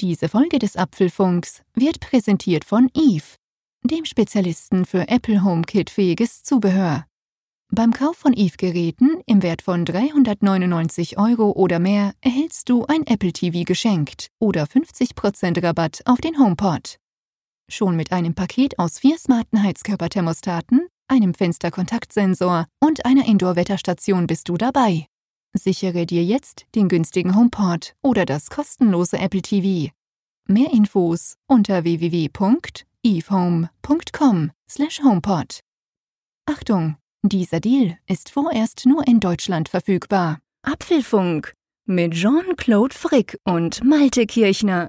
Diese Folge des Apfelfunks wird präsentiert von Eve, dem Spezialisten für Apple HomeKit-fähiges Zubehör. Beim Kauf von Eve-Geräten im Wert von 399 Euro oder mehr erhältst du ein Apple TV geschenkt oder 50% Rabatt auf den HomePod. Schon mit einem Paket aus vier smarten Heizkörperthermostaten, einem Fensterkontaktsensor und einer Indoor-Wetterstation bist du dabei. Sichere dir jetzt den günstigen HomePod oder das kostenlose Apple TV. Mehr Infos unter www.evehome.com/homepod. Achtung, dieser Deal ist vorerst nur in Deutschland verfügbar. Apfelfunk mit Jean-Claude Frick und Malte Kirchner.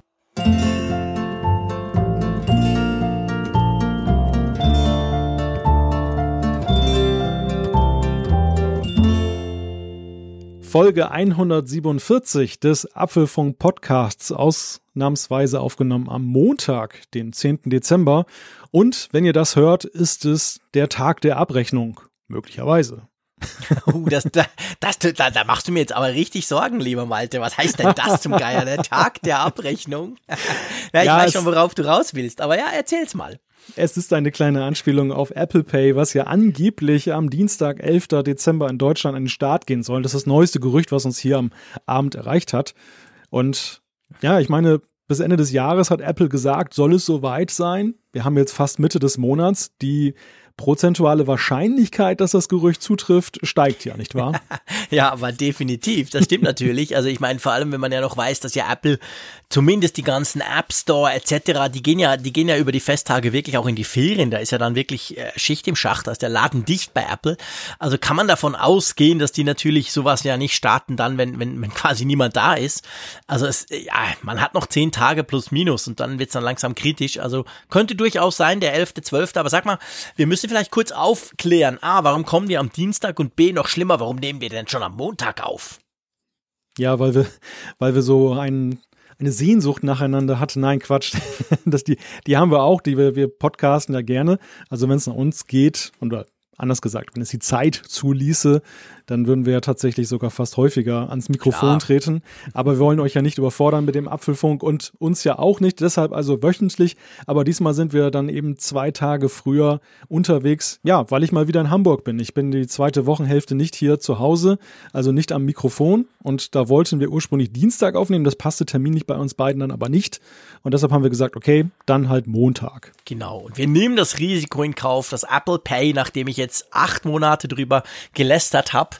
Folge 147 des Apfelfunk Podcasts, ausnahmsweise aufgenommen am Montag, den 10. Dezember. Und wenn ihr das hört, ist es der Tag der Abrechnung. Möglicherweise. Uh, das, das, das, da, da machst du mir jetzt aber richtig Sorgen, lieber Malte. Was heißt denn das zum Geier? Der Tag der Abrechnung? ja, ich ja, weiß schon, worauf du raus willst, aber ja, erzähl's mal. Es ist eine kleine Anspielung auf Apple Pay, was ja angeblich am Dienstag, 11. Dezember in Deutschland an den Start gehen soll. Das ist das neueste Gerücht, was uns hier am Abend erreicht hat. Und ja, ich meine, bis Ende des Jahres hat Apple gesagt, soll es soweit sein. Wir haben jetzt fast Mitte des Monats. Die prozentuale Wahrscheinlichkeit, dass das Gerücht zutrifft, steigt ja, nicht wahr? ja, aber definitiv. Das stimmt natürlich. Also ich meine, vor allem, wenn man ja noch weiß, dass ja Apple zumindest die ganzen App Store etc., die gehen ja, die gehen ja über die Festtage wirklich auch in die Ferien. Da ist ja dann wirklich äh, Schicht im Schacht, da ist der Laden dicht bei Apple. Also kann man davon ausgehen, dass die natürlich sowas ja nicht starten dann, wenn, wenn, wenn quasi niemand da ist. Also es, ja, man hat noch zehn Tage plus minus und dann wird's dann langsam kritisch. Also könnte durchaus sein, der 11.12. Aber sag mal, wir müssen vielleicht kurz aufklären. A, warum kommen wir am Dienstag und B, noch schlimmer, warum nehmen wir denn schon am Montag auf? Ja, weil wir, weil wir so einen eine Sehnsucht nacheinander hat. Nein, Quatsch. das die, die haben wir auch, die wir, wir podcasten ja gerne. Also wenn es nach uns geht, und anders gesagt, wenn es die Zeit zuließe, dann würden wir ja tatsächlich sogar fast häufiger ans Mikrofon Klar. treten. Aber wir wollen euch ja nicht überfordern mit dem Apfelfunk und uns ja auch nicht. Deshalb also wöchentlich. Aber diesmal sind wir dann eben zwei Tage früher unterwegs. Ja, weil ich mal wieder in Hamburg bin. Ich bin die zweite Wochenhälfte nicht hier zu Hause, also nicht am Mikrofon. Und da wollten wir ursprünglich Dienstag aufnehmen. Das passte terminlich bei uns beiden dann aber nicht. Und deshalb haben wir gesagt, okay, dann halt Montag. Genau. Und wir nehmen das Risiko in Kauf, dass Apple Pay, nachdem ich jetzt acht Monate drüber gelästert habe,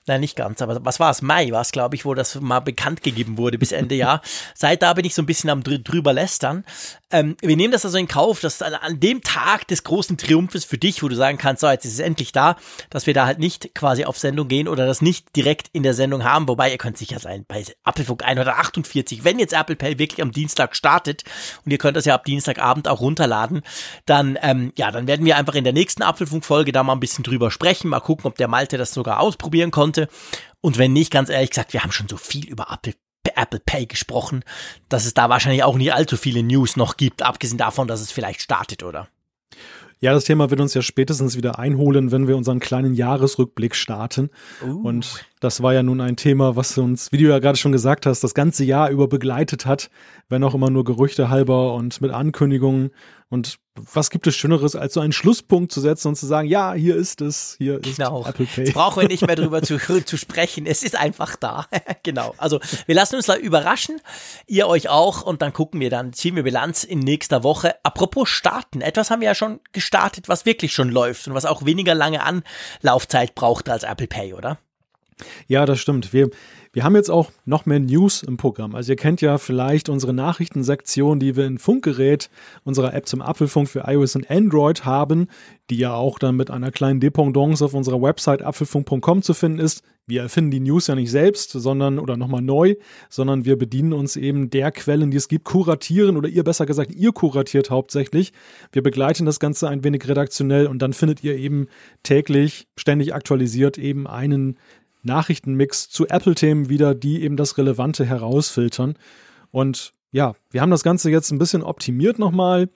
Nein, nicht ganz, aber was war es? Mai war es, glaube ich, wo das mal bekannt gegeben wurde bis Ende Jahr. Seit da bin ich so ein bisschen am drüber lästern. Ähm, wir nehmen das also in Kauf, dass an, an, dem Tag des großen Triumphes für dich, wo du sagen kannst, so, jetzt ist es endlich da, dass wir da halt nicht quasi auf Sendung gehen oder das nicht direkt in der Sendung haben. Wobei ihr könnt sicher sein, bei Apfelfunk 148, wenn jetzt Apple Pay wirklich am Dienstag startet und ihr könnt das ja ab Dienstagabend auch runterladen, dann, ähm, ja, dann werden wir einfach in der nächsten Apfelfunk-Folge da mal ein bisschen drüber sprechen, mal gucken, ob der Malte das sogar ausprobieren konnte konnte. Und wenn nicht, ganz ehrlich gesagt, wir haben schon so viel über Apple, Apple Pay gesprochen, dass es da wahrscheinlich auch nicht allzu viele News noch gibt, abgesehen davon, dass es vielleicht startet, oder? Ja, das Thema wird uns ja spätestens wieder einholen, wenn wir unseren kleinen Jahresrückblick starten. Uh. Und das war ja nun ein Thema, was uns, wie du ja gerade schon gesagt hast, das ganze Jahr über begleitet hat, wenn auch immer nur Gerüchte halber und mit Ankündigungen. Und was gibt es Schöneres, als so einen Schlusspunkt zu setzen und zu sagen, ja, hier ist es, hier genau. ist Apple Pay. Jetzt brauchen wir nicht mehr drüber zu, zu sprechen. Es ist einfach da. genau. Also wir lassen uns da überraschen, ihr euch auch und dann gucken wir dann, ziehen wir Bilanz in nächster Woche. Apropos starten, etwas haben wir ja schon gestartet, was wirklich schon läuft und was auch weniger lange Anlaufzeit braucht als Apple Pay, oder? Ja, das stimmt. Wir, wir haben jetzt auch noch mehr News im Programm. Also ihr kennt ja vielleicht unsere Nachrichtensektion, die wir in Funkgerät unserer App zum Apfelfunk für iOS und Android haben, die ja auch dann mit einer kleinen Dependance auf unserer Website apfelfunk.com zu finden ist. Wir erfinden die News ja nicht selbst, sondern oder nochmal neu, sondern wir bedienen uns eben der Quellen, die es gibt, kuratieren oder ihr besser gesagt, ihr kuratiert hauptsächlich. Wir begleiten das Ganze ein wenig redaktionell und dann findet ihr eben täglich, ständig aktualisiert eben einen Nachrichtenmix zu Apple-Themen wieder, die eben das Relevante herausfiltern. Und ja, wir haben das Ganze jetzt ein bisschen optimiert nochmal.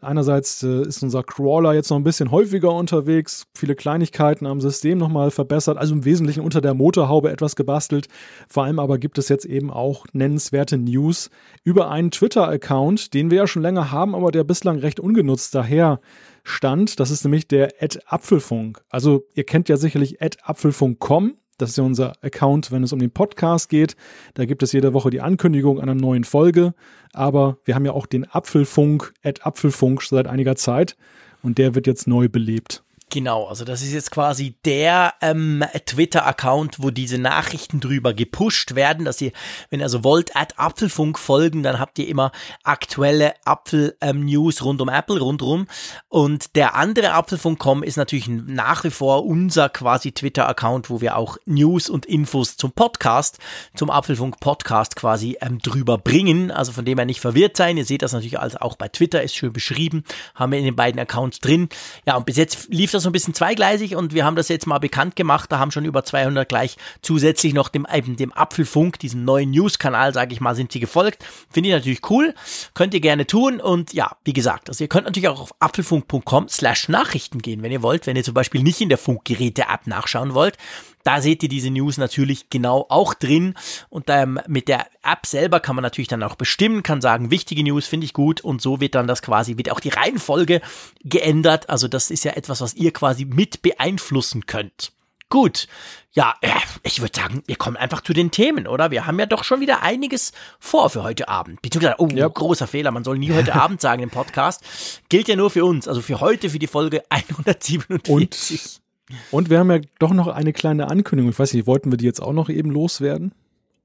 Einerseits äh, ist unser Crawler jetzt noch ein bisschen häufiger unterwegs, viele Kleinigkeiten am System nochmal verbessert, also im Wesentlichen unter der Motorhaube etwas gebastelt. Vor allem aber gibt es jetzt eben auch nennenswerte News über einen Twitter-Account, den wir ja schon länger haben, aber der bislang recht ungenutzt daher stand. Das ist nämlich der Apfelfunk. Also ihr kennt ja sicherlich apfelfunk.com, das ist ja unser Account, wenn es um den Podcast geht. Da gibt es jede Woche die Ankündigung einer neuen Folge. Aber wir haben ja auch den Apfelfunk, at Apfelfunk seit einiger Zeit. Und der wird jetzt neu belebt. Genau, also das ist jetzt quasi der ähm, Twitter-Account, wo diese Nachrichten drüber gepusht werden, dass ihr, wenn ihr also wollt, at Apfelfunk folgen, dann habt ihr immer aktuelle Apfel-News ähm, rund um Apple rundrum. Und der andere Apfelfunk.com ist natürlich nach wie vor unser quasi Twitter-Account, wo wir auch News und Infos zum Podcast, zum Apfelfunk-Podcast quasi ähm, drüber bringen. Also von dem her nicht verwirrt sein. Ihr seht das natürlich also auch bei Twitter, ist schön beschrieben, haben wir in den beiden Accounts drin. Ja, und bis jetzt lief das so ein bisschen zweigleisig und wir haben das jetzt mal bekannt gemacht. Da haben schon über 200 gleich zusätzlich noch dem, dem Apfelfunk, diesem neuen News-Kanal, sage ich mal, sind sie gefolgt. Finde ich natürlich cool. Könnt ihr gerne tun. Und ja, wie gesagt, also ihr könnt natürlich auch auf apfelfunk.com slash Nachrichten gehen, wenn ihr wollt. Wenn ihr zum Beispiel nicht in der Funkgeräte-App nachschauen wollt, da seht ihr diese News natürlich genau auch drin. Und ähm, mit der App selber kann man natürlich dann auch bestimmen, kann sagen, wichtige News finde ich gut. Und so wird dann das quasi, wird auch die Reihenfolge geändert. Also das ist ja etwas, was ihr quasi mit beeinflussen könnt. Gut, ja, äh, ich würde sagen, wir kommen einfach zu den Themen, oder? Wir haben ja doch schon wieder einiges vor für heute Abend. Beziehungsweise, oh, ja. großer Fehler, man soll nie heute Abend sagen im Podcast. Gilt ja nur für uns, also für heute, für die Folge 147. Und und wir haben ja doch noch eine kleine Ankündigung. Ich weiß nicht, wollten wir die jetzt auch noch eben loswerden?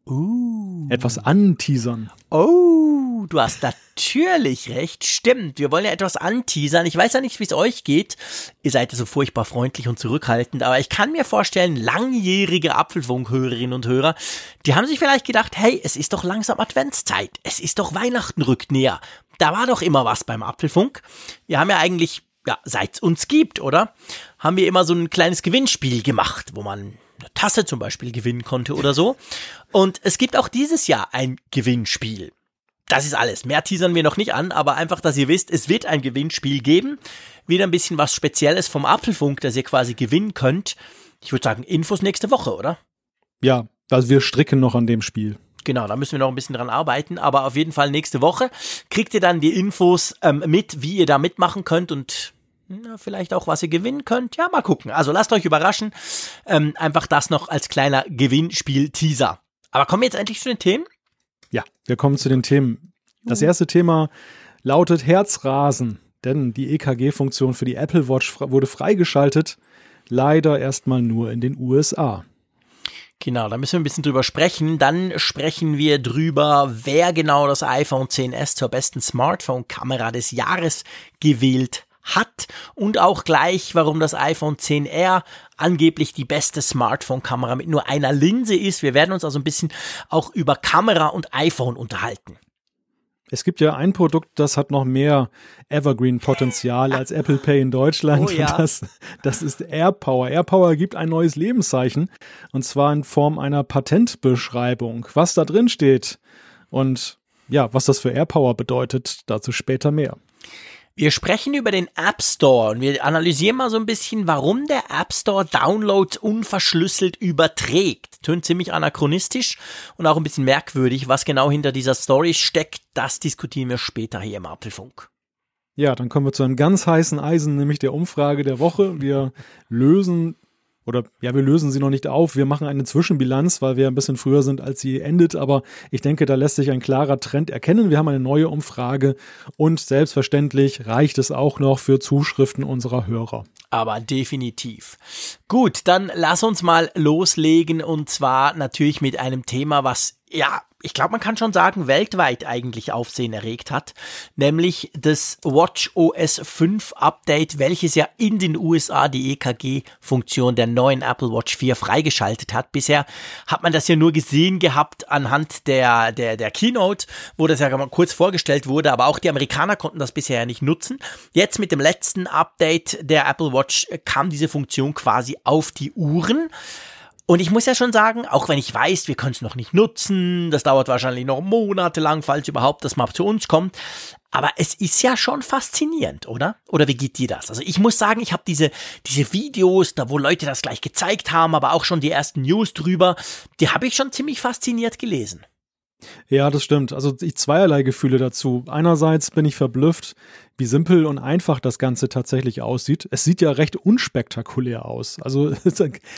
Uh. Etwas anteasern. Oh, du hast natürlich recht. Stimmt. Wir wollen ja etwas anteasern. Ich weiß ja nicht, wie es euch geht. Ihr seid ja so furchtbar freundlich und zurückhaltend, aber ich kann mir vorstellen, langjährige Apfelfunkhörerinnen und Hörer, die haben sich vielleicht gedacht, hey, es ist doch langsam Adventszeit. Es ist doch Weihnachten rückt näher. Da war doch immer was beim Apfelfunk. Wir haben ja eigentlich ja, seit uns gibt, oder? Haben wir immer so ein kleines Gewinnspiel gemacht, wo man eine Tasse zum Beispiel gewinnen konnte oder so. Und es gibt auch dieses Jahr ein Gewinnspiel. Das ist alles. Mehr teasern wir noch nicht an, aber einfach, dass ihr wisst, es wird ein Gewinnspiel geben. Wieder ein bisschen was Spezielles vom Apfelfunk, das ihr quasi gewinnen könnt. Ich würde sagen, Infos nächste Woche, oder? Ja, also wir stricken noch an dem Spiel. Genau, da müssen wir noch ein bisschen dran arbeiten, aber auf jeden Fall nächste Woche kriegt ihr dann die Infos ähm, mit, wie ihr da mitmachen könnt und na, vielleicht auch, was ihr gewinnen könnt. Ja, mal gucken. Also lasst euch überraschen. Ähm, einfach das noch als kleiner Gewinnspiel-Teaser. Aber kommen wir jetzt endlich zu den Themen? Ja, wir kommen zu den Themen. Das erste Thema lautet Herzrasen, denn die EKG-Funktion für die Apple Watch wurde freigeschaltet. Leider erstmal nur in den USA. Genau, da müssen wir ein bisschen drüber sprechen. Dann sprechen wir drüber, wer genau das iPhone 10s zur besten Smartphone-Kamera des Jahres gewählt hat und auch gleich, warum das iPhone 10R angeblich die beste Smartphone-Kamera mit nur einer Linse ist. Wir werden uns also ein bisschen auch über Kamera und iPhone unterhalten. Es gibt ja ein Produkt, das hat noch mehr Evergreen-Potenzial als Apple Pay in Deutschland. Oh, ja. das, das ist AirPower. AirPower gibt ein neues Lebenszeichen und zwar in Form einer Patentbeschreibung. Was da drin steht und ja, was das für AirPower bedeutet, dazu später mehr. Wir sprechen über den App Store und wir analysieren mal so ein bisschen, warum der App Store Downloads unverschlüsselt überträgt. Tönt ziemlich anachronistisch und auch ein bisschen merkwürdig. Was genau hinter dieser Story steckt, das diskutieren wir später hier im Apfelfunk. Ja, dann kommen wir zu einem ganz heißen Eisen, nämlich der Umfrage der Woche. Wir lösen oder ja, wir lösen sie noch nicht auf. Wir machen eine Zwischenbilanz, weil wir ein bisschen früher sind, als sie endet. Aber ich denke, da lässt sich ein klarer Trend erkennen. Wir haben eine neue Umfrage und selbstverständlich reicht es auch noch für Zuschriften unserer Hörer. Aber definitiv. Gut, dann lass uns mal loslegen und zwar natürlich mit einem Thema, was ja ich glaube, man kann schon sagen, weltweit eigentlich Aufsehen erregt hat, nämlich das Watch OS 5 Update, welches ja in den USA die EKG-Funktion der neuen Apple Watch 4 freigeschaltet hat. Bisher hat man das ja nur gesehen gehabt anhand der, der, der Keynote, wo das ja kurz vorgestellt wurde, aber auch die Amerikaner konnten das bisher ja nicht nutzen. Jetzt mit dem letzten Update der Apple Watch kam diese Funktion quasi auf die Uhren. Und ich muss ja schon sagen, auch wenn ich weiß, wir können es noch nicht nutzen, das dauert wahrscheinlich noch monatelang, falls überhaupt das mal zu uns kommt. Aber es ist ja schon faszinierend, oder? Oder wie geht dir das? Also ich muss sagen, ich habe diese, diese Videos, da wo Leute das gleich gezeigt haben, aber auch schon die ersten News drüber, die habe ich schon ziemlich fasziniert gelesen. Ja, das stimmt. Also ich zweierlei Gefühle dazu. Einerseits bin ich verblüfft, wie simpel und einfach das Ganze tatsächlich aussieht. Es sieht ja recht unspektakulär aus. Also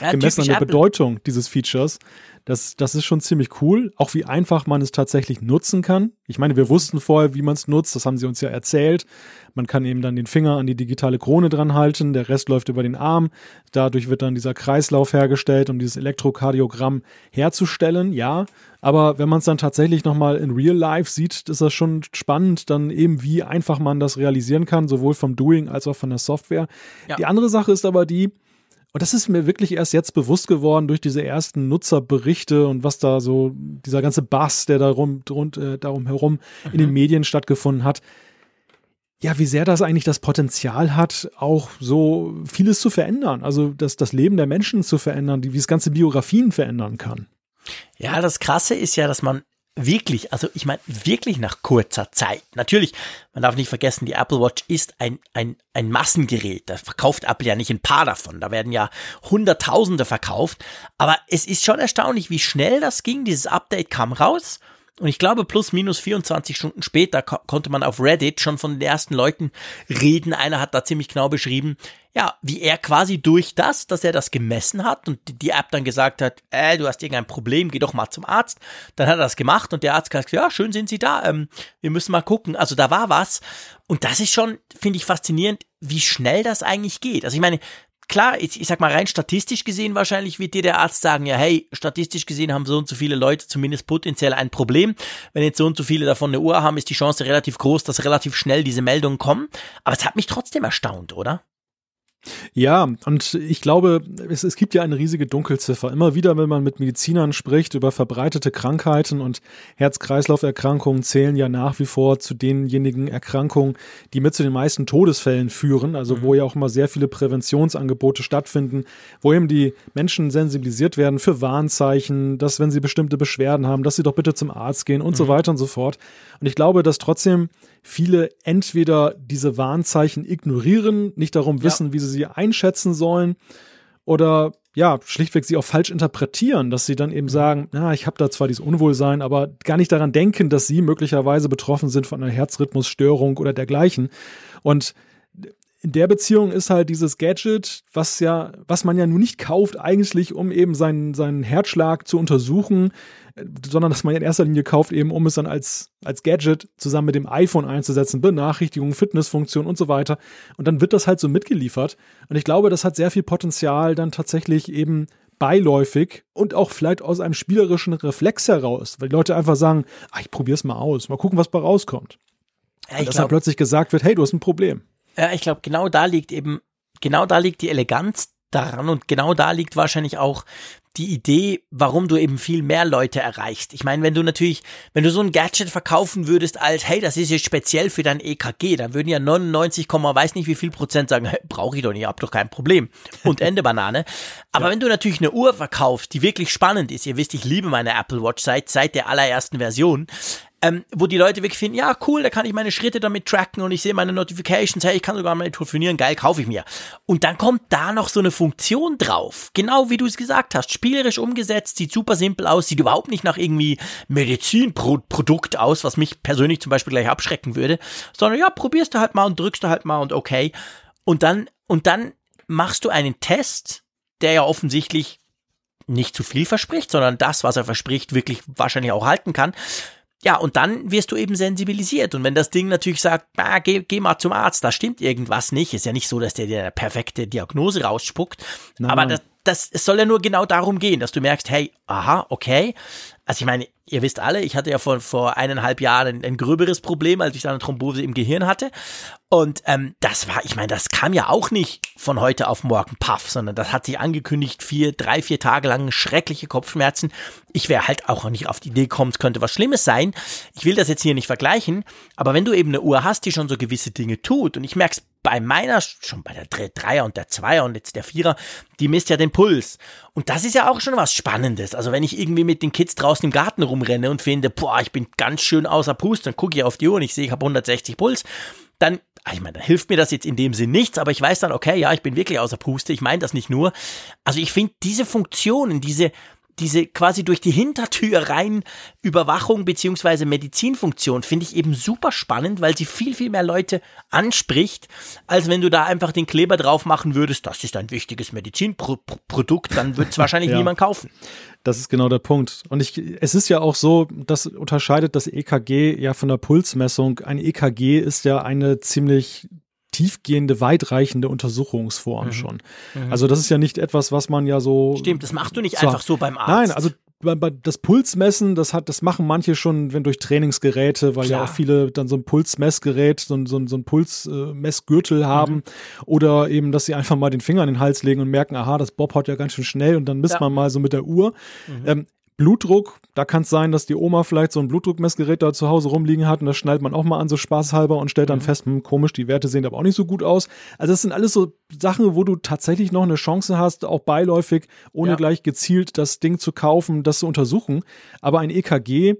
ja, gemessen an der Apple. Bedeutung dieses Features. Das, das ist schon ziemlich cool. Auch wie einfach man es tatsächlich nutzen kann. Ich meine, wir wussten vorher, wie man es nutzt. Das haben sie uns ja erzählt. Man kann eben dann den Finger an die digitale Krone dran halten. Der Rest läuft über den Arm. Dadurch wird dann dieser Kreislauf hergestellt, um dieses Elektrokardiogramm herzustellen. Ja, aber wenn man es dann tatsächlich nochmal in Real Life sieht, ist das schon spannend, dann eben wie einfach man das realisieren kann, sowohl vom Doing als auch von der Software. Ja. Die andere Sache ist aber die, und das ist mir wirklich erst jetzt bewusst geworden durch diese ersten Nutzerberichte und was da so, dieser ganze Bass, der darum, rund, äh, darum herum mhm. in den mhm. Medien stattgefunden hat. Ja, wie sehr das eigentlich das Potenzial hat, auch so vieles zu verändern. Also das, das Leben der Menschen zu verändern, die, wie es ganze Biografien verändern kann. Ja, das Krasse ist ja, dass man wirklich, also ich meine wirklich nach kurzer Zeit. Natürlich, man darf nicht vergessen, die Apple Watch ist ein, ein, ein Massengerät. Da verkauft Apple ja nicht ein paar davon. Da werden ja Hunderttausende verkauft. Aber es ist schon erstaunlich, wie schnell das ging. Dieses Update kam raus und ich glaube, plus minus 24 Stunden später ko konnte man auf Reddit schon von den ersten Leuten reden. Einer hat da ziemlich genau beschrieben, ja, wie er quasi durch das, dass er das gemessen hat und die App dann gesagt hat, äh, du hast irgendein Problem, geh doch mal zum Arzt. Dann hat er das gemacht und der Arzt hat gesagt, ja, schön sind Sie da, ähm, wir müssen mal gucken. Also da war was. Und das ist schon, finde ich, faszinierend, wie schnell das eigentlich geht. Also ich meine, klar, ich, ich sag mal rein statistisch gesehen wahrscheinlich wird dir der Arzt sagen, ja, hey, statistisch gesehen haben so und so viele Leute zumindest potenziell ein Problem. Wenn jetzt so und so viele davon eine Uhr haben, ist die Chance relativ groß, dass relativ schnell diese Meldungen kommen. Aber es hat mich trotzdem erstaunt, oder? Ja, und ich glaube, es, es gibt ja eine riesige Dunkelziffer. Immer wieder, wenn man mit Medizinern spricht über verbreitete Krankheiten und Herz-Kreislauf-Erkrankungen zählen ja nach wie vor zu denjenigen Erkrankungen, die mit zu den meisten Todesfällen führen. Also wo mhm. ja auch immer sehr viele Präventionsangebote stattfinden, wo eben die Menschen sensibilisiert werden für Warnzeichen, dass wenn sie bestimmte Beschwerden haben, dass sie doch bitte zum Arzt gehen und mhm. so weiter und so fort. Und ich glaube, dass trotzdem viele entweder diese Warnzeichen ignorieren, nicht darum wissen, ja. wie sie sie einschätzen sollen oder ja, schlichtweg sie auch falsch interpretieren, dass sie dann eben mhm. sagen, ja, ich habe da zwar dieses Unwohlsein, aber gar nicht daran denken, dass sie möglicherweise betroffen sind von einer Herzrhythmusstörung oder dergleichen. Und in der Beziehung ist halt dieses Gadget, was ja, was man ja nun nicht kauft, eigentlich, um eben seinen, seinen Herzschlag zu untersuchen, sondern dass man in erster Linie kauft, eben um es dann als, als Gadget zusammen mit dem iPhone einzusetzen, Benachrichtigungen, Fitnessfunktion und so weiter. Und dann wird das halt so mitgeliefert. Und ich glaube, das hat sehr viel Potenzial, dann tatsächlich eben beiläufig und auch vielleicht aus einem spielerischen Reflex heraus, weil die Leute einfach sagen, ach, ich probier's mal aus, mal gucken, was bei rauskommt. Ja, und dass dann plötzlich gesagt wird, hey, du hast ein Problem. Ja, ich glaube, genau da liegt eben, genau da liegt die Eleganz daran und genau da liegt wahrscheinlich auch die Idee, warum du eben viel mehr Leute erreichst. Ich meine, wenn du natürlich, wenn du so ein Gadget verkaufen würdest als, hey, das ist jetzt speziell für dein EKG, dann würden ja 99, weiß nicht wie viel Prozent sagen, hey, brauche ich doch nicht, hab doch kein Problem. Und Ende Banane. Aber ja. wenn du natürlich eine Uhr verkaufst, die wirklich spannend ist, ihr wisst, ich liebe meine Apple Watch seit, seit der allerersten Version, ähm, wo die Leute wirklich finden, ja, cool, da kann ich meine Schritte damit tracken und ich sehe meine Notifications, hey, ich kann sogar mal telefonieren, geil, kaufe ich mir. Und dann kommt da noch so eine Funktion drauf, genau wie du es gesagt hast, spielerisch umgesetzt, sieht super simpel aus, sieht überhaupt nicht nach irgendwie Medizinprodukt aus, was mich persönlich zum Beispiel gleich abschrecken würde, sondern ja, probierst du halt mal und drückst du halt mal und okay. Und dann, und dann machst du einen Test, der ja offensichtlich nicht zu viel verspricht, sondern das, was er verspricht, wirklich wahrscheinlich auch halten kann. Ja, und dann wirst du eben sensibilisiert. Und wenn das Ding natürlich sagt, ah, geh, geh mal zum Arzt, da stimmt irgendwas nicht, ist ja nicht so, dass der dir eine perfekte Diagnose rausspuckt. Nein. Aber das, das, es soll ja nur genau darum gehen, dass du merkst, hey, aha, okay. Also ich meine, ihr wisst alle, ich hatte ja vor, vor eineinhalb Jahren ein, ein gröberes Problem, als ich dann eine Thrombose im Gehirn hatte. Und ähm, das war, ich meine, das kam ja auch nicht von heute auf morgen, paff, sondern das hat sich angekündigt, vier, drei, vier Tage lang schreckliche Kopfschmerzen. Ich wäre halt auch nicht auf die Idee gekommen, es könnte was Schlimmes sein. Ich will das jetzt hier nicht vergleichen, aber wenn du eben eine Uhr hast, die schon so gewisse Dinge tut, und ich merke es bei meiner, schon bei der Dreier und der Zweier und jetzt der Vierer, die misst ja den Puls. Und das ist ja auch schon was Spannendes. Also wenn ich irgendwie mit den Kids draußen im Garten rumrenne und finde, boah, ich bin ganz schön außer Pust, dann gucke ich auf die Uhr und ich sehe, ich habe 160 Puls, dann ich meine, da hilft mir das jetzt in dem Sinn nichts, aber ich weiß dann, okay, ja, ich bin wirklich außer Puste, ich meine das nicht nur. Also ich finde diese Funktionen, diese, diese quasi durch die Hintertür rein Überwachung beziehungsweise Medizinfunktion finde ich eben super spannend, weil sie viel, viel mehr Leute anspricht, als wenn du da einfach den Kleber drauf machen würdest, das ist ein wichtiges Medizinprodukt, dann wird es wahrscheinlich ja. niemand kaufen. Das ist genau der Punkt. Und ich, es ist ja auch so, das unterscheidet das EKG ja von der Pulsmessung. Ein EKG ist ja eine ziemlich tiefgehende, weitreichende Untersuchungsform mhm. schon. Mhm. Also das ist ja nicht etwas, was man ja so. Stimmt, das machst du nicht so, einfach so beim Arzt. Nein, also das Pulsmessen, das hat, das machen manche schon, wenn durch Trainingsgeräte, weil Klar. ja auch viele dann so ein Pulsmessgerät, so ein, so ein, so ein Pulsmessgürtel mhm. haben mhm. oder eben, dass sie einfach mal den Finger in den Hals legen und merken, aha, das Bob hat ja ganz schön schnell und dann misst ja. man mal so mit der Uhr. Mhm. Ähm, Blutdruck, da kann es sein, dass die Oma vielleicht so ein Blutdruckmessgerät da zu Hause rumliegen hat und das schnallt man auch mal an, so spaßhalber und stellt dann mhm. fest, hm, komisch, die Werte sehen aber auch nicht so gut aus. Also das sind alles so Sachen, wo du tatsächlich noch eine Chance hast, auch beiläufig, ohne ja. gleich gezielt das Ding zu kaufen, das zu untersuchen. Aber ein EKG,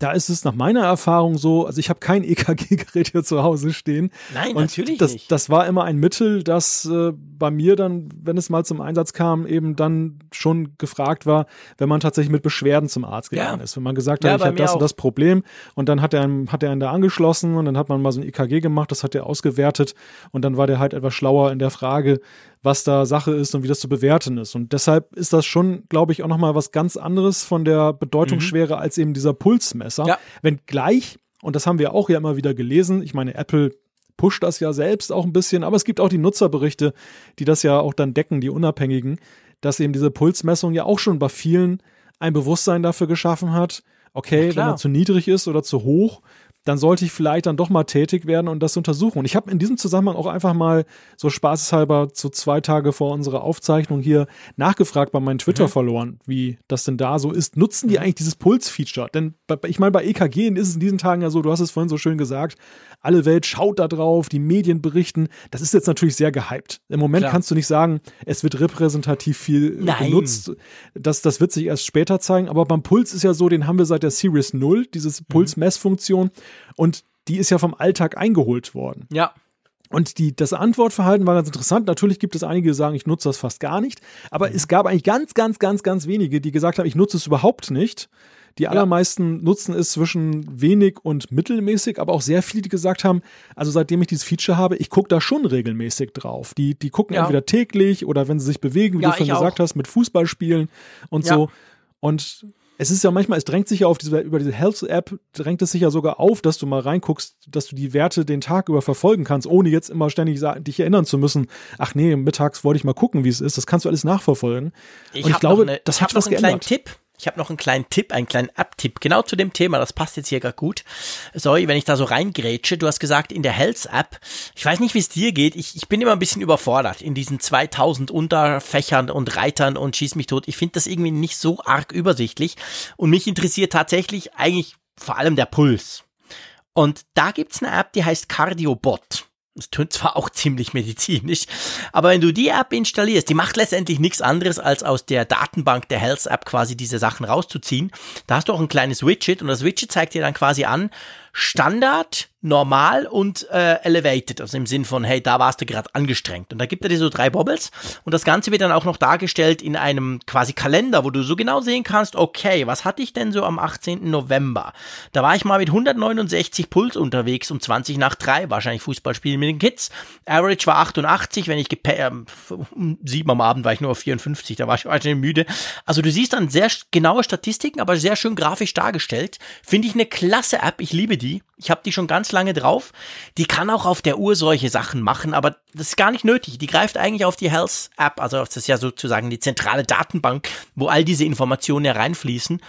da ist es nach meiner Erfahrung so, also ich habe kein EKG-Gerät hier zu Hause stehen. Nein, und natürlich das, nicht. Das war immer ein Mittel, das äh, bei mir dann, wenn es mal zum Einsatz kam, eben dann schon gefragt war, wenn man tatsächlich mit Beschwerden zum Arzt gegangen ja. ist. Wenn man gesagt hat, ja, ich habe das auch. und das Problem und dann hat er, einen, hat er einen da angeschlossen und dann hat man mal so ein EKG gemacht, das hat er ausgewertet und dann war der halt etwas schlauer in der Frage, was da Sache ist und wie das zu bewerten ist. Und deshalb ist das schon, glaube ich, auch nochmal was ganz anderes von der Bedeutungsschwere mhm. als eben dieser Pulsmesser. Ja. Wenn gleich, und das haben wir auch ja immer wieder gelesen, ich meine, Apple pusht das ja selbst auch ein bisschen, aber es gibt auch die Nutzerberichte, die das ja auch dann decken, die Unabhängigen, dass eben diese Pulsmessung ja auch schon bei vielen ein Bewusstsein dafür geschaffen hat, okay, wenn er zu niedrig ist oder zu hoch, dann sollte ich vielleicht dann doch mal tätig werden und das untersuchen. Und ich habe in diesem Zusammenhang auch einfach mal so spaßeshalber so zwei Tage vor unserer Aufzeichnung hier nachgefragt bei meinen Twitter mhm. verloren, wie das denn da so ist. Nutzen die mhm. eigentlich dieses Puls-Feature? Denn ich meine, bei EKG ist es in diesen Tagen ja so, du hast es vorhin so schön gesagt, alle Welt schaut da drauf, die Medien berichten. Das ist jetzt natürlich sehr gehypt. Im Moment Klar. kannst du nicht sagen, es wird repräsentativ viel Nein. genutzt. Das, das wird sich erst später zeigen. Aber beim Puls ist ja so, den haben wir seit der Series 0, diese mhm. Pulsmessfunktion. Und die ist ja vom Alltag eingeholt worden. Ja. Und die, das Antwortverhalten war ganz interessant. Natürlich gibt es einige, die sagen, ich nutze das fast gar nicht. Aber mhm. es gab eigentlich ganz, ganz, ganz, ganz wenige, die gesagt haben, ich nutze es überhaupt nicht. Die allermeisten ja. nutzen es zwischen wenig und mittelmäßig, aber auch sehr viele, die gesagt haben, also seitdem ich dieses Feature habe, ich gucke da schon regelmäßig drauf. Die, die gucken ja. entweder täglich oder wenn sie sich bewegen, wie ja, du schon gesagt auch. hast, mit Fußballspielen und so. Und es ist ja manchmal, es drängt sich ja auf diese, über diese Health-App, drängt es sich ja sogar auf, dass du mal reinguckst, dass du die Werte den Tag über verfolgen kannst, ohne jetzt immer ständig dich erinnern zu müssen, ach nee, mittags wollte ich mal gucken, wie es ist. Das kannst du alles nachverfolgen. Ich Und ich glaube, eine, das hat was geändert. Kleinen Tipp. Ich habe noch einen kleinen Tipp, einen kleinen App-Tipp, genau zu dem Thema, das passt jetzt hier gar gut. Sorry, wenn ich da so reingrätsche. Du hast gesagt, in der Health-App, ich weiß nicht, wie es dir geht, ich, ich bin immer ein bisschen überfordert in diesen 2000 Unterfächern und Reitern und schieß mich tot. Ich finde das irgendwie nicht so arg übersichtlich und mich interessiert tatsächlich eigentlich vor allem der Puls. Und da gibt's eine App, die heißt Cardiobot. Das tönt zwar auch ziemlich medizinisch, aber wenn du die App installierst, die macht letztendlich nichts anderes, als aus der Datenbank der Health App quasi diese Sachen rauszuziehen. Da hast du auch ein kleines Widget und das Widget zeigt dir dann quasi an, Standard, normal und äh, elevated, also im Sinn von, hey, da warst du gerade angestrengt. Und da gibt er dir so drei Bobbles und das Ganze wird dann auch noch dargestellt in einem quasi Kalender, wo du so genau sehen kannst, okay, was hatte ich denn so am 18. November? Da war ich mal mit 169 Puls unterwegs um 20 nach 3, wahrscheinlich Fußballspielen mit den Kids. Average war 88, wenn ich äh, um 7 am Abend war ich nur auf 54, da war ich wahrscheinlich müde. Also du siehst dann sehr genaue Statistiken, aber sehr schön grafisch dargestellt. Finde ich eine klasse App, ich liebe die. Ich habe die schon ganz lange drauf. Die kann auch auf der Uhr solche Sachen machen, aber das ist gar nicht nötig. Die greift eigentlich auf die Health App, also das ist ja sozusagen die zentrale Datenbank, wo all diese Informationen hereinfließen.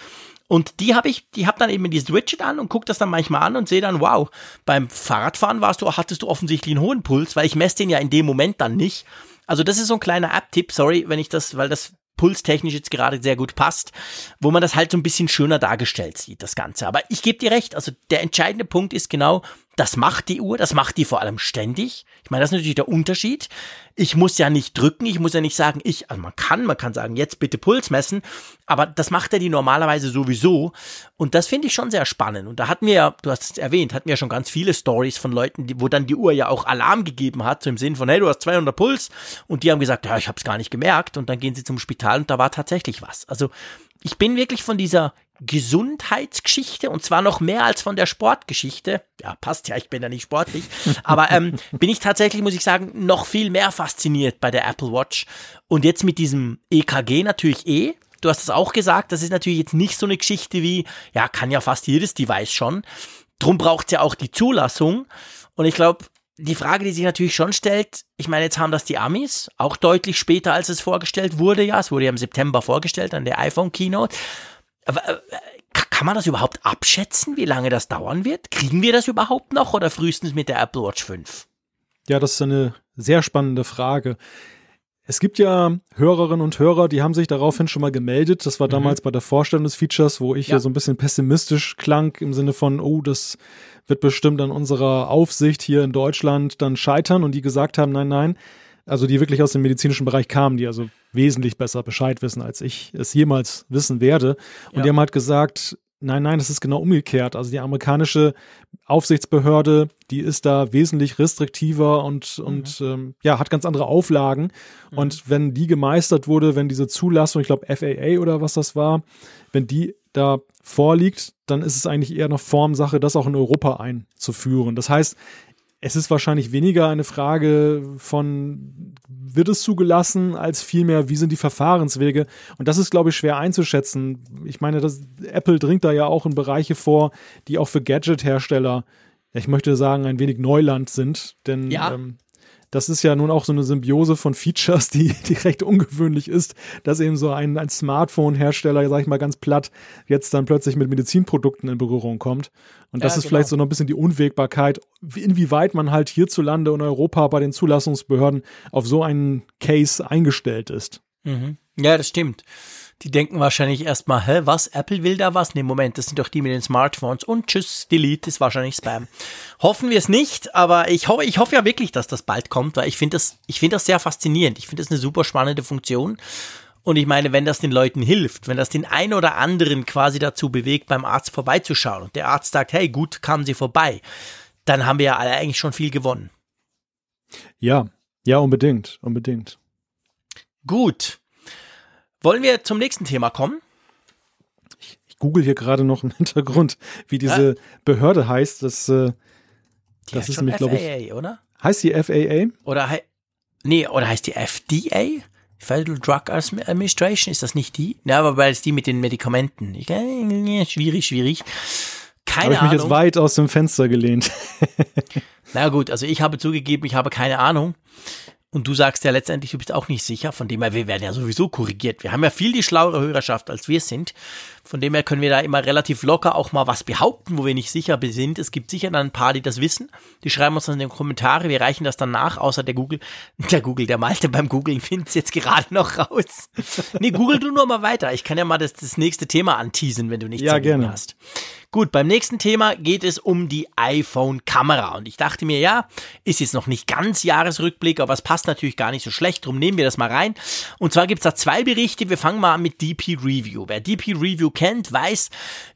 Und die habe ich, die habe dann eben dieses Widget an und gucke das dann manchmal an und sehe dann, wow, beim Fahrradfahren warst du, hattest du offensichtlich einen hohen Puls, weil ich messe den ja in dem Moment dann nicht. Also das ist so ein kleiner App-Tipp, sorry, wenn ich das, weil das pulstechnisch jetzt gerade sehr gut passt, wo man das halt so ein bisschen schöner dargestellt sieht, das Ganze. Aber ich gebe dir recht, also der entscheidende Punkt ist genau, das macht die Uhr, das macht die vor allem ständig. Ich meine, das ist natürlich der Unterschied. Ich muss ja nicht drücken, ich muss ja nicht sagen, ich, also man kann, man kann sagen, jetzt bitte Puls messen, aber das macht er die normalerweise sowieso. Und das finde ich schon sehr spannend. Und da hatten wir ja, du hast es erwähnt, hatten wir ja schon ganz viele Stories von Leuten, die, wo dann die Uhr ja auch Alarm gegeben hat, so im Sinn von, hey, du hast 200 Puls. Und die haben gesagt, ja, ich habe es gar nicht gemerkt. Und dann gehen sie zum Spital und da war tatsächlich was. Also ich bin wirklich von dieser Gesundheitsgeschichte und zwar noch mehr als von der Sportgeschichte. Ja, passt ja, ich bin ja nicht sportlich. Aber ähm, bin ich tatsächlich, muss ich sagen, noch viel mehr fasziniert bei der Apple Watch. Und jetzt mit diesem EKG natürlich eh. Du hast es auch gesagt, das ist natürlich jetzt nicht so eine Geschichte wie, ja, kann ja fast jedes Device schon. Drum braucht es ja auch die Zulassung. Und ich glaube, die Frage, die sich natürlich schon stellt, ich meine, jetzt haben das die Amis, auch deutlich später, als es vorgestellt wurde, ja, es wurde ja im September vorgestellt an der iPhone Keynote. Äh, kann man das überhaupt abschätzen, wie lange das dauern wird? Kriegen wir das überhaupt noch oder frühestens mit der Apple Watch 5? Ja, das ist eine sehr spannende Frage. Es gibt ja Hörerinnen und Hörer, die haben sich daraufhin schon mal gemeldet. Das war mhm. damals bei der Vorstellung des Features, wo ich ja. hier so ein bisschen pessimistisch klang im Sinne von, oh, das wird bestimmt an unserer Aufsicht hier in Deutschland dann scheitern und die gesagt haben, nein, nein. Also die wirklich aus dem medizinischen Bereich kamen, die also wesentlich besser Bescheid wissen, als ich es jemals wissen werde. Und ja. die haben halt gesagt, Nein, nein, das ist genau umgekehrt. Also die amerikanische Aufsichtsbehörde, die ist da wesentlich restriktiver und, mhm. und ähm, ja, hat ganz andere Auflagen. Mhm. Und wenn die gemeistert wurde, wenn diese Zulassung, ich glaube FAA oder was das war, wenn die da vorliegt, dann ist es eigentlich eher noch Formsache, das auch in Europa einzuführen. Das heißt, es ist wahrscheinlich weniger eine Frage von, wird es zugelassen, als vielmehr, wie sind die Verfahrenswege? Und das ist, glaube ich, schwer einzuschätzen. Ich meine, das, Apple dringt da ja auch in Bereiche vor, die auch für Gadget-Hersteller, ich möchte sagen, ein wenig Neuland sind. Denn ja. ähm, das ist ja nun auch so eine Symbiose von Features, die, die recht ungewöhnlich ist, dass eben so ein, ein Smartphone-Hersteller, sag ich mal ganz platt, jetzt dann plötzlich mit Medizinprodukten in Berührung kommt. Und das ja, ist genau. vielleicht so noch ein bisschen die Unwägbarkeit, inwieweit man halt hierzulande in Europa bei den Zulassungsbehörden auf so einen Case eingestellt ist. Mhm. Ja, das stimmt. Die denken wahrscheinlich erstmal, hä, was? Apple will da was? Nee, Moment, das sind doch die mit den Smartphones. Und tschüss, Delete ist wahrscheinlich Spam. Hoffen wir es nicht, aber ich hoffe, ich hoffe ja wirklich, dass das bald kommt, weil ich finde das, ich finde das sehr faszinierend. Ich finde das eine super spannende Funktion. Und ich meine, wenn das den Leuten hilft, wenn das den einen oder anderen quasi dazu bewegt, beim Arzt vorbeizuschauen und der Arzt sagt, hey, gut, kamen Sie vorbei, dann haben wir ja alle eigentlich schon viel gewonnen. Ja, ja, unbedingt, unbedingt. Gut. Wollen wir zum nächsten Thema kommen? Ich, ich google hier gerade noch im Hintergrund, wie diese ja. Behörde heißt. Das, äh, die das ist nämlich, glaube ich. oder? Heißt die FAA? Oder he nee, oder heißt die FDA? Federal Drug Administration, ist das nicht die? Ja, aber weil es die mit den Medikamenten. Ich, äh, schwierig, schwierig. Keine Ahnung. Habe ich mich jetzt weit aus dem Fenster gelehnt. Na gut, also ich habe zugegeben, ich habe keine Ahnung. Und du sagst ja letztendlich, du bist auch nicht sicher, von dem her, wir werden ja sowieso korrigiert. Wir haben ja viel die schlauere Hörerschaft, als wir sind. Von dem her können wir da immer relativ locker auch mal was behaupten, wo wir nicht sicher sind. Es gibt sicher dann ein paar, die das wissen. Die schreiben uns dann in den Kommentare, wir reichen das dann nach, außer der Google, der Google, der Malte beim Googlen findet es jetzt gerade noch raus. nee, google du nur mal weiter. Ich kann ja mal das, das nächste Thema anteasen, wenn du nichts ja, gerne. hast. Gut, beim nächsten Thema geht es um die iPhone-Kamera. Und ich dachte mir, ja, ist jetzt noch nicht ganz Jahresrückblick, aber es passt natürlich gar nicht so schlecht. Drum nehmen wir das mal rein. Und zwar gibt's da zwei Berichte. Wir fangen mal an mit DP Review. Wer DP Review kennt, weiß,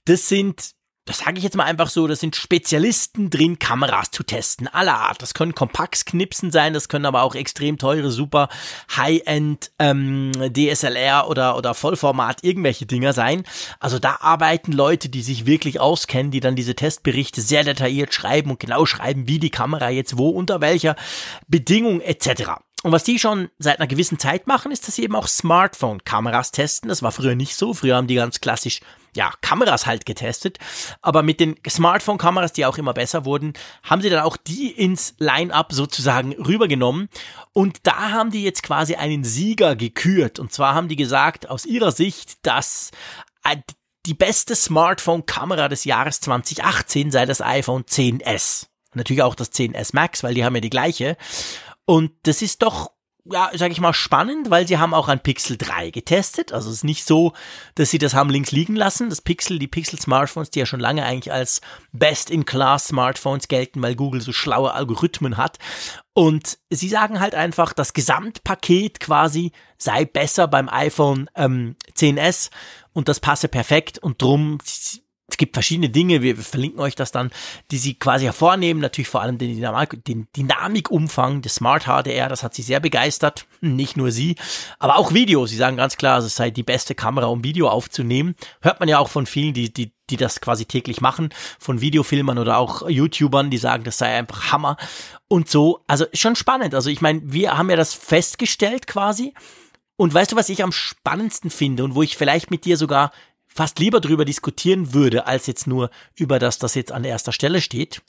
das sind das sage ich jetzt mal einfach so, das sind Spezialisten drin, Kameras zu testen, aller Art. Das können Kompaxtknipsen sein, das können aber auch extrem teure, super High-End ähm, DSLR oder, oder Vollformat irgendwelche Dinger sein. Also da arbeiten Leute, die sich wirklich auskennen, die dann diese Testberichte sehr detailliert schreiben und genau schreiben, wie die Kamera jetzt wo, unter welcher Bedingung etc. Und was die schon seit einer gewissen Zeit machen, ist, dass sie eben auch Smartphone-Kameras testen. Das war früher nicht so. Früher haben die ganz klassisch ja, Kameras halt getestet. Aber mit den Smartphone-Kameras, die auch immer besser wurden, haben sie dann auch die ins Line-up sozusagen rübergenommen. Und da haben die jetzt quasi einen Sieger gekürt. Und zwar haben die gesagt, aus ihrer Sicht, dass die beste Smartphone-Kamera des Jahres 2018 sei das iPhone 10s. Natürlich auch das 10s Max, weil die haben ja die gleiche. Und das ist doch ja, sag ich mal, spannend, weil sie haben auch ein Pixel 3 getestet. Also es ist nicht so, dass sie das haben links liegen lassen. Das Pixel, die Pixel Smartphones, die ja schon lange eigentlich als Best-in-Class Smartphones gelten, weil Google so schlaue Algorithmen hat. Und sie sagen halt einfach, das Gesamtpaket quasi sei besser beim iPhone ähm, 10s und das passe perfekt und drum es gibt verschiedene Dinge, wir verlinken euch das dann, die sie quasi hervornehmen. Natürlich vor allem den, Dynamik, den Dynamikumfang des Smart HDR, das hat sie sehr begeistert. Nicht nur sie, aber auch Video. Sie sagen ganz klar, es sei die beste Kamera, um Video aufzunehmen. Hört man ja auch von vielen, die, die, die das quasi täglich machen, von Videofilmern oder auch YouTubern, die sagen, das sei einfach Hammer und so. Also schon spannend. Also ich meine, wir haben ja das festgestellt quasi. Und weißt du, was ich am spannendsten finde und wo ich vielleicht mit dir sogar fast lieber drüber diskutieren würde, als jetzt nur über das, das jetzt an erster Stelle steht.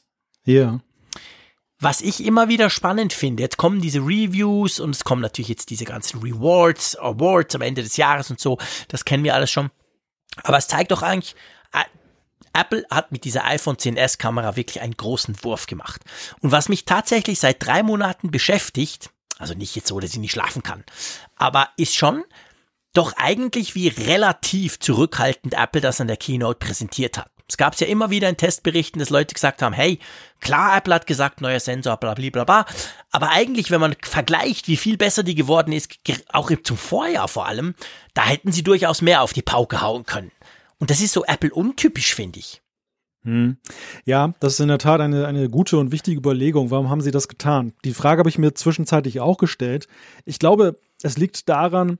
Ja. Was ich immer wieder spannend finde, jetzt kommen diese Reviews und es kommen natürlich jetzt diese ganzen Rewards, Awards am Ende des Jahres und so, das kennen wir alles schon. Aber es zeigt doch eigentlich, Apple hat mit dieser iPhone 10s Kamera wirklich einen großen Wurf gemacht. Und was mich tatsächlich seit drei Monaten beschäftigt, also nicht jetzt so, dass ich nicht schlafen kann, aber ist schon, doch eigentlich wie relativ zurückhaltend Apple das an der Keynote präsentiert hat. Es gab es ja immer wieder in Testberichten, dass Leute gesagt haben, hey, klar, Apple hat gesagt, neuer Sensor, bla bla bla bla. Aber eigentlich, wenn man vergleicht, wie viel besser die geworden ist, auch zum Vorjahr vor allem, da hätten sie durchaus mehr auf die Pauke hauen können. Und das ist so Apple untypisch, finde ich. Hm. Ja, das ist in der Tat eine, eine gute und wichtige Überlegung. Warum haben sie das getan? Die Frage habe ich mir zwischenzeitlich auch gestellt. Ich glaube, es liegt daran,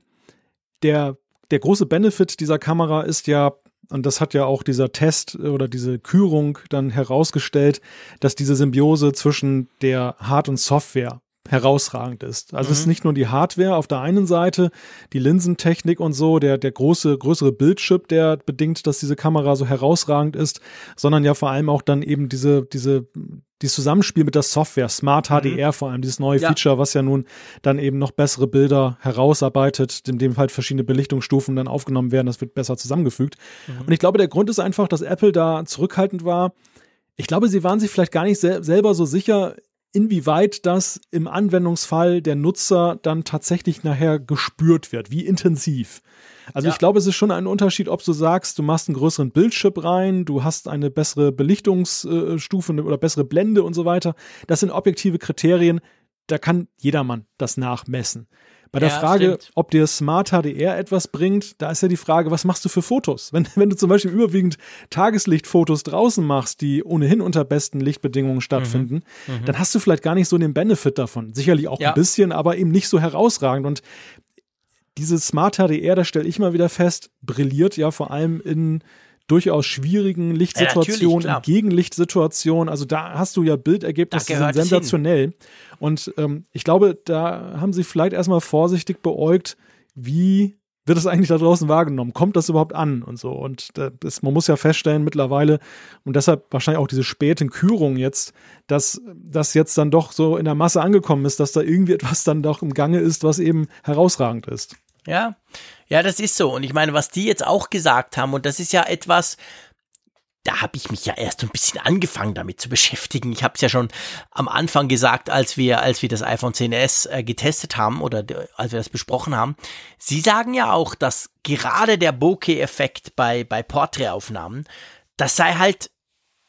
der, der große Benefit dieser Kamera ist ja, und das hat ja auch dieser Test oder diese Kürung dann herausgestellt, dass diese Symbiose zwischen der Hard- und Software herausragend ist. Also mhm. es ist mhm. nicht nur die Hardware auf der einen Seite, die Linsentechnik und so, der, der große, größere Bildchip, der bedingt, dass diese Kamera so herausragend ist, sondern ja vor allem auch dann eben diese, diese, dieses Zusammenspiel mit der Software, Smart HDR mhm. vor allem, dieses neue ja. Feature, was ja nun dann eben noch bessere Bilder herausarbeitet, in dem halt verschiedene Belichtungsstufen dann aufgenommen werden, das wird besser zusammengefügt. Mhm. Und ich glaube, der Grund ist einfach, dass Apple da zurückhaltend war. Ich glaube, sie waren sich vielleicht gar nicht sel selber so sicher, inwieweit das im Anwendungsfall der Nutzer dann tatsächlich nachher gespürt wird, wie intensiv. Also ja. ich glaube, es ist schon ein Unterschied, ob du sagst, du machst einen größeren Bildchip rein, du hast eine bessere Belichtungsstufe oder bessere Blende und so weiter. Das sind objektive Kriterien, da kann jedermann das nachmessen. Bei der ja, Frage, stimmt. ob dir Smart HDR etwas bringt, da ist ja die Frage, was machst du für Fotos? Wenn, wenn du zum Beispiel überwiegend Tageslichtfotos draußen machst, die ohnehin unter besten Lichtbedingungen stattfinden, mhm. Mhm. dann hast du vielleicht gar nicht so den Benefit davon. Sicherlich auch ja. ein bisschen, aber eben nicht so herausragend. Und dieses Smart HDR, da stelle ich mal wieder fest, brilliert ja vor allem in durchaus schwierigen Lichtsituationen, ja, Gegenlichtsituationen. Also da hast du ja Bildergebnisse, die sind sensationell. Und ähm, ich glaube, da haben sie vielleicht erstmal vorsichtig beäugt, wie wird es eigentlich da draußen wahrgenommen? Kommt das überhaupt an und so? Und das, man muss ja feststellen mittlerweile und deshalb wahrscheinlich auch diese späten Kürungen jetzt, dass das jetzt dann doch so in der Masse angekommen ist, dass da irgendwie etwas dann doch im Gange ist, was eben herausragend ist. Ja, ja, das ist so. Und ich meine, was die jetzt auch gesagt haben, und das ist ja etwas, da habe ich mich ja erst ein bisschen angefangen damit zu beschäftigen. Ich habe es ja schon am Anfang gesagt, als wir, als wir das iPhone 10s äh, getestet haben oder als wir das besprochen haben. Sie sagen ja auch, dass gerade der Bokeh-Effekt bei, bei Porträtaufnahmen, das sei halt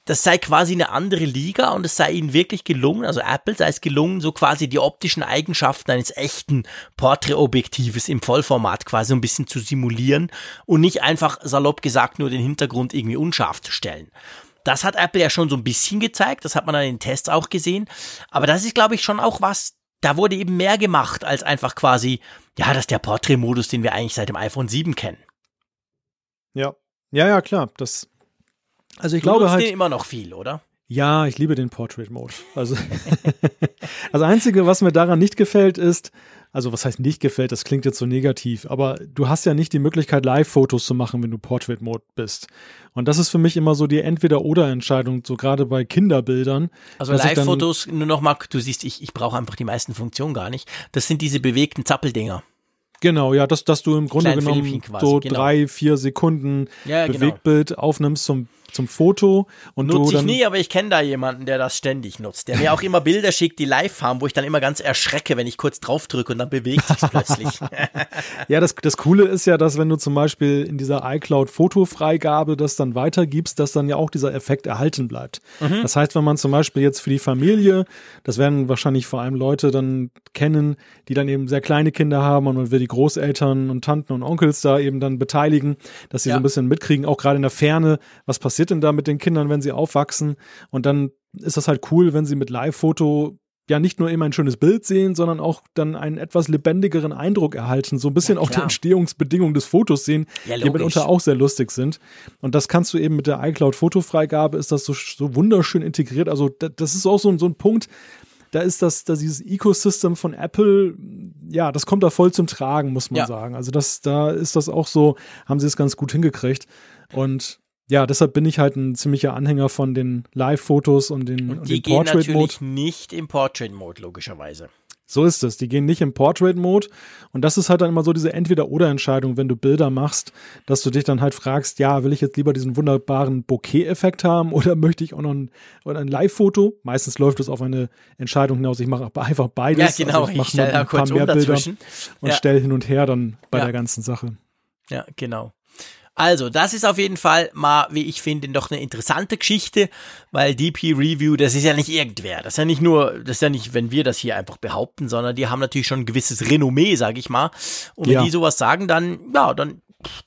das sei quasi eine andere Liga und es sei ihnen wirklich gelungen, also Apple sei es gelungen, so quasi die optischen Eigenschaften eines echten Porträtobjektives im Vollformat quasi ein bisschen zu simulieren und nicht einfach salopp gesagt nur den Hintergrund irgendwie unscharf zu stellen. Das hat Apple ja schon so ein bisschen gezeigt, das hat man an den Tests auch gesehen, aber das ist glaube ich schon auch was, da wurde eben mehr gemacht als einfach quasi, ja, das ist der Porträtmodus, den wir eigentlich seit dem iPhone 7 kennen. Ja, ja, ja, klar, das also ich du glaube halt. den immer noch viel, oder? Ja, ich liebe den Portrait Mode. Also das Einzige, was mir daran nicht gefällt, ist, also was heißt nicht gefällt, das klingt jetzt so negativ, aber du hast ja nicht die Möglichkeit, Live-Fotos zu machen, wenn du Portrait Mode bist. Und das ist für mich immer so die Entweder-Oder-Entscheidung, so gerade bei Kinderbildern. Also Live-Fotos, nur noch mal, du siehst, ich, ich brauche einfach die meisten Funktionen gar nicht. Das sind diese bewegten Zappeldinger Genau, ja, dass, dass du im Grunde Kleinen genommen quasi, so genau. drei, vier Sekunden Ja, genau. Bewegtbild aufnimmst zum, zum Foto und Nutze ich nie, aber ich kenne da jemanden, der das ständig nutzt. Der mir auch immer Bilder schickt, die live haben, wo ich dann immer ganz erschrecke, wenn ich kurz drauf drücke und dann bewegt sich plötzlich. Ja, das, das Coole ist ja, dass wenn du zum Beispiel in dieser iCloud-Fotofreigabe das dann weitergibst, dass dann ja auch dieser Effekt erhalten bleibt. Mhm. Das heißt, wenn man zum Beispiel jetzt für die Familie, das werden wahrscheinlich vor allem Leute dann kennen, die dann eben sehr kleine Kinder haben und man will die Großeltern und Tanten und Onkels da eben dann beteiligen, dass sie Ja. so ein bisschen mitkriegen, auch gerade in der Ferne, was passiert denn da mit den Kindern, wenn sie aufwachsen. Und dann ist das halt cool, wenn sie mit Live-Foto ja nicht nur immer ein schönes Bild sehen, sondern auch dann einen etwas lebendigeren Eindruck erhalten, so ein bisschen Ja, auch die. Entstehungsbedingungen des Fotos sehen, Ja, die mitunter auch sehr lustig sind. Und das kannst du eben mit der iCloud-Fotofreigabe, ist das so, so wunderschön integriert. Also da- das ist auch so, ein- so ein Punkt, da ist das, da dieses Ecosystem von Apple, ja, das kommt da voll zum Tragen, muss man Ja. sagen. Also das, da ist das auch so, haben sie es ganz gut hingekriegt. Und ja, deshalb bin ich halt ein ziemlicher Anhänger von den Live-Fotos und den, und Und die den gehen Portrait-Mode. natürlich nicht im Portrait-Mode, logischerweise. So ist es. Die gehen nicht im Portrait-Mode. Und das ist halt dann immer so diese Entweder-Oder-Entscheidung, wenn du Bilder machst, dass du dich dann halt fragst, ja, will ich jetzt lieber diesen wunderbaren Bokeh-Effekt haben oder möchte ich auch noch ein, oder ein Live-Foto? Meistens läuft es auf eine Entscheidung hinaus. Ich mache einfach beides. Ja, genau. Also ich mach stelle nur da ein paar kurz um mehr Bilder dazwischen. und Ja. stell hin und her dann bei Ja. der ganzen Sache. Ja, genau. Also, das ist auf jeden Fall mal, wie ich finde, doch eine interessante Geschichte, weil DP Review, das ist ja nicht irgendwer. Das ist ja nicht nur, das ist ja nicht, wenn wir das hier einfach behaupten, sondern die haben natürlich schon ein gewisses Renommee, sag ich mal. Und wenn Ja. die sowas sagen, dann, ja, dann,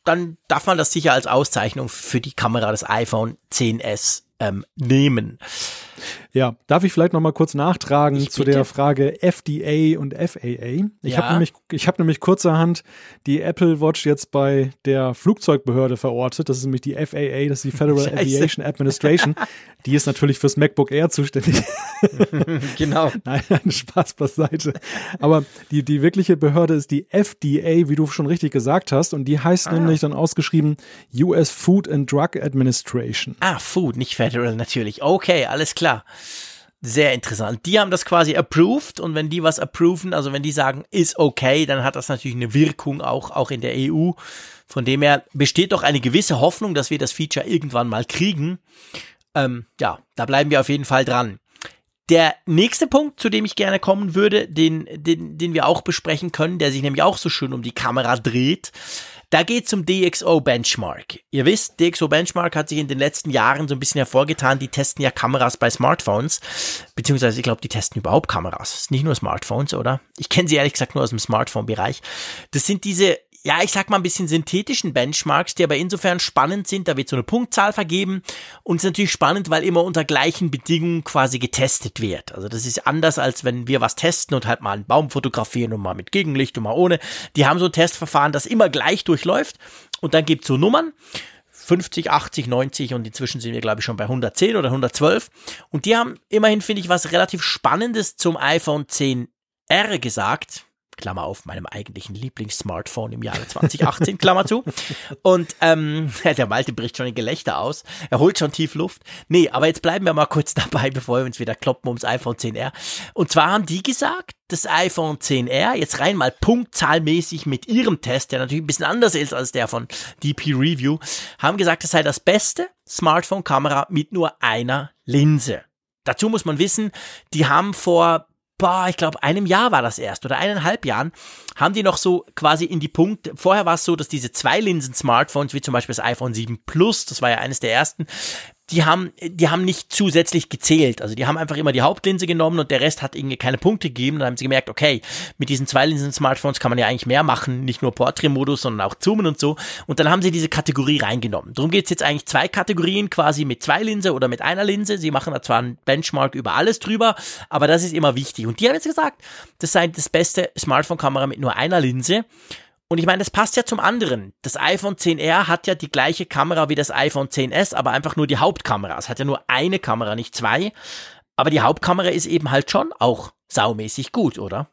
dann darf man das sicher als Auszeichnung für die Kamera des iPhone 10s ähm, nehmen. Ja, darf ich vielleicht noch mal kurz nachtragen Ich zu bitte. der Frage FDA und FAA? Ich Ja. habe nämlich, ich habe nämlich kurzerhand die Apple Watch jetzt bei der Flugzeugbehörde verortet. Das ist nämlich die FAA, das ist die Federal Scheiße. Aviation Administration. Die ist natürlich fürs MacBook Air zuständig. Genau. Nein, Spaß beiseite. Aber die, die wirkliche Behörde ist die FDA, wie du schon richtig gesagt hast. Und die heißt Ah. nämlich dann ausgeschrieben US Food and Drug Administration. Ah, Food, nicht Federal natürlich. Okay, alles klar. Sehr interessant. Die haben das quasi approved und wenn die was approven, also wenn die sagen, ist okay, dann hat das natürlich eine Wirkung auch, auch in der EU. Von dem her besteht doch eine gewisse Hoffnung, dass wir das Feature irgendwann mal kriegen. Ähm, ja, da bleiben wir auf jeden Fall dran. Der nächste Punkt, zu dem ich gerne kommen würde, den, den, den wir auch besprechen können, der sich nämlich auch so schön um die Kamera dreht, da geht es um DxO Benchmark. Ihr wisst, DxO Benchmark hat sich in den letzten Jahren so ein bisschen hervorgetan. Die testen ja Kameras bei Smartphones, beziehungsweise ich glaube, die testen überhaupt Kameras. Nicht nur Smartphones, oder? Ich kenne sie ehrlich gesagt nur aus dem Smartphone-Bereich. Das sind diese ja, ich sag mal ein bisschen synthetischen Benchmarks, die aber insofern spannend sind, da wird so eine Punktzahl vergeben und ist natürlich spannend, weil immer unter gleichen Bedingungen quasi getestet wird. Also das ist anders, als wenn wir was testen und halt mal einen Baum fotografieren und mal mit Gegenlicht und mal ohne. Die haben so ein Testverfahren, das immer gleich durchläuft und dann gibt's so Nummern. 50, 80, 90 und inzwischen sind wir, glaube ich, schon bei 110 oder 112. Und die haben immerhin, finde ich, was relativ Spannendes zum iPhone 10R gesagt. Klammer auf, meinem eigentlichen Lieblingssmartphone im Jahre 2018, Klammer zu. Und ähm, der Malte bricht schon in Gelächter aus. Er holt schon tief Luft. Nee, aber jetzt bleiben wir mal kurz dabei, bevor wir uns wieder kloppen ums iPhone 10R. Und zwar haben die gesagt, das iPhone 10R, jetzt rein mal punktzahlmäßig mit ihrem Test, der natürlich ein bisschen anders ist als der von DP Review, haben gesagt, es sei das beste Smartphone-Kamera mit nur einer Linse. Dazu muss man wissen, die haben vor boah, ich glaube, einem Jahr war das erst oder eineinhalb Jahren, haben die noch so quasi in die Punkte. Vorher war es so, dass diese zwei Linsen-Smartphones, wie zum Beispiel das iPhone 7 Plus, das war ja eines der ersten, die haben, die haben nicht zusätzlich gezählt. Also die haben einfach immer die Hauptlinse genommen und der Rest hat irgendwie keine Punkte gegeben. Dann haben sie gemerkt, okay, mit diesen zwei Linsen-Smartphones kann man ja eigentlich mehr machen, nicht nur Portrait-Modus, sondern auch Zoomen und so. Und dann haben sie diese Kategorie reingenommen. Darum geht's jetzt eigentlich zwei Kategorien, quasi mit zwei Linse oder mit einer Linse. Sie machen da zwar einen Benchmark über alles drüber, aber das ist immer wichtig. Und die haben jetzt gesagt, das sei das beste Smartphone-Kamera mit nur einer Linse. Und ich meine, das passt ja zum anderen. Das iPhone 10R hat ja die gleiche Kamera wie das iPhone 10S, aber einfach nur die Hauptkamera. Es hat ja nur eine Kamera, nicht zwei. Aber die Hauptkamera ist eben halt schon auch saumäßig gut, oder?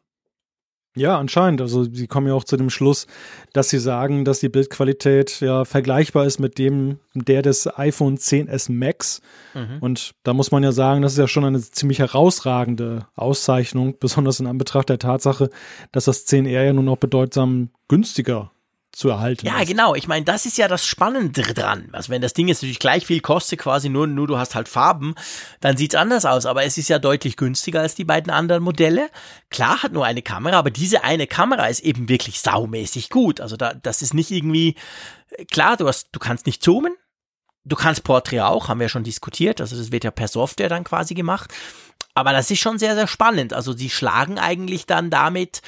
Ja, anscheinend. Also sie kommen ja auch zu dem Schluss, dass sie sagen, dass die Bildqualität ja vergleichbar ist mit dem der des iPhone 10s Max. Mhm. Und da muss man ja sagen, das ist ja schon eine ziemlich herausragende Auszeichnung, besonders in Anbetracht der Tatsache, dass das 10R ja nun auch bedeutsam günstiger zu erhalten. Ja, ist. genau. Ich meine, das ist ja das Spannende dran. Also wenn das Ding jetzt natürlich gleich viel kostet, quasi nur, nur du hast halt Farben, dann sieht's anders aus. Aber es ist ja deutlich günstiger als die beiden anderen Modelle. Klar hat nur eine Kamera, aber diese eine Kamera ist eben wirklich saumäßig gut. Also da, das ist nicht irgendwie, klar, du hast, du kannst nicht zoomen. Du kannst Portrait auch, haben wir ja schon diskutiert. Also das wird ja per Software dann quasi gemacht. Aber das ist schon sehr, sehr spannend. Also sie schlagen eigentlich dann damit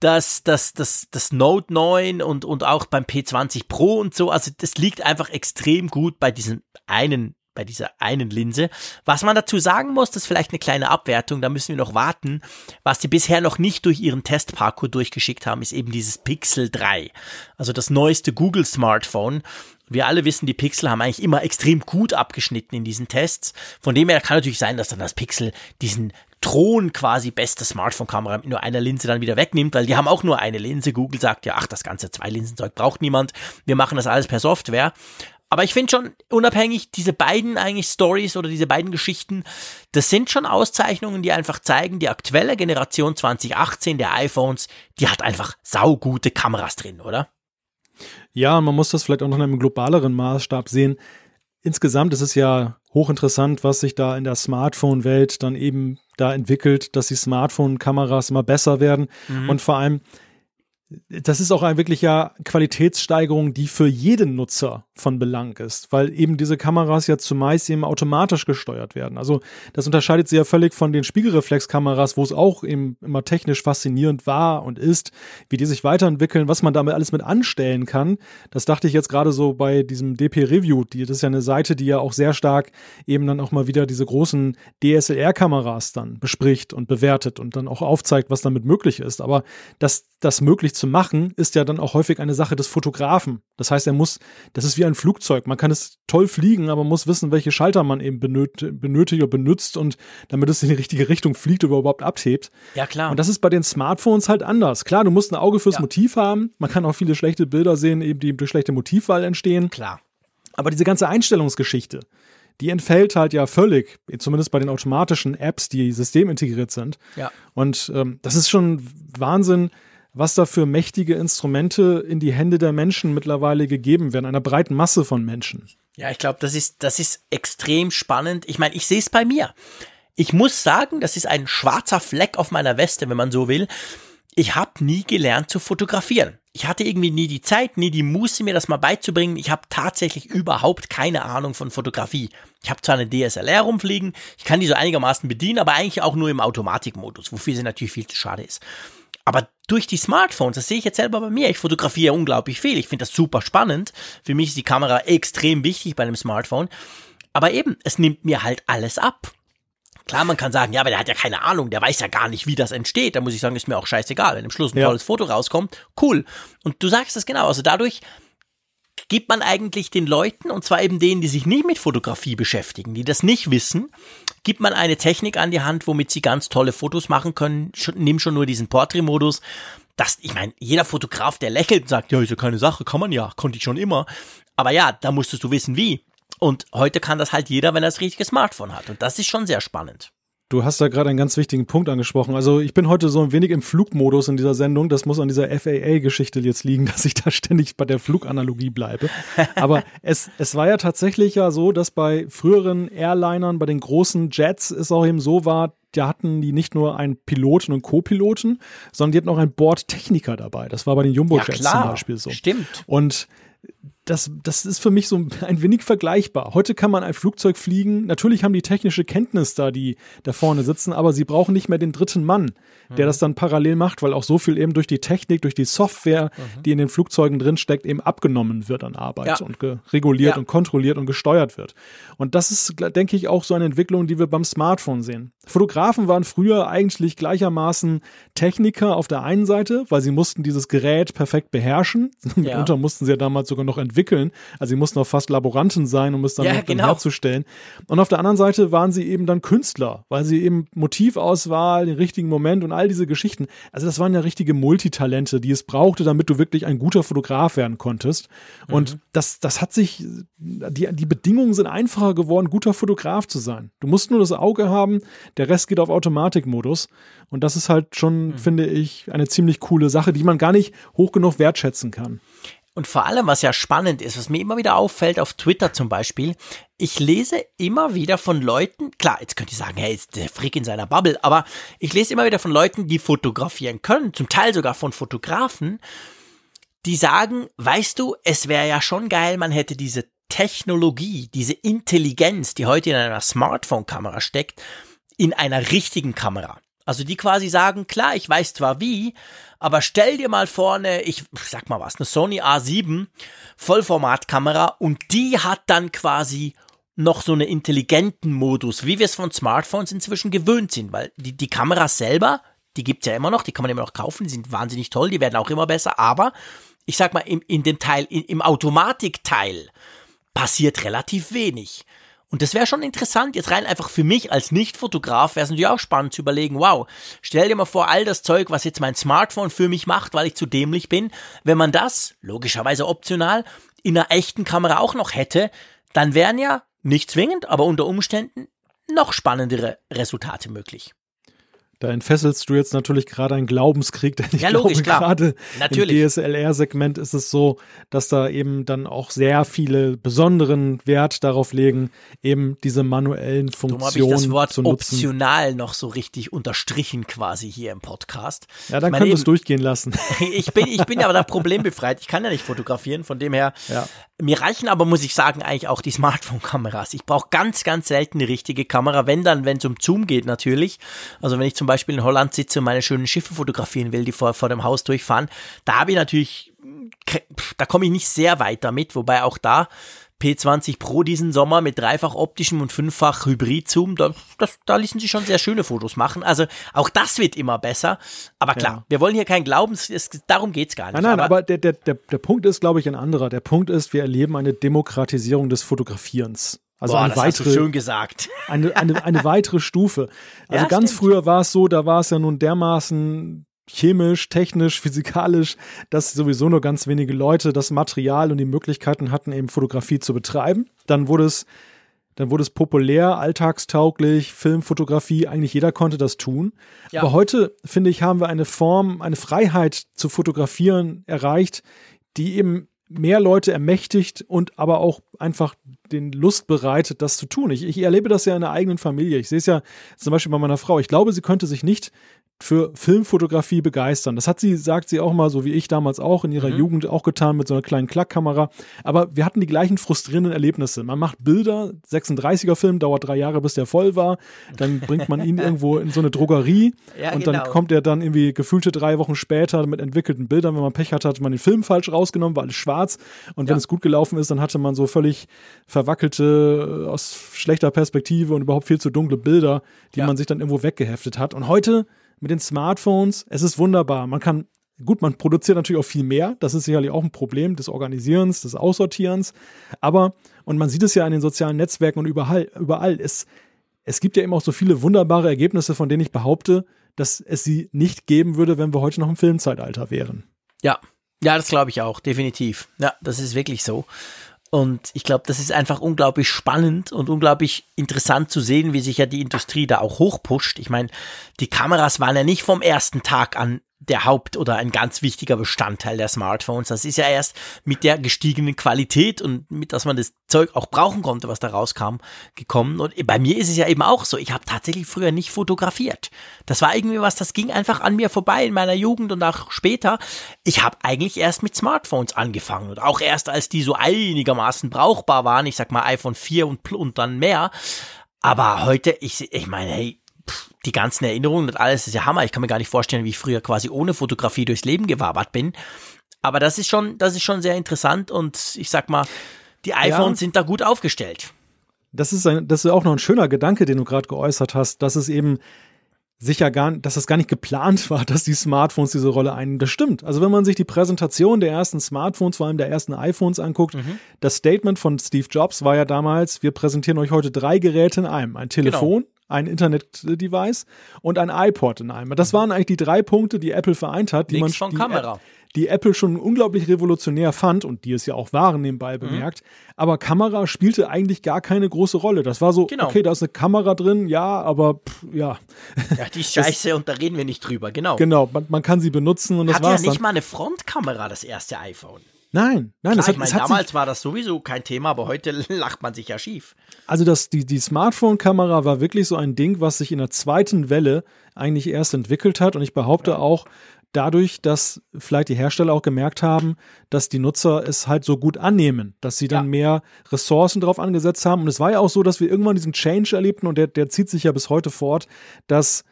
das, das, das, das Note 9 und, und auch beim P20 Pro und so. Also das liegt einfach extrem gut bei diesem einen bei dieser einen Linse. Was man dazu sagen muss, das ist vielleicht eine kleine Abwertung, da müssen wir noch warten. Was sie bisher noch nicht durch ihren Testparcours durchgeschickt haben, ist eben dieses Pixel 3. Also das neueste Google Smartphone. Wir alle wissen, die Pixel haben eigentlich immer extrem gut abgeschnitten in diesen Tests. Von dem her kann natürlich sein, dass dann das Pixel diesen Thron quasi beste Smartphone-Kamera mit nur einer Linse dann wieder wegnimmt, weil die haben auch nur eine Linse. Google sagt ja, ach, das ganze Zwei-Linsen-Zeug braucht niemand. Wir machen das alles per Software. Aber ich finde schon, unabhängig, diese beiden eigentlich Stories oder diese beiden Geschichten, das sind schon Auszeichnungen, die einfach zeigen, die aktuelle Generation 2018 der iPhones, die hat einfach saugute Kameras drin, oder? Ja, man muss das vielleicht auch noch in einem globaleren Maßstab sehen. Insgesamt ist es ja hochinteressant, was sich da in der Smartphone-Welt dann eben da entwickelt, dass die Smartphone-Kameras immer besser werden mhm. und vor allem das ist auch ein wirklicher Qualitätssteigerung, die für jeden Nutzer von Belang ist, weil eben diese Kameras ja zumeist eben automatisch gesteuert werden. Also das unterscheidet sie ja völlig von den Spiegelreflexkameras, wo es auch eben immer technisch faszinierend war und ist, wie die sich weiterentwickeln, was man damit alles mit anstellen kann. Das dachte ich jetzt gerade so bei diesem DP Review, die, das ist ja eine Seite, die ja auch sehr stark eben dann auch mal wieder diese großen DSLR-Kameras dann bespricht und bewertet und dann auch aufzeigt, was damit möglich ist. Aber das, das möglich zu machen, ist ja dann auch häufig eine Sache des Fotografen. Das heißt, er muss, das ist wie ein Flugzeug. Man kann es toll fliegen, aber muss wissen, welche Schalter man eben benötigt, benötigt oder benutzt und damit es in die richtige Richtung fliegt oder überhaupt abhebt. Ja, klar. Und das ist bei den Smartphones halt anders. Klar, du musst ein Auge fürs ja. Motiv haben. Man kann auch viele schlechte Bilder sehen, eben die durch schlechte Motivwahl entstehen. Klar. Aber diese ganze Einstellungsgeschichte, die entfällt halt ja völlig, zumindest bei den automatischen Apps, die systemintegriert sind. Ja. Und ähm, das ist schon Wahnsinn, was da für mächtige Instrumente in die Hände der Menschen mittlerweile gegeben werden, einer breiten Masse von Menschen. Ja, ich glaube, das ist, das ist extrem spannend. Ich meine, ich sehe es bei mir. Ich muss sagen, das ist ein schwarzer Fleck auf meiner Weste, wenn man so will. Ich habe nie gelernt zu fotografieren. Ich hatte irgendwie nie die Zeit, nie die Muße, mir das mal beizubringen. Ich habe tatsächlich überhaupt keine Ahnung von Fotografie. Ich habe zwar eine DSLR rumfliegen, ich kann die so einigermaßen bedienen, aber eigentlich auch nur im Automatikmodus, wofür sie natürlich viel zu schade ist. Aber durch die Smartphones, das sehe ich jetzt selber bei mir, ich fotografiere unglaublich viel. Ich finde das super spannend. Für mich ist die Kamera extrem wichtig bei einem Smartphone. Aber eben, es nimmt mir halt alles ab. Klar, man kann sagen, ja, aber der hat ja keine Ahnung, der weiß ja gar nicht, wie das entsteht. Da muss ich sagen, ist mir auch scheißegal. Wenn im Schluss ein ja. tolles Foto rauskommt, cool. Und du sagst es genau. Also dadurch gibt man eigentlich den Leuten, und zwar eben denen, die sich nicht mit Fotografie beschäftigen, die das nicht wissen, gibt man eine Technik an die Hand, womit sie ganz tolle Fotos machen können. Nimm schon nur diesen Portrait-Modus. Das, ich meine, jeder Fotograf, der lächelt und sagt, ja, ist ja keine Sache, kann man ja, konnte ich schon immer. Aber ja, da musstest du wissen, wie. Und heute kann das halt jeder, wenn er das richtige Smartphone hat. Und das ist schon sehr spannend. Du hast da gerade einen ganz wichtigen Punkt angesprochen. Also ich bin heute so ein wenig im Flugmodus in dieser Sendung. Das muss an dieser FAA-Geschichte jetzt liegen, dass ich da ständig bei der Fluganalogie bleibe. Aber es, es war ja tatsächlich ja so, dass bei früheren Airlinern, bei den großen Jets es auch eben so war, da hatten die nicht nur einen Piloten und Co-Piloten, sondern die hatten auch einen Bordtechniker dabei. Das war bei den Jumbo-Jets ja, zum Beispiel so. Stimmt. Und das, das ist für mich so ein wenig vergleichbar. Heute kann man ein Flugzeug fliegen. Natürlich haben die technische Kenntnis da, die da vorne sitzen, aber sie brauchen nicht mehr den dritten Mann, der mhm. das dann parallel macht, weil auch so viel eben durch die Technik, durch die Software, mhm. die in den Flugzeugen drinsteckt, eben abgenommen wird an Arbeit ja. und reguliert ja. und kontrolliert und gesteuert wird. Und das ist, denke ich, auch so eine Entwicklung, die wir beim Smartphone sehen. Fotografen waren früher eigentlich gleichermaßen Techniker auf der einen Seite, weil sie mussten dieses Gerät perfekt beherrschen. Ja. Mitunter mussten sie ja damals sogar noch entwickeln. Also sie mussten auch fast Laboranten sein, um es dann, Ja, genau. herzustellen. Und auf der anderen Seite waren sie eben dann Künstler, weil sie eben Motivauswahl, den richtigen Moment und all diese Geschichten. Also das waren ja richtige Multitalente, die es brauchte, damit du wirklich ein guter Fotograf werden konntest. Und Mhm. das, das hat sich, die, die Bedingungen sind einfacher geworden, guter Fotograf zu sein. Du musst nur das Auge haben, der Rest geht auf Automatikmodus. Und das ist halt schon, Mhm. finde ich, eine ziemlich coole Sache, die man gar nicht hoch genug wertschätzen kann. Und vor allem, was ja spannend ist, was mir immer wieder auffällt, auf Twitter zum Beispiel, ich lese immer wieder von Leuten, klar, jetzt könnt ihr sagen, hey, ist der Frick in seiner Bubble, aber ich lese immer wieder von Leuten, die fotografieren können, zum Teil sogar von Fotografen, die sagen, weißt du, es wäre ja schon geil, man hätte diese Technologie, diese Intelligenz, die heute in einer Smartphone-Kamera steckt, in einer richtigen Kamera. Also die quasi sagen, klar, ich weiß zwar wie, aber stell dir mal vorne, ich sag mal was, eine Sony A7 Vollformatkamera und die hat dann quasi noch so einen intelligenten Modus, wie wir es von Smartphones inzwischen gewöhnt sind, weil die, die Kameras selber, die gibt's ja immer noch, die kann man immer noch kaufen, die sind wahnsinnig toll, die werden auch immer besser, aber ich sag mal, im, in dem Teil, in, im Automatikteil passiert relativ wenig. Und das wäre schon interessant, jetzt rein einfach für mich als Nicht-Fotograf wäre es natürlich auch spannend zu überlegen, wow, stell dir mal vor, all das Zeug, was jetzt mein Smartphone für mich macht, weil ich zu dämlich bin, wenn man das, logischerweise optional, in einer echten Kamera auch noch hätte, dann wären ja, nicht zwingend, aber unter Umständen noch spannendere Resultate möglich. Da entfesselst du jetzt natürlich gerade einen Glaubenskrieg, denn ich Ja, logisch, glaube, gerade im DSLR-Segment ist es so, dass da eben dann auch sehr viele besonderen Wert darauf legen, eben diese manuellen Darum habe ich Funktionen das Wort zu nutzen. optional noch so richtig unterstrichen quasi hier im Podcast. Ja, dann können wir es durchgehen lassen. ich bin, ich bin ja aber da problembefreit. Ich kann ja nicht fotografieren, von dem her. Ja. Mir reichen aber, muss ich sagen, eigentlich auch die Smartphone-Kameras. Ich brauche ganz, ganz selten eine richtige Kamera, wenn dann, wenn es um Zoom geht natürlich. Also wenn ich zum Beispiel in Holland sitze und meine schönen Schiffe fotografieren will, die vor, vor dem Haus durchfahren, da habe ich natürlich, pff, da komme ich nicht sehr weit damit, wobei auch da P20 Pro diesen Sommer mit dreifach optischem und fünffach Hybrid-Zoom, da, das, da ließen sie schon sehr schöne Fotos machen. Also auch das wird immer besser. Aber klar, Ja. wir wollen hier kein Glaubens, es, darum geht's gar nicht. Nein, nein, aber, der, der, der, der Punkt ist, glaube ich, ein anderer. Der Punkt ist, wir erleben eine Demokratisierung des Fotografierens. Also Boah, eine das hast du weitere, schön gesagt. eine, eine, eine weitere Stufe. Also Ja, ganz stimmt. früher war es so, da war es ja nun dermaßen chemisch, technisch, physikalisch, dass sowieso nur ganz wenige Leute das Material und die Möglichkeiten hatten, eben Fotografie zu betreiben. Dann wurde es, dann wurde es populär, alltagstauglich, Filmfotografie, eigentlich jeder konnte das tun. Ja. Aber heute, finde ich, haben wir eine Form, eine Freiheit zu fotografieren erreicht, die eben mehr Leute ermächtigt und aber auch einfach den Lust bereitet, das zu tun. Ich, ich erlebe das ja in der eigenen Familie. Ich sehe es ja zum Beispiel bei meiner Frau. Ich glaube, sie könnte sich nicht für Filmfotografie begeistern. Das hat sie, sagt sie auch mal, so wie ich damals auch in ihrer Jugend auch getan mit so einer kleinen Klackkamera. Aber wir hatten die gleichen frustrierenden Erlebnisse. Man macht Bilder, 36er Film, dauert drei Jahre, bis der voll war. Dann bringt man ihn irgendwo in so eine Drogerie Ja, und genau. dann kommt er dann irgendwie gefühlte drei Wochen später mit entwickelten Bildern. Wenn man Pech hat, hatte man den Film falsch rausgenommen, war alles schwarz. Und wenn Ja. es gut gelaufen ist, dann hatte man so völlig verwackelte, äh, aus schlechter Perspektive und überhaupt viel zu dunkle Bilder, die Ja. man sich dann irgendwo weggeheftet hat. Und heute mit den Smartphones, es ist wunderbar. Man kann, gut, man produziert natürlich auch viel mehr. Das ist sicherlich auch ein Problem des Organisierens, des Aussortierens. Aber, und man sieht es ja in den sozialen Netzwerken und überall, überall, es, es gibt ja eben auch so viele wunderbare Ergebnisse, von denen ich behaupte, dass es sie nicht geben würde, wenn wir heute noch im Filmzeitalter wären. Ja, ja, das glaube ich auch, definitiv. Ja, das ist wirklich so. Und ich glaube, das ist einfach unglaublich spannend und unglaublich interessant zu sehen, wie sich ja die Industrie da auch hochpusht. Ich meine, die Kameras waren ja nicht vom ersten Tag an der Haupt- oder ein ganz wichtiger Bestandteil der Smartphones. Das ist ja erst mit der gestiegenen Qualität und mit, dass man das Zeug auch brauchen konnte, was da rauskam, gekommen. Und bei mir ist es ja eben auch so. Ich habe tatsächlich früher nicht fotografiert. Das war irgendwie was, das ging einfach an mir vorbei in meiner Jugend und auch später. Ich habe eigentlich erst mit Smartphones angefangen und auch erst als die so einigermaßen brauchbar waren. Ich sag mal iPhone 4 und, und dann mehr. Aber heute, ich, ich meine, hey, pff, die ganzen Erinnerungen und alles ist ja Hammer. Ich kann mir gar nicht vorstellen, wie ich früher quasi ohne Fotografie durchs Leben gewabert bin. Aber das ist schon, das ist schon sehr interessant und ich sag mal, die iPhones sind da gut aufgestellt. Das ist, ein, das ist auch noch ein schöner Gedanke, den du gerade geäußert hast, dass es eben sicher gar, dass das gar nicht geplant war, dass die Smartphones diese Rolle einnehmen. Das stimmt. Also wenn man sich die Präsentation der ersten Smartphones, vor allem der ersten iPhones anguckt, mhm. das Statement von Steve Jobs war ja damals, wir präsentieren euch heute drei Geräte in einem. Ein Telefon, genau. Ein Internet-Device und ein iPod in einem. Das waren eigentlich die drei Punkte, die Apple vereint hat, die Links man von Kamera die Apple schon unglaublich revolutionär fand und die es ja auch waren nebenbei mhm. bemerkt. Mhm. Aber Kamera spielte eigentlich gar keine große Rolle. Das war so, genau. okay, da ist eine Kamera drin, ja, aber pff, ja. Ja, die Scheiße das, und da reden wir nicht drüber, genau. Genau, man, man kann sie benutzen und das hat war's ja nicht dann. mal eine Frontkamera, das erste iPhone. Nein, nein, Klar, das hat, ich meine, hat damals war das sowieso kein Thema, aber heute lacht man sich ja schief. Also das, die, die Smartphone-Kamera war wirklich so ein Ding, was sich in der zweiten Welle eigentlich erst entwickelt hat. Und ich behaupte ja. auch, dadurch, dass vielleicht die Hersteller auch gemerkt haben, dass die Nutzer es halt so gut annehmen, dass sie dann ja. mehr Ressourcen drauf angesetzt haben. Und es war ja auch so, dass wir irgendwann diesen Change erlebten und der, der zieht sich ja bis heute fort, dass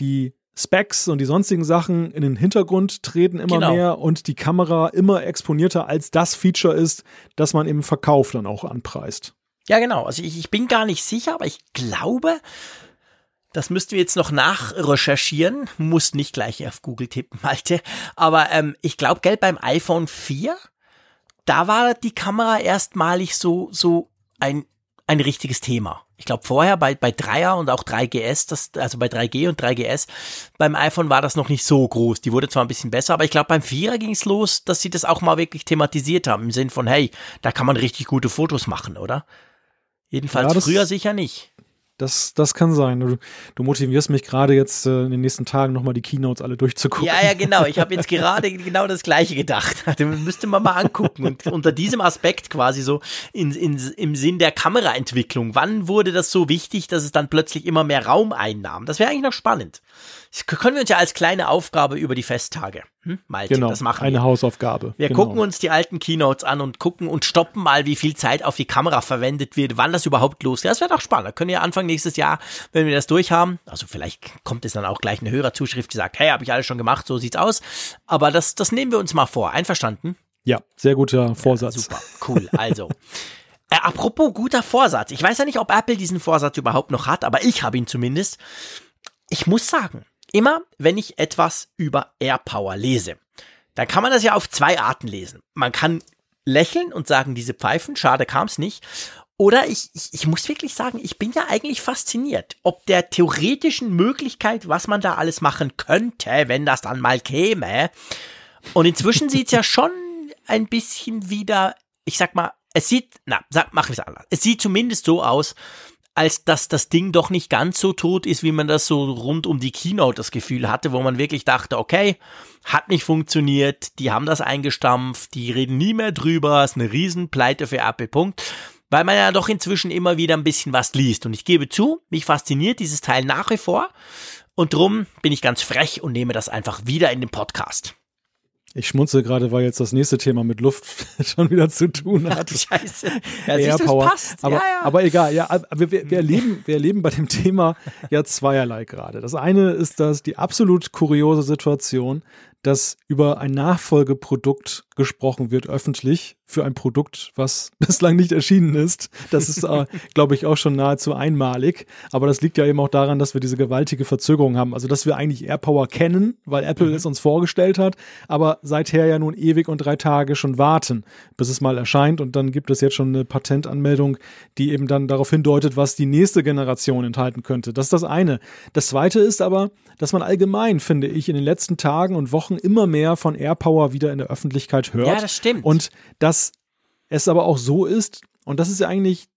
die Specs und die sonstigen Sachen in den Hintergrund treten immer genau. mehr und die Kamera immer exponierter als das Feature ist, das man im Verkauf dann auch anpreist. Ja, genau. Also ich, ich bin gar nicht sicher, aber ich glaube, das müssten wir jetzt noch nachrecherchieren. Muss nicht gleich auf Google tippen, Malte. Aber ähm, ich glaube, gell, beim iPhone 4, da war die Kamera erstmalig so, so ein, ein richtiges Thema. Ich glaube, vorher bei, bei 3er und auch 3GS, das, also bei 3G und 3GS, beim iPhone war das noch nicht so groß. Die wurde zwar ein bisschen besser, aber ich glaube, beim 4er ging es los, dass sie das auch mal wirklich thematisiert haben. Im Sinn von, hey, da kann man richtig gute Fotos machen, oder? Jedenfalls ja, früher sicher nicht. Das, das kann sein. Du, du motivierst mich gerade jetzt äh, in den nächsten Tagen nochmal die Keynotes alle durchzugucken. Ja, ja, genau. Ich habe jetzt gerade genau das Gleiche gedacht. Das müsste man mal angucken. Und unter diesem Aspekt quasi so in, in, im Sinn der Kameraentwicklung. Wann wurde das so wichtig, dass es dann plötzlich immer mehr Raum einnahm? Das wäre eigentlich noch spannend. Das können wir uns ja als kleine Aufgabe über die Festtage. Hm? Malte, genau, das machen eine wir. Hausaufgabe. Wir genau. gucken uns die alten Keynotes an und gucken und stoppen mal, wie viel Zeit auf die Kamera verwendet wird, wann das überhaupt losgeht. Das wäre doch spannend. Da können wir Anfang nächstes Jahr, wenn wir das durchhaben, also vielleicht kommt es dann auch gleich eine Hörerzuschrift, die sagt, hey, habe ich alles schon gemacht, so sieht's aus. Aber das, das nehmen wir uns mal vor. Einverstanden? Ja, sehr guter Vorsatz. Ja, super, cool. Also. Äh, apropos guter Vorsatz. Ich weiß ja nicht, ob Apple diesen Vorsatz überhaupt noch hat, aber ich habe ihn zumindest. Ich muss sagen, immer wenn ich etwas über AirPower lese, dann kann man das ja auf zwei Arten lesen. Man kann lächeln und sagen, diese Pfeifen, schade kam's nicht. Oder ich, ich, ich muss wirklich sagen, ich bin ja eigentlich fasziniert, ob der theoretischen Möglichkeit, was man da alles machen könnte, wenn das dann mal käme. Und inzwischen sieht's ja schon ein bisschen wieder, ich sag mal, es sieht, na, sag, mach es anders. Es sieht zumindest so aus, als dass das Ding doch nicht ganz so tot ist, wie man das so rund um die Keynote das Gefühl hatte, wo man wirklich dachte, okay, hat nicht funktioniert, die haben das eingestampft, die reden nie mehr drüber, ist eine Riesenpleite für Apple, Punkt. Weil man ja doch inzwischen immer wieder ein bisschen was liest. Und ich gebe zu, mich fasziniert dieses Teil nach wie vor. Und drum bin ich ganz frech und nehme das einfach wieder in den Podcast. Ich schmunze gerade, weil jetzt das nächste Thema mit Luft schon wieder zu tun hat. Ach, Scheiße. Ja, Air Power. passt. Aber, ja, ja. aber egal, ja, aber wir, wir, erleben, wir erleben bei dem Thema ja zweierlei gerade. Das eine ist das die absolut kuriose Situation, dass über ein Nachfolgeprodukt gesprochen wird öffentlich für ein Produkt, was bislang nicht erschienen ist. Das ist, äh, glaube ich, auch schon nahezu einmalig. Aber das liegt ja eben auch daran, dass wir diese gewaltige Verzögerung haben. Also, dass wir eigentlich AirPower kennen, weil Apple mhm. es uns vorgestellt hat, aber seither ja nun ewig und drei Tage schon warten, bis es mal erscheint. Und dann gibt es jetzt schon eine Patentanmeldung, die eben dann darauf hindeutet, was die nächste Generation enthalten könnte. Das ist das eine. Das zweite ist aber, dass man allgemein, finde ich, in den letzten Tagen und Wochen immer mehr von AirPower wieder in der Öffentlichkeit hört. Ja, das stimmt. Und dass es aber auch so ist, und das ist ja eigentlich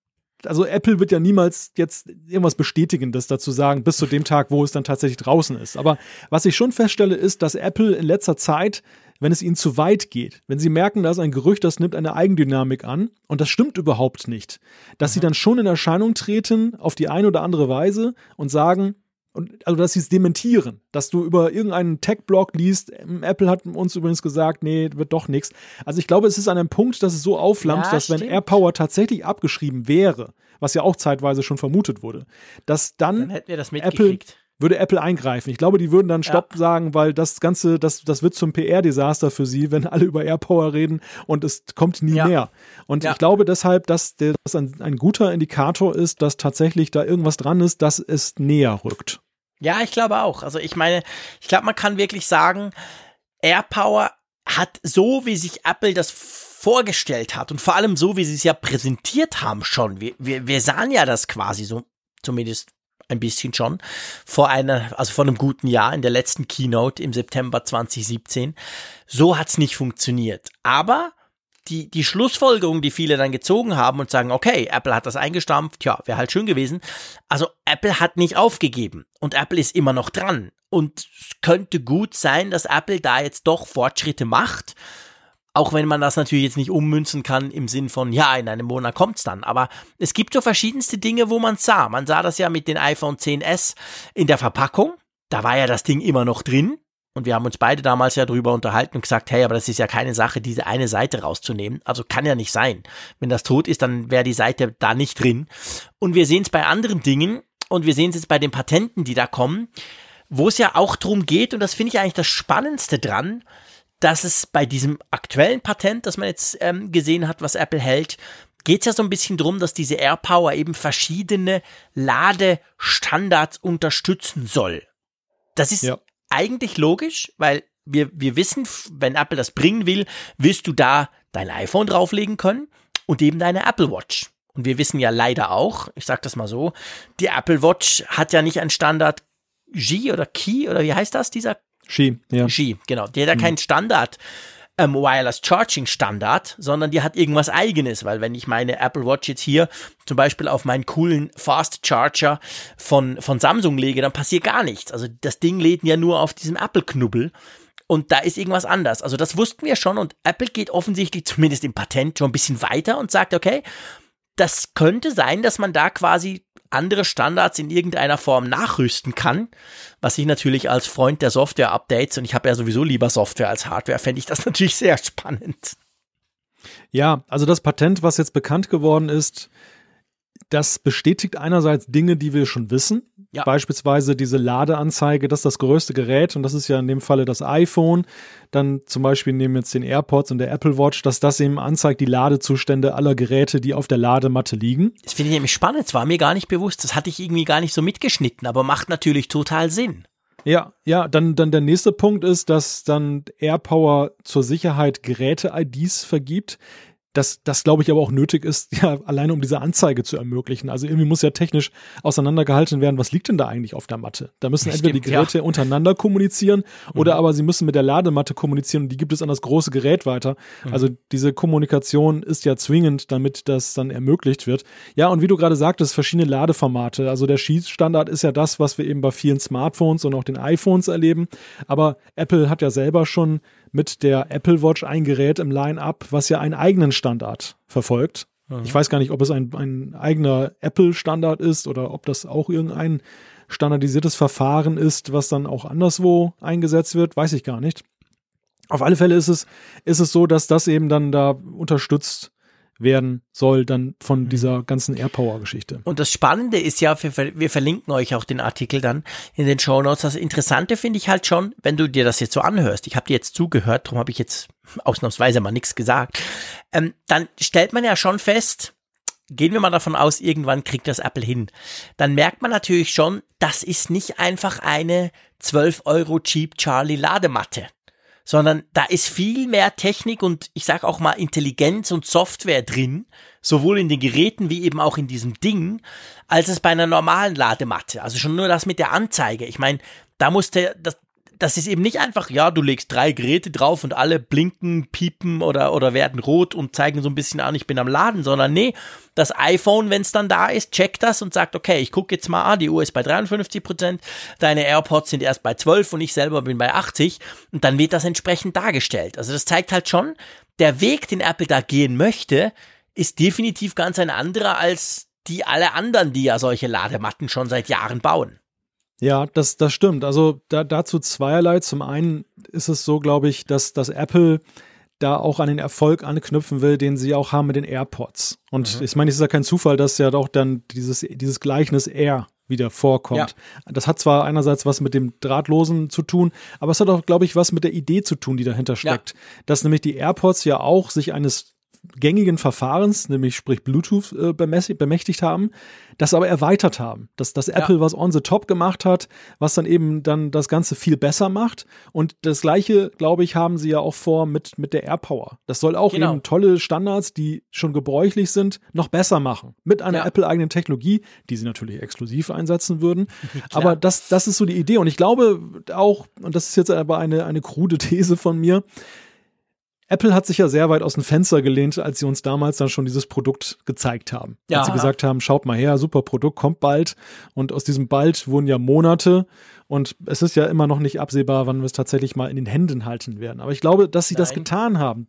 also Apple wird ja niemals jetzt irgendwas Bestätigendes dazu sagen, bis zu dem Tag, wo es dann tatsächlich draußen ist. Aber was ich schon feststelle, ist, dass Apple in letzter Zeit, wenn es ihnen zu weit geht, wenn sie merken, da ist ein Gerücht, das nimmt eine Eigendynamik an und das stimmt überhaupt nicht, dass mhm. sie dann schon in Erscheinung treten auf die eine oder andere Weise und sagen, und also dass sie es dementieren, dass du über irgendeinen Tech-Blog liest, ähm, Apple hat uns übrigens gesagt, nee, wird doch nichts. Also ich glaube, es ist an einem Punkt, dass es so aufflammt, ja, dass stimmt. wenn AirPower tatsächlich abgeschrieben wäre, was ja auch zeitweise schon vermutet wurde, dass dann, dann Apple würde Apple eingreifen. Ich glaube, die würden dann Stopp ja. sagen, weil das Ganze, das, das wird zum PR-Desaster für sie, wenn alle über AirPower reden und es kommt nie ja. mehr. Und ja. ich glaube deshalb, dass das ein, ein guter Indikator ist, dass tatsächlich da irgendwas dran ist, dass es näher rückt. Ja, ich glaube auch. Also ich meine, ich glaube, man kann wirklich sagen, AirPower hat so, wie sich Apple das vorgestellt hat und vor allem so, wie sie es ja präsentiert haben schon. Wir, wir, wir sahen ja das quasi so, zumindest ein bisschen schon, vor einer, also vor einem guten Jahr in der letzten Keynote im September 2017. So hat's nicht funktioniert. Aber die, die Schlussfolgerung, die viele dann gezogen haben und sagen, okay, Apple hat das eingestampft, ja, wäre halt schön gewesen. Also Apple hat nicht aufgegeben und Apple ist immer noch dran. Und es könnte gut sein, dass Apple da jetzt doch Fortschritte macht. Auch wenn man das natürlich jetzt nicht ummünzen kann im Sinn von, ja, in einem Monat kommt's dann. Aber es gibt so verschiedenste Dinge, wo man sah. Man sah das ja mit den iPhone 10s in der Verpackung. Da war ja das Ding immer noch drin. Und wir haben uns beide damals ja drüber unterhalten und gesagt, hey, aber das ist ja keine Sache, diese eine Seite rauszunehmen. Also kann ja nicht sein. Wenn das tot ist, dann wäre die Seite da nicht drin. Und wir sehen es bei anderen Dingen und wir sehen es jetzt bei den Patenten, die da kommen, wo es ja auch drum geht, und das finde ich eigentlich das Spannendste dran, dass es bei diesem aktuellen Patent, das man jetzt ähm, gesehen hat, was Apple hält, geht es ja so ein bisschen drum, dass diese AirPower eben verschiedene Ladestandards unterstützen soll. Das ist ja eigentlich logisch, weil wir, wir wissen, wenn Apple das bringen will, willst du da dein iPhone drauflegen können und eben deine Apple Watch. Und wir wissen ja leider auch, ich sag das mal so, die Apple Watch hat ja nicht einen Standard G oder Key oder wie heißt das, dieser? G, ja. G, genau. Die hat ja mhm. keinen Standard ähm, Wireless Charging Standard, sondern die hat irgendwas eigenes, weil wenn ich meine Apple Watch jetzt hier zum Beispiel auf meinen coolen Fast Charger von, von Samsung lege, dann passiert gar nichts. Also das Ding lädt ja nur auf diesem Apple-Knubbel. Und da ist irgendwas anders. Also das wussten wir schon und Apple geht offensichtlich zumindest im Patent schon ein bisschen weiter und sagt, okay, das könnte sein, dass man da quasi andere Standards in irgendeiner Form nachrüsten kann, was ich natürlich als Freund der Software-Updates und ich habe ja sowieso lieber Software als Hardware, fände ich das natürlich sehr spannend. Ja, also das Patent, was jetzt bekannt geworden ist, das bestätigt einerseits Dinge, die wir schon wissen. Ja. Beispielsweise diese Ladeanzeige, das ist das größte Gerät und das ist ja in dem Falle das iPhone. Dann zum Beispiel nehmen wir jetzt den AirPods und der Apple Watch, dass das eben anzeigt die Ladezustände aller Geräte, die auf der Ladematte liegen. Das finde ich nämlich spannend. Das war mir gar nicht bewusst. Das hatte ich irgendwie gar nicht so mitgeschnitten, aber macht natürlich total Sinn. Ja, ja, dann, dann der nächste Punkt ist, dass dann AirPower zur Sicherheit Geräte-IDs vergibt dass das, glaube ich, aber auch nötig ist, ja, alleine um diese Anzeige zu ermöglichen. Also irgendwie muss ja technisch auseinandergehalten werden, was liegt denn da eigentlich auf der Matte? Da müssen entweder die Geräte ja. untereinander kommunizieren mhm. oder aber sie müssen mit der Ladematte kommunizieren und die gibt es an das große Gerät weiter. Mhm. Also diese Kommunikation ist ja zwingend, damit das dann ermöglicht wird. Ja, und wie du gerade sagtest, verschiedene Ladeformate. Also der Schießstandard ist ja das, was wir eben bei vielen Smartphones und auch den iPhones erleben. Aber Apple hat ja selber schon mit der Apple Watch ein Gerät im Line-up, was ja einen eigenen Standard verfolgt. Mhm. Ich weiß gar nicht, ob es ein, ein eigener Apple-Standard ist oder ob das auch irgendein standardisiertes Verfahren ist, was dann auch anderswo eingesetzt wird, weiß ich gar nicht. Auf alle Fälle ist es, ist es so, dass das eben dann da unterstützt werden soll dann von mhm. dieser ganzen AirPower-Geschichte. Und das Spannende ist ja, wir, wir, verlinken euch auch den Artikel dann in den Show Notes. Das Interessante finde ich halt schon, wenn du dir das jetzt so anhörst. Ich habe dir jetzt zugehört, darum habe ich jetzt ausnahmsweise mal nichts gesagt. Ähm, dann stellt man ja schon fest, gehen wir mal davon aus, irgendwann kriegt das Apple hin. Dann merkt man natürlich schon, das ist nicht einfach eine 12 Euro Cheap Charlie Ladematte sondern da ist viel mehr Technik und ich sag auch mal Intelligenz und Software drin, sowohl in den Geräten wie eben auch in diesem Ding, als es bei einer normalen Ladematte. Also schon nur das mit der Anzeige. Ich meine, da musste das, das ist eben nicht einfach, ja, du legst drei Geräte drauf und alle blinken, piepen oder, oder werden rot und zeigen so ein bisschen an, ich bin am Laden, sondern nee, das iPhone, wenn es dann da ist, checkt das und sagt, okay, ich gucke jetzt mal an, die Uhr ist bei 53 Prozent, deine AirPods sind erst bei 12 und ich selber bin bei 80 und dann wird das entsprechend dargestellt. Also das zeigt halt schon, der Weg, den Apple da gehen möchte, ist definitiv ganz ein anderer als die alle anderen, die ja solche Ladematten schon seit Jahren bauen. Ja, das, das stimmt. Also da, dazu zweierlei. Zum einen ist es so, glaube ich, dass, dass Apple da auch an den Erfolg anknüpfen will, den sie auch haben mit den AirPods. Und mhm. ich meine, es ist ja kein Zufall, dass ja doch dann dieses, dieses Gleichnis Air wieder vorkommt. Ja. Das hat zwar einerseits was mit dem Drahtlosen zu tun, aber es hat auch, glaube ich, was mit der Idee zu tun, die dahinter steckt. Ja. Dass nämlich die AirPods ja auch sich eines gängigen Verfahrens, nämlich sprich Bluetooth, äh, bemächtigt haben, das aber erweitert haben. Dass, dass Apple ja. was on the top gemacht hat, was dann eben dann das Ganze viel besser macht. Und das gleiche, glaube ich, haben sie ja auch vor mit, mit der AirPower. Das soll auch genau. eben tolle Standards, die schon gebräuchlich sind, noch besser machen. Mit einer ja. Apple-eigenen Technologie, die sie natürlich exklusiv einsetzen würden. aber das, das ist so die Idee. Und ich glaube auch, und das ist jetzt aber eine, eine krude These von mir, Apple hat sich ja sehr weit aus dem Fenster gelehnt, als sie uns damals dann schon dieses Produkt gezeigt haben. Ja. Als sie gesagt haben, schaut mal her, super Produkt, kommt bald. Und aus diesem bald wurden ja Monate. Und es ist ja immer noch nicht absehbar, wann wir es tatsächlich mal in den Händen halten werden. Aber ich glaube, dass sie Nein. das getan haben.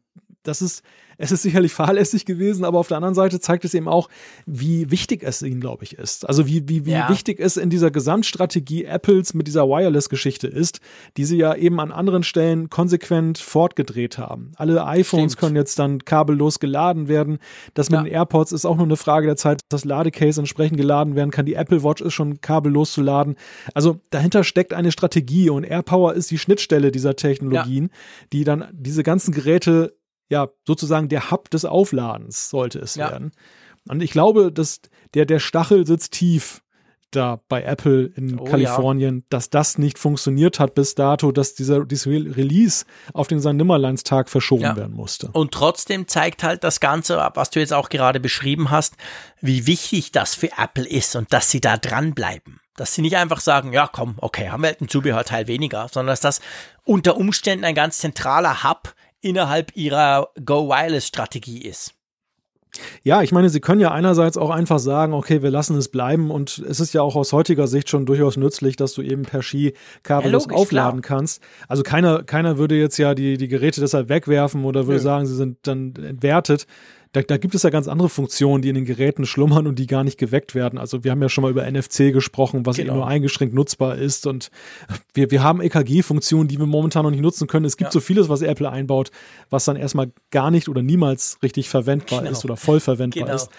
Das ist es ist sicherlich fahrlässig gewesen, aber auf der anderen Seite zeigt es eben auch, wie wichtig es ihnen, glaube ich, ist. Also wie, wie, wie ja. wichtig es in dieser Gesamtstrategie Apples mit dieser Wireless-Geschichte ist, die sie ja eben an anderen Stellen konsequent fortgedreht haben. Alle iPhones Stimmt. können jetzt dann kabellos geladen werden. Das mit ja. den AirPods ist auch nur eine Frage der Zeit, dass das Ladecase entsprechend geladen werden kann. Die Apple Watch ist schon kabellos zu laden. Also dahinter steckt eine Strategie und AirPower ist die Schnittstelle dieser Technologien, ja. die dann diese ganzen Geräte ja, sozusagen der Hub des Aufladens sollte es ja. werden. Und ich glaube, dass der, der Stachel sitzt tief da bei Apple in oh, Kalifornien, ja. dass das nicht funktioniert hat bis dato, dass dieser, dieser Release auf den Nimmerlandstag verschoben ja. werden musste. Und trotzdem zeigt halt das Ganze, was du jetzt auch gerade beschrieben hast, wie wichtig das für Apple ist und dass sie da dranbleiben. Dass sie nicht einfach sagen, ja komm, okay, haben wir halt ein Zubehörteil weniger, sondern dass das unter Umständen ein ganz zentraler Hub innerhalb ihrer Go Wireless Strategie ist. Ja, ich meine, sie können ja einerseits auch einfach sagen, okay, wir lassen es bleiben und es ist ja auch aus heutiger Sicht schon durchaus nützlich, dass du eben per Ski kabellos ja, aufladen klar. kannst. Also keiner, keiner würde jetzt ja die, die Geräte deshalb wegwerfen oder würde Nö. sagen, sie sind dann entwertet da, da gibt es ja ganz andere Funktionen, die in den Geräten schlummern und die gar nicht geweckt werden. Also wir haben ja schon mal über NFC gesprochen, was genau. eben nur eingeschränkt nutzbar ist. Und wir, wir haben EKG-Funktionen, die wir momentan noch nicht nutzen können. Es gibt ja. so vieles, was Apple einbaut, was dann erstmal gar nicht oder niemals richtig verwendbar genau. ist oder voll verwendbar genau. ist.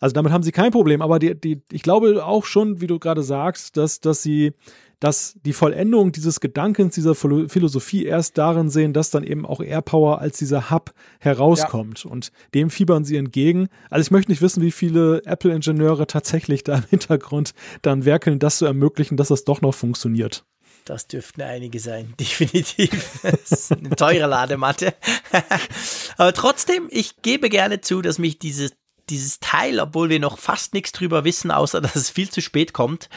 Also damit haben sie kein Problem. Aber die, die, ich glaube auch schon, wie du gerade sagst, dass, dass sie dass die Vollendung dieses Gedankens, dieser Philosophie erst darin sehen, dass dann eben auch AirPower als dieser Hub herauskommt. Ja. Und dem fiebern sie entgegen. Also ich möchte nicht wissen, wie viele Apple-Ingenieure tatsächlich da im Hintergrund dann werkeln, das zu ermöglichen, dass das doch noch funktioniert. Das dürften einige sein, definitiv. Das ist eine teure Ladematte. Aber trotzdem, ich gebe gerne zu, dass mich dieses, dieses Teil, obwohl wir noch fast nichts drüber wissen, außer dass es viel zu spät kommt,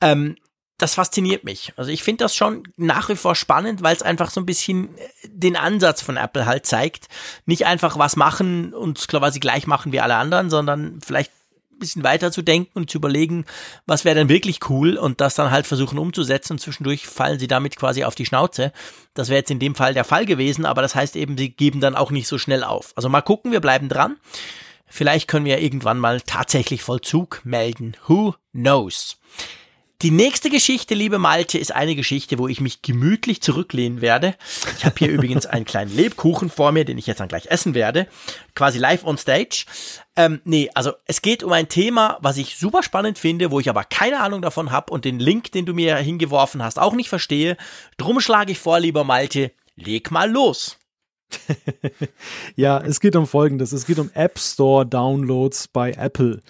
ähm, das fasziniert mich. Also ich finde das schon nach wie vor spannend, weil es einfach so ein bisschen äh, den Ansatz von Apple halt zeigt. Nicht einfach was machen und quasi gleich machen wie alle anderen, sondern vielleicht ein bisschen weiter zu denken und zu überlegen, was wäre denn wirklich cool und das dann halt versuchen umzusetzen und zwischendurch fallen sie damit quasi auf die Schnauze. Das wäre jetzt in dem Fall der Fall gewesen, aber das heißt eben, sie geben dann auch nicht so schnell auf. Also mal gucken, wir bleiben dran. Vielleicht können wir irgendwann mal tatsächlich Vollzug melden. Who knows? Die nächste Geschichte, liebe Malte, ist eine Geschichte, wo ich mich gemütlich zurücklehnen werde. Ich habe hier übrigens einen kleinen Lebkuchen vor mir, den ich jetzt dann gleich essen werde. Quasi live on stage. Ähm, nee, also es geht um ein Thema, was ich super spannend finde, wo ich aber keine Ahnung davon habe und den Link, den du mir hingeworfen hast, auch nicht verstehe. Drum schlage ich vor, lieber Malte, leg mal los. ja, es geht um Folgendes. Es geht um App Store Downloads bei Apple.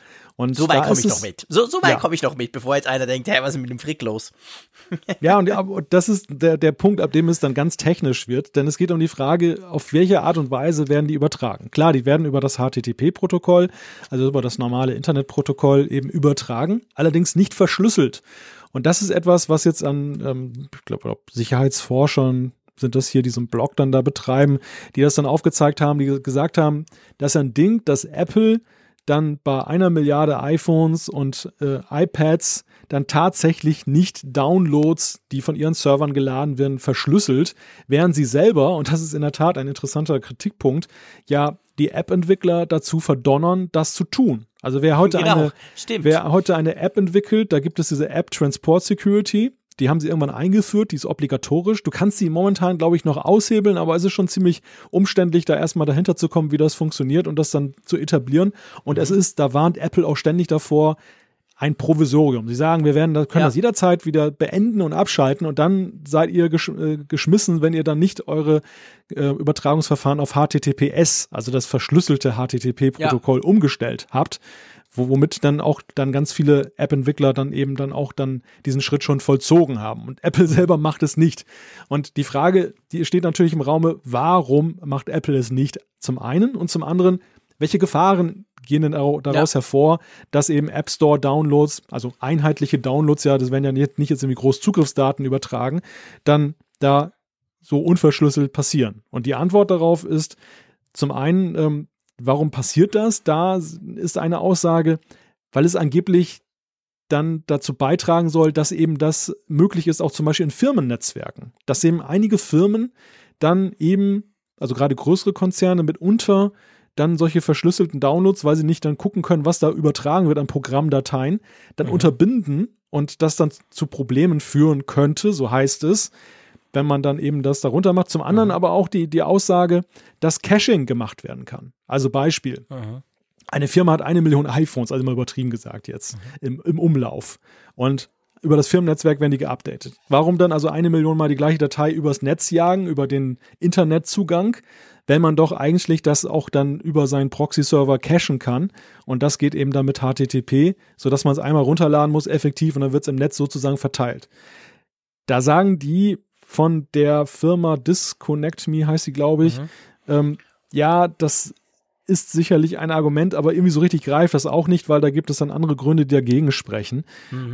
Und so weit komme ich noch mit. So, so weit ja. komme ich noch mit, bevor jetzt einer denkt, hey, was ist mit dem Frick los? ja, und ja, das ist der, der Punkt, ab dem es dann ganz technisch wird, denn es geht um die Frage, auf welche Art und Weise werden die übertragen. Klar, die werden über das HTTP-Protokoll, also über das normale Internetprotokoll eben übertragen, allerdings nicht verschlüsselt. Und das ist etwas, was jetzt an, ähm, ich glaube, Sicherheitsforschern sind das hier, die so einen Blog dann da betreiben, die das dann aufgezeigt haben, die gesagt haben, das ist ein Ding, das Apple dann bei einer Milliarde iPhones und äh, iPads dann tatsächlich nicht Downloads, die von ihren Servern geladen werden, verschlüsselt, während sie selber, und das ist in der Tat ein interessanter Kritikpunkt, ja die App-Entwickler dazu verdonnern, das zu tun. Also wer heute, genau, eine, wer heute eine App entwickelt, da gibt es diese App Transport Security, die haben sie irgendwann eingeführt, die ist obligatorisch. Du kannst sie momentan, glaube ich, noch aushebeln, aber es ist schon ziemlich umständlich, da erstmal dahinter zu kommen, wie das funktioniert und das dann zu etablieren. Und mhm. es ist, da warnt Apple auch ständig davor, ein Provisorium. Sie sagen, wir werden, können Ja. das jederzeit wieder beenden und abschalten und dann seid ihr gesch äh, geschmissen, wenn ihr dann nicht eure äh, Übertragungsverfahren auf HTTPS, also das verschlüsselte HTTP-Protokoll, umgestellt habt, womit dann auch dann ganz viele App-Entwickler dann eben dann auch dann diesen Schritt schon vollzogen haben. Und Apple selber macht es nicht. Und die Frage, die steht natürlich im Raume, warum macht Apple es nicht? Zum einen und zum anderen, welche Gefahren gehen denn au- daraus hervor, dass eben App Store Downloads, also einheitliche Downloads, ja, das werden ja nicht, nicht jetzt irgendwie groß Zugriffsdaten übertragen, dann da so unverschlüsselt passieren. Und die Antwort darauf ist zum einen, ähm, warum passiert das? Da ist eine Aussage, weil es angeblich dann dazu beitragen soll, dass eben das möglich ist, auch zum Beispiel in Firmennetzwerken. Dass eben einige Firmen dann eben, also gerade größere Konzerne mitunter dann solche verschlüsselten Downloads, weil sie nicht dann gucken können, was da übertragen wird an Programmdateien, dann unterbinden und das dann zu Problemen führen könnte, so heißt es, wenn man dann eben das darunter macht. Zum anderen aber auch die, die Aussage, dass Caching gemacht werden kann. Also Beispiel. Eine Firma hat eine Million iPhones, also mal übertrieben gesagt jetzt, im, im Umlauf. Und über das Firmennetzwerk werden die geupdatet. Warum dann also eine Million mal die gleiche Datei übers Netz jagen, über den Internetzugang, wenn man doch eigentlich das auch dann über seinen Proxy-Server cachen kann? Und das geht eben dann mit HTTP, sodass man es einmal runterladen muss, effektiv, und dann wird es im Netz sozusagen verteilt. Da sagen die von der Firma Disconnect Me, heißt sie, glaube ich, ähm, ja, das ist sicherlich ein Argument, aber irgendwie so richtig greift das auch nicht, weil da gibt es dann andere Gründe, die dagegen sprechen.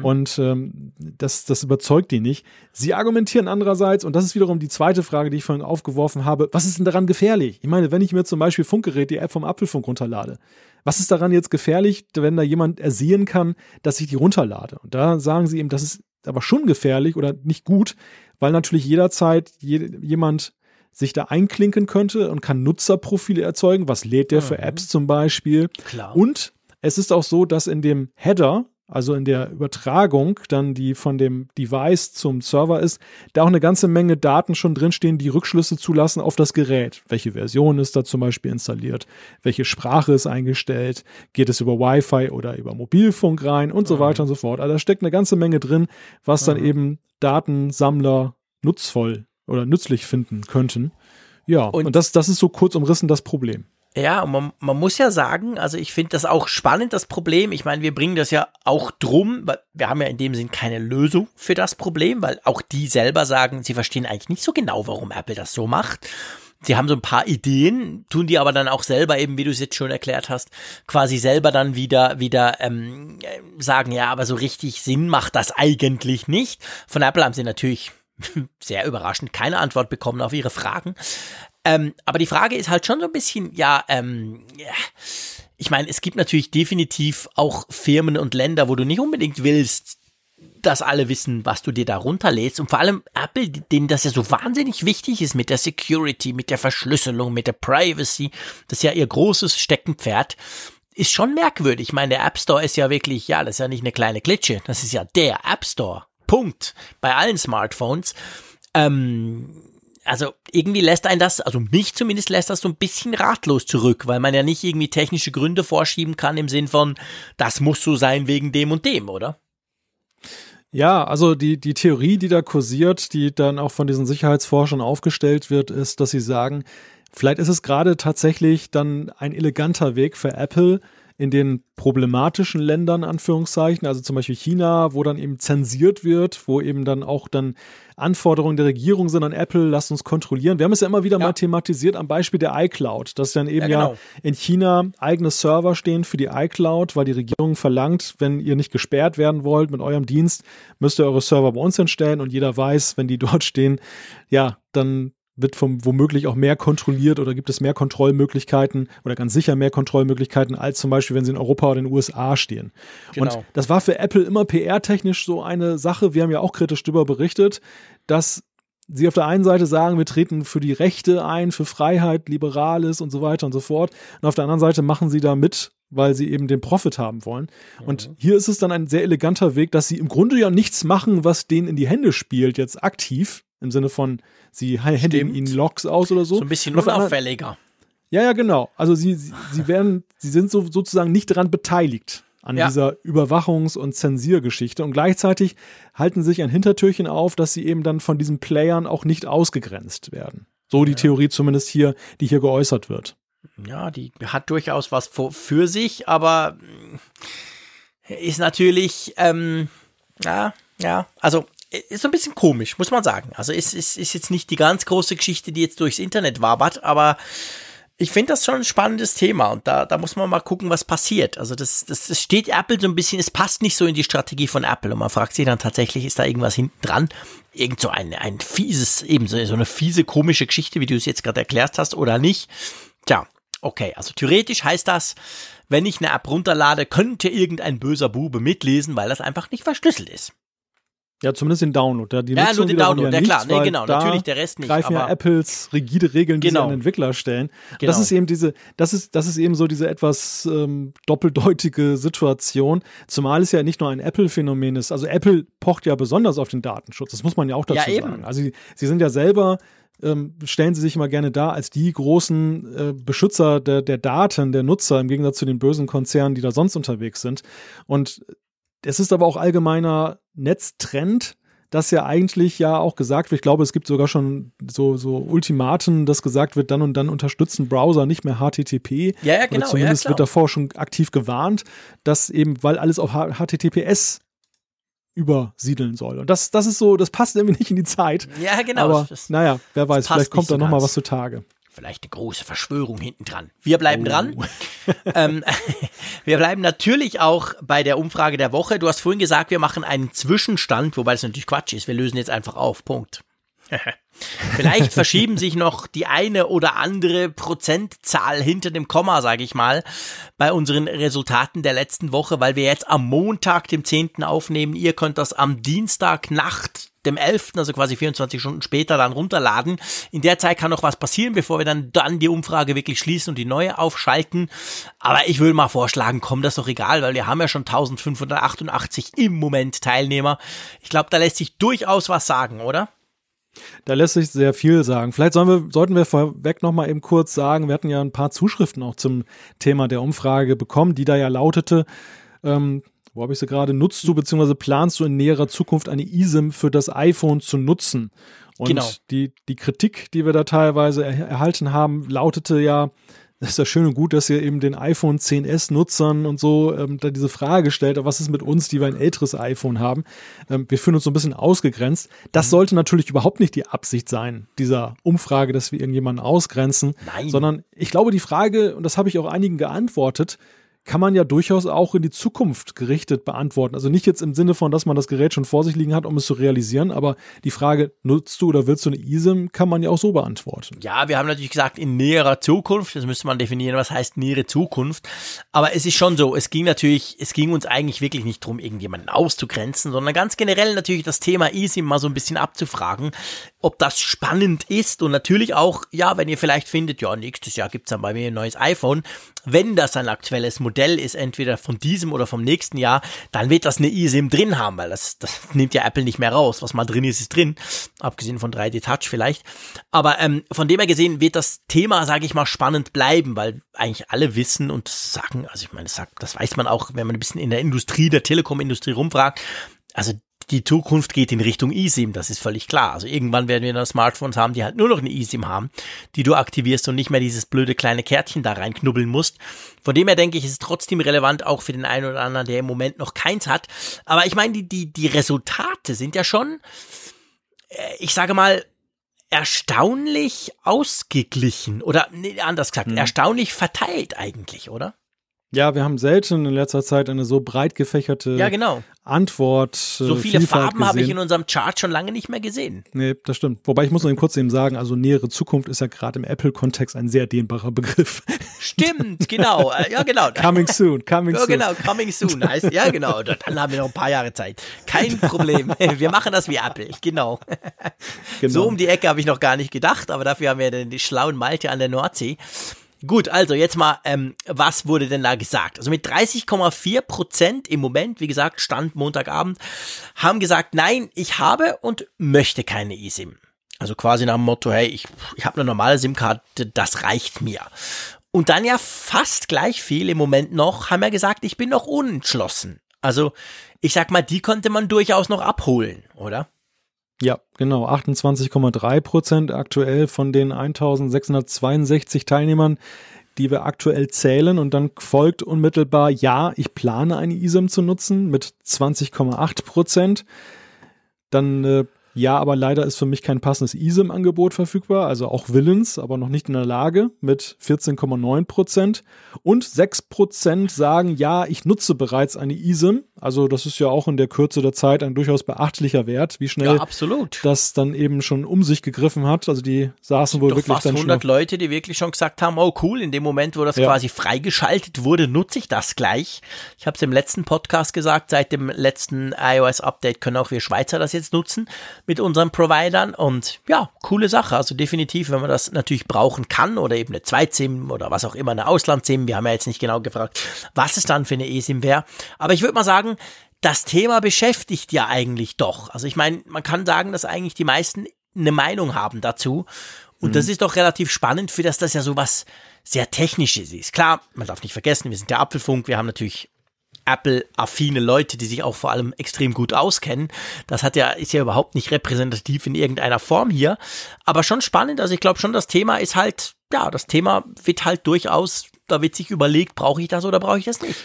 Und ähm, das, das überzeugt die nicht. Sie argumentieren andererseits, und das ist wiederum die zweite Frage, die ich vorhin aufgeworfen habe, was ist denn daran gefährlich? Ich meine, wenn ich mir zum Beispiel Funkgerät, die App vom Apfelfunk runterlade, was ist daran jetzt gefährlich, wenn da jemand ersehen kann, dass ich die runterlade? Und da sagen sie eben, das ist aber schon gefährlich oder nicht gut, weil natürlich jederzeit je, jemand sich da einklinken könnte und kann Nutzerprofile erzeugen. Was lädt der für Apps zum Beispiel? Klar. Und es ist auch so, dass in dem Header, also in der Übertragung, dann die von dem Device zum Server ist, da auch eine ganze Menge Daten schon drinstehen, die Rückschlüsse zulassen auf das Gerät. Welche Version ist da zum Beispiel installiert? Welche Sprache ist eingestellt? Geht es über Wi-Fi oder über Mobilfunk rein und so weiter und so fort. Also da steckt eine ganze Menge drin, was dann eben Datensammler nutzvoll oder nützlich finden könnten. Ja, und, Und- das, das ist so kurz umrissen das Problem. Ja, und man, man muss ja sagen, also ich finde das auch spannend, das Problem. Ich meine, wir bringen das ja auch drum, weil wir haben ja in dem Sinn keine Lösung für das Problem, weil auch die selber sagen, sie verstehen eigentlich nicht so genau, warum Apple das so macht. Sie haben so ein paar Ideen, tun die aber dann auch selber eben, wie du es jetzt schon erklärt hast, quasi selber dann wieder wieder ähm, äh, sagen, ja, aber so richtig Sinn macht das eigentlich nicht. Von Apple haben sie natürlich sehr überraschend keine Antwort bekommen auf ihre Fragen. Ähm, aber die Frage ist halt schon so ein bisschen, ja, ähm, ja, ich meine, es gibt natürlich definitiv auch Firmen und Länder, wo du nicht unbedingt willst, dass alle wissen, was du dir da runterlädst. Und vor allem Apple, denen das ja so wahnsinnig wichtig ist mit der Security, mit der Verschlüsselung, mit der Privacy, das ist ja ihr großes Steckenpferd, ist schon merkwürdig. Ich meine, der App Store ist ja wirklich, ja, das ist ja nicht eine kleine Klitsche, das ist ja der App Store. Punkt. Bei allen Smartphones. Ähm, also irgendwie lässt ein das, also mich zumindest lässt das so ein bisschen ratlos zurück, weil man ja nicht irgendwie technische Gründe vorschieben kann im Sinn von, das muss so sein wegen dem und dem, oder? Ja, also die, die Theorie, die da kursiert, die dann auch von diesen Sicherheitsforschern aufgestellt wird, ist, dass sie sagen, vielleicht ist es gerade tatsächlich dann ein eleganter Weg für Apple, in den problematischen Ländern, Anführungszeichen, also zum Beispiel China, wo dann eben zensiert wird, wo eben dann auch dann Anforderungen der Regierung sind an Apple, lasst uns kontrollieren. Wir haben es ja immer wieder Ja. mal thematisiert am Beispiel der iCloud, dass dann eben Ja, ja, genau. in China eigene Server stehen für die iCloud, weil die Regierung verlangt, wenn ihr nicht gesperrt werden wollt mit eurem Dienst, müsst ihr eure Server bei uns hinstellen und jeder weiß, wenn die dort stehen, ja, dann wird vom womöglich auch mehr kontrolliert oder gibt es mehr Kontrollmöglichkeiten oder ganz sicher mehr Kontrollmöglichkeiten als zum Beispiel, wenn sie in Europa oder in den USA stehen. Genau. Und das war für Apple immer PR-technisch so eine Sache. Wir haben ja auch kritisch darüber berichtet, dass sie auf der einen Seite sagen, wir treten für die Rechte ein, für Freiheit, Liberales und so weiter und so fort. Und auf der anderen Seite machen sie da mit, weil sie eben den Profit haben wollen. Und hier ist es dann ein sehr eleganter Weg, dass sie im Grunde ja nichts machen, was denen in die Hände spielt, jetzt aktiv. Im Sinne von, sie händigen ihnen Logs aus oder so. So ein bisschen unauffälliger. ja, ja, genau. Also sie, sie, sie werden, sie sind so, sozusagen nicht daran beteiligt an ja. dieser Überwachungs- und Zensiergeschichte. Und gleichzeitig halten sich ein Hintertürchen auf, dass sie eben dann von diesen Playern auch nicht ausgegrenzt werden. So die ja. Theorie zumindest hier, die hier geäußert wird. Ja, die hat durchaus was für sich, aber ist natürlich, ähm, ja, ja, also ist so ein bisschen komisch, muss man sagen. Also ist, ist, ist jetzt nicht die ganz große Geschichte, die jetzt durchs Internet wabert, aber ich finde das schon ein spannendes Thema und da, da muss man mal gucken, was passiert. Also das, das, das steht Apple so ein bisschen, es passt nicht so in die Strategie von Apple und man fragt sich dann tatsächlich, ist da irgendwas hinten dran? Irgend so ein, ein fieses, eben so eine fiese, komische Geschichte, wie du es jetzt gerade erklärt hast oder nicht? Tja, okay, also theoretisch heißt das, wenn ich eine App runterlade, könnte irgendein böser Bube mitlesen, weil das einfach nicht verschlüsselt ist. Ja, zumindest den Download. Ja, die ja nur den Download, ja klar, nee, genau, natürlich der Rest nicht. Greifen ja Apples rigide Regeln, die genau. sie an Entwickler stellen. Genau. Das ist eben diese, das ist, das ist eben so diese etwas ähm, doppeldeutige Situation. Zumal es ja nicht nur ein Apple-Phänomen ist. Also Apple pocht ja besonders auf den Datenschutz. Das muss man ja auch dazu ja, sagen. Also sie, sie sind ja selber ähm, stellen sie sich immer gerne dar als die großen äh, Beschützer der, der Daten der Nutzer im Gegensatz zu den bösen Konzernen, die da sonst unterwegs sind. Und es ist aber auch allgemeiner Netztrend, dass ja eigentlich ja auch gesagt wird, ich glaube, es gibt sogar schon so, so Ultimaten, dass gesagt wird, dann und dann unterstützen Browser nicht mehr HTTP. Ja, ja genau. Oder zumindest ja, wird davor schon aktiv gewarnt, dass eben, weil alles auf HTTPS übersiedeln soll. Und das, das ist so, das passt irgendwie nicht in die Zeit. Ja, genau. Aber naja, wer weiß, vielleicht kommt da nochmal was zutage. Vielleicht eine große Verschwörung hinten dran. Wir bleiben oh. dran. ähm, wir bleiben natürlich auch bei der Umfrage der Woche. Du hast vorhin gesagt, wir machen einen Zwischenstand, wobei das natürlich Quatsch ist. Wir lösen jetzt einfach auf. Punkt. Vielleicht verschieben sich noch die eine oder andere Prozentzahl hinter dem Komma, sage ich mal, bei unseren Resultaten der letzten Woche, weil wir jetzt am Montag, dem 10. aufnehmen. Ihr könnt das am Dienstag Nacht dem 11., also quasi 24 Stunden später dann runterladen. In der Zeit kann noch was passieren, bevor wir dann, dann die Umfrage wirklich schließen und die neue aufschalten. Aber ich würde mal vorschlagen, komm, das ist doch egal, weil wir haben ja schon 1588 im Moment Teilnehmer. Ich glaube, da lässt sich durchaus was sagen, oder? Da lässt sich sehr viel sagen. Vielleicht wir, sollten wir vorweg noch mal eben kurz sagen, wir hatten ja ein paar Zuschriften auch zum Thema der Umfrage bekommen, die da ja lautete, ähm, wo habe ich sie gerade, nutzt du bzw. planst du in näherer Zukunft eine eSIM für das iPhone zu nutzen? Und genau. die, die Kritik, die wir da teilweise er erhalten haben, lautete ja, das ist ja schön und gut, dass ihr eben den iPhone 10s Nutzern und so ähm, da diese Frage stellt, was ist mit uns, die wir ein älteres iPhone haben? Ähm, wir fühlen uns so ein bisschen ausgegrenzt. Das mhm. sollte natürlich überhaupt nicht die Absicht sein, dieser Umfrage, dass wir irgendjemanden ausgrenzen, Nein. sondern ich glaube, die Frage, und das habe ich auch einigen geantwortet, kann man ja durchaus auch in die Zukunft gerichtet beantworten. Also nicht jetzt im Sinne von, dass man das Gerät schon vor sich liegen hat, um es zu realisieren, aber die Frage, nutzt du oder willst du eine eSIM, kann man ja auch so beantworten. Ja, wir haben natürlich gesagt, in näherer Zukunft, das müsste man definieren, was heißt nähere Zukunft. Aber es ist schon so, es ging natürlich, es ging uns eigentlich wirklich nicht darum, irgendjemanden auszugrenzen, sondern ganz generell natürlich das Thema eSIM mal so ein bisschen abzufragen, ob das spannend ist und natürlich auch, ja, wenn ihr vielleicht findet, ja, nächstes Jahr gibt's dann bei mir ein neues iPhone, wenn das ein aktuelles Modell ist, entweder von diesem oder vom nächsten Jahr, dann wird das eine eSIM drin haben, weil das, das nimmt ja Apple nicht mehr raus. Was mal drin ist, ist drin. Abgesehen von 3D Touch vielleicht. Aber ähm, von dem her gesehen wird das Thema, sage ich mal, spannend bleiben, weil eigentlich alle wissen und sagen, also ich meine, das, das weiß man auch, wenn man ein bisschen in der Industrie, der Telekom-Industrie rumfragt, also die Zukunft geht in Richtung eSIM, das ist völlig klar. Also irgendwann werden wir dann Smartphones haben, die halt nur noch eine eSIM haben, die du aktivierst und nicht mehr dieses blöde kleine Kärtchen da reinknubbeln musst. Von dem her denke ich, ist es trotzdem relevant auch für den einen oder anderen, der im Moment noch keins hat. Aber ich meine, die, die, die Resultate sind ja schon, äh, ich sage mal, erstaunlich ausgeglichen oder nee, anders gesagt, hm. erstaunlich verteilt eigentlich, oder? Ja, wir haben selten in letzter Zeit eine so breit gefächerte ja, genau. Antwort. So äh, viele Vielfalt Farben habe ich in unserem Chart schon lange nicht mehr gesehen. Nee, das stimmt. Wobei ich muss noch eben kurz eben sagen, also nähere Zukunft ist ja gerade im Apple-Kontext ein sehr dehnbarer Begriff. Stimmt, genau. Äh, ja, genau. coming soon, coming ja, soon. Genau, coming soon heißt, ja, genau. Dann haben wir noch ein paar Jahre Zeit. Kein Problem. Wir machen das wie Apple, genau. genau. So um die Ecke habe ich noch gar nicht gedacht, aber dafür haben wir den, die schlauen Malte an der Nordsee. Gut, also jetzt mal, ähm, was wurde denn da gesagt? Also mit 30,4 Prozent im Moment, wie gesagt, Stand Montagabend, haben gesagt, nein, ich habe und möchte keine eSIM. Also quasi nach dem Motto, hey, ich, ich habe eine normale SIM-Karte, das reicht mir. Und dann ja fast gleich viel im Moment noch, haben ja gesagt, ich bin noch unentschlossen. Also ich sag mal, die konnte man durchaus noch abholen, oder? Ja, genau. 28,3 Prozent aktuell von den 1662 Teilnehmern, die wir aktuell zählen. Und dann folgt unmittelbar, ja, ich plane eine ISIM zu nutzen mit 20,8 Prozent. Dann äh, ja, aber leider ist für mich kein passendes ISIM-Angebot verfügbar, also auch Willens, aber noch nicht in der Lage mit 14,9 Prozent. Und 6 Prozent sagen, ja, ich nutze bereits eine ISIM. Also das ist ja auch in der Kürze der Zeit ein durchaus beachtlicher Wert, wie schnell ja, das dann eben schon um sich gegriffen hat. Also die saßen wohl Doch wirklich fast dann 100 schon. Leute, die wirklich schon gesagt haben, oh cool, in dem Moment, wo das Ja. quasi freigeschaltet wurde, nutze ich das gleich. Ich habe es im letzten Podcast gesagt, seit dem letzten iOS-Update können auch wir Schweizer das jetzt nutzen mit unseren Providern und ja, coole Sache. Also definitiv, wenn man das natürlich brauchen kann oder eben eine Zweit-SIM oder was auch immer, eine Ausland-SIM. Wir haben ja jetzt nicht genau gefragt, was es dann für eine eSIM wäre. Aber ich würde mal sagen, das Thema beschäftigt ja eigentlich doch. Also ich meine, man kann sagen, dass eigentlich die meisten eine Meinung haben dazu. Und das ist doch relativ spannend, für das das ja so was sehr Technisches ist. Klar, man darf nicht vergessen, wir sind der Apfelfunk, wir haben natürlich Apple-affine Leute, die sich auch vor allem extrem gut auskennen. Das hat ja, ist ja überhaupt nicht repräsentativ in irgendeiner Form hier. Aber schon spannend. Also ich glaube schon, das Thema ist halt, ja, das Thema wird halt durchaus, da wird sich überlegt, brauche ich das oder brauche ich das nicht?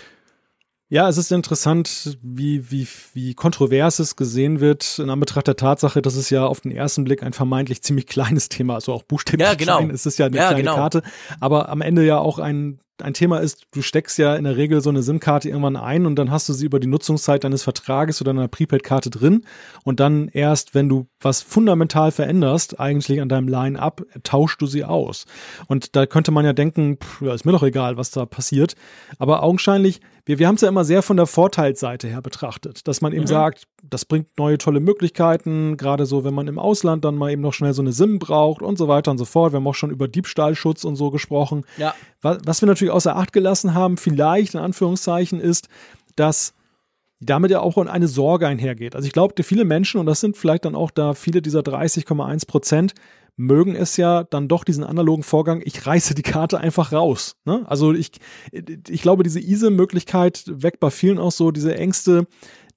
Ja, es ist interessant, wie, wie, wie kontrovers es gesehen wird, in Anbetracht der Tatsache, dass es ja auf den ersten Blick ein vermeintlich ziemlich kleines Thema, also auch buchstäblich Ja, genau. klein, es ist ja eine Ja, kleine genau. Karte, aber am Ende ja auch ein, ein Thema ist, du steckst ja in der Regel so eine SIM-Karte irgendwann ein und dann hast du sie über die Nutzungszeit deines Vertrages oder einer Prepaid-Karte drin und dann erst, wenn du was fundamental veränderst, eigentlich an deinem Line-Up, tauschst du sie aus. Und da könnte man ja denken, pff, ist mir doch egal, was da passiert. Aber augenscheinlich, wir, wir haben es ja immer sehr von der Vorteilsseite her betrachtet, dass man eben sagt, das bringt neue tolle Möglichkeiten, gerade so, wenn man im Ausland dann mal eben noch schnell so eine SIM braucht und so weiter und so fort. Wir haben auch schon über Diebstahlschutz und so gesprochen. Ja. Was, was wir natürlich außer Acht gelassen haben, vielleicht in Anführungszeichen, ist, dass damit ja auch eine Sorge einhergeht. Also ich glaube, viele Menschen, und das sind vielleicht dann auch da viele dieser 30,1 Prozent, mögen es ja dann doch diesen analogen Vorgang, ich reiße die Karte einfach raus. Ne? Also ich, ich glaube, diese ISIM-Möglichkeit weckt bei vielen auch so diese Ängste,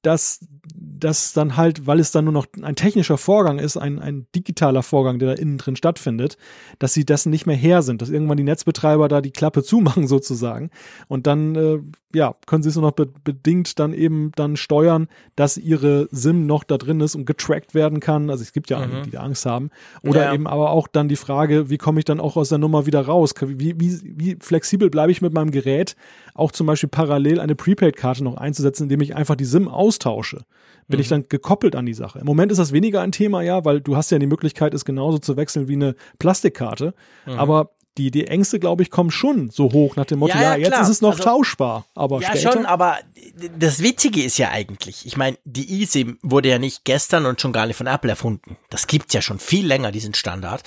dass das dann halt, weil es dann nur noch ein technischer Vorgang ist, ein, ein digitaler Vorgang, der da innen drin stattfindet, dass sie dessen nicht mehr her sind, dass irgendwann die Netzbetreiber da die Klappe zumachen sozusagen und dann äh, ja, können sie es nur noch be bedingt dann eben dann steuern, dass ihre SIM noch da drin ist und getrackt werden kann. Also es gibt ja einige, die da Angst haben. Oder Ja. eben aber auch dann die Frage, wie komme ich dann auch aus der Nummer wieder raus? Wie, wie, wie flexibel bleibe ich mit meinem Gerät, auch zum Beispiel parallel eine Prepaid-Karte noch einzusetzen, indem ich einfach die SIM austausche? Bin ich dann gekoppelt an die Sache? Im Moment ist das weniger ein Thema, ja, weil du hast ja die Möglichkeit, es genauso zu wechseln wie eine Plastikkarte. Aber die, die Ängste, glaube ich, kommen schon so hoch nach dem Motto, Ja, ja, ja, jetzt ist es noch Also- tauschbar. Aber Ja, später, schon, aber das Witzige ist ja eigentlich, ich meine, die eSIM wurde ja nicht gestern und schon gar nicht von Apple erfunden. Das gibt's ja schon viel länger, diesen Standard.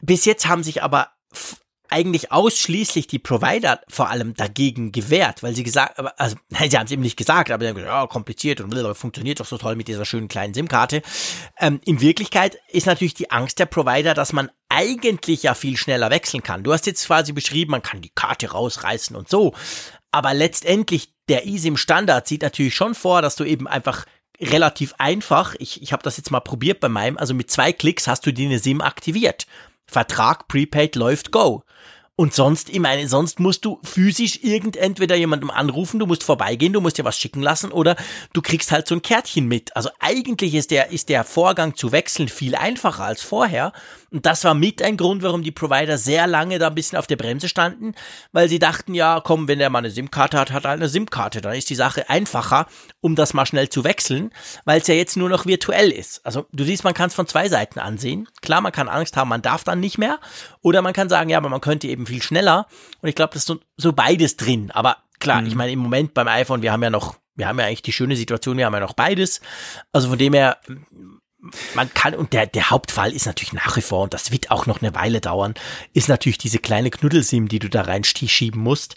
Bis jetzt haben sich aber eigentlich ausschließlich die Provider vor allem dagegen gewehrt, weil sie gesagt, also, nein, sie haben es eben nicht gesagt, aber sie haben gesagt, ja, kompliziert und blablabla, funktioniert doch so toll mit dieser schönen kleinen SIM-Karte. Ähm, in Wirklichkeit ist natürlich die Angst der Provider, dass man eigentlich ja viel schneller wechseln kann. Du hast jetzt quasi beschrieben, man kann die Karte rausreißen und so. Aber letztendlich, der eSIM-Standard sieht natürlich schon vor, dass du eben einfach relativ einfach, ich, ich habe das jetzt mal probiert bei meinem, also mit zwei Klicks hast du dir eine SIM aktiviert. Vertrag Prepaid läuft Go. Und sonst, ich meine, sonst musst du physisch irgend entweder jemandem anrufen, du musst vorbeigehen, du musst dir was schicken lassen oder du kriegst halt so ein Kärtchen mit. Also eigentlich ist der, ist der Vorgang zu wechseln viel einfacher als vorher. Und das war mit ein Grund, warum die Provider sehr lange da ein bisschen auf der Bremse standen, weil sie dachten, ja, komm, wenn der mal eine SIM-Karte hat, hat er eine SIM-Karte. Dann ist die Sache einfacher, um das mal schnell zu wechseln, weil es ja jetzt nur noch virtuell ist. Also du siehst, man kann es von zwei Seiten ansehen. Klar, man kann Angst haben, man darf dann nicht mehr. Oder man kann sagen, ja, aber man könnte eben viel schneller. Und ich glaube, das ist so, so beides drin. Aber klar, ich meine, im Moment beim iPhone, wir haben ja noch, wir haben ja eigentlich die schöne Situation, wir haben ja noch beides. Also von dem her, man kann, und der, der Hauptfall ist natürlich nach wie vor, und das wird auch noch eine Weile dauern, ist natürlich diese kleine Knuddelsim, die du da reinschieben musst.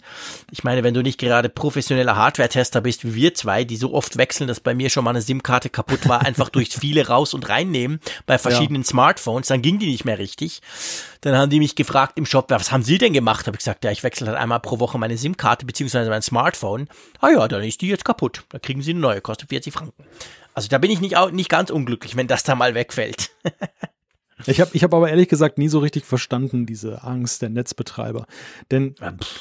Ich meine, wenn du nicht gerade professioneller Hardware-Tester bist wie wir zwei, die so oft wechseln, dass bei mir schon mal eine SIM-Karte kaputt war, einfach durch viele raus und reinnehmen bei verschiedenen ja. Smartphones, dann ging die nicht mehr richtig. Dann haben die mich gefragt im Shop, was haben sie denn gemacht? Habe ich gesagt, ja, ich wechsle halt einmal pro Woche meine SIM-Karte beziehungsweise mein Smartphone. Ah ja, dann ist die jetzt kaputt. Da kriegen sie eine neue, kostet 40 Franken. Also da bin ich nicht, nicht ganz unglücklich, wenn das da mal wegfällt. Ich habe ich hab aber ehrlich gesagt nie so richtig verstanden, diese Angst der Netzbetreiber. Denn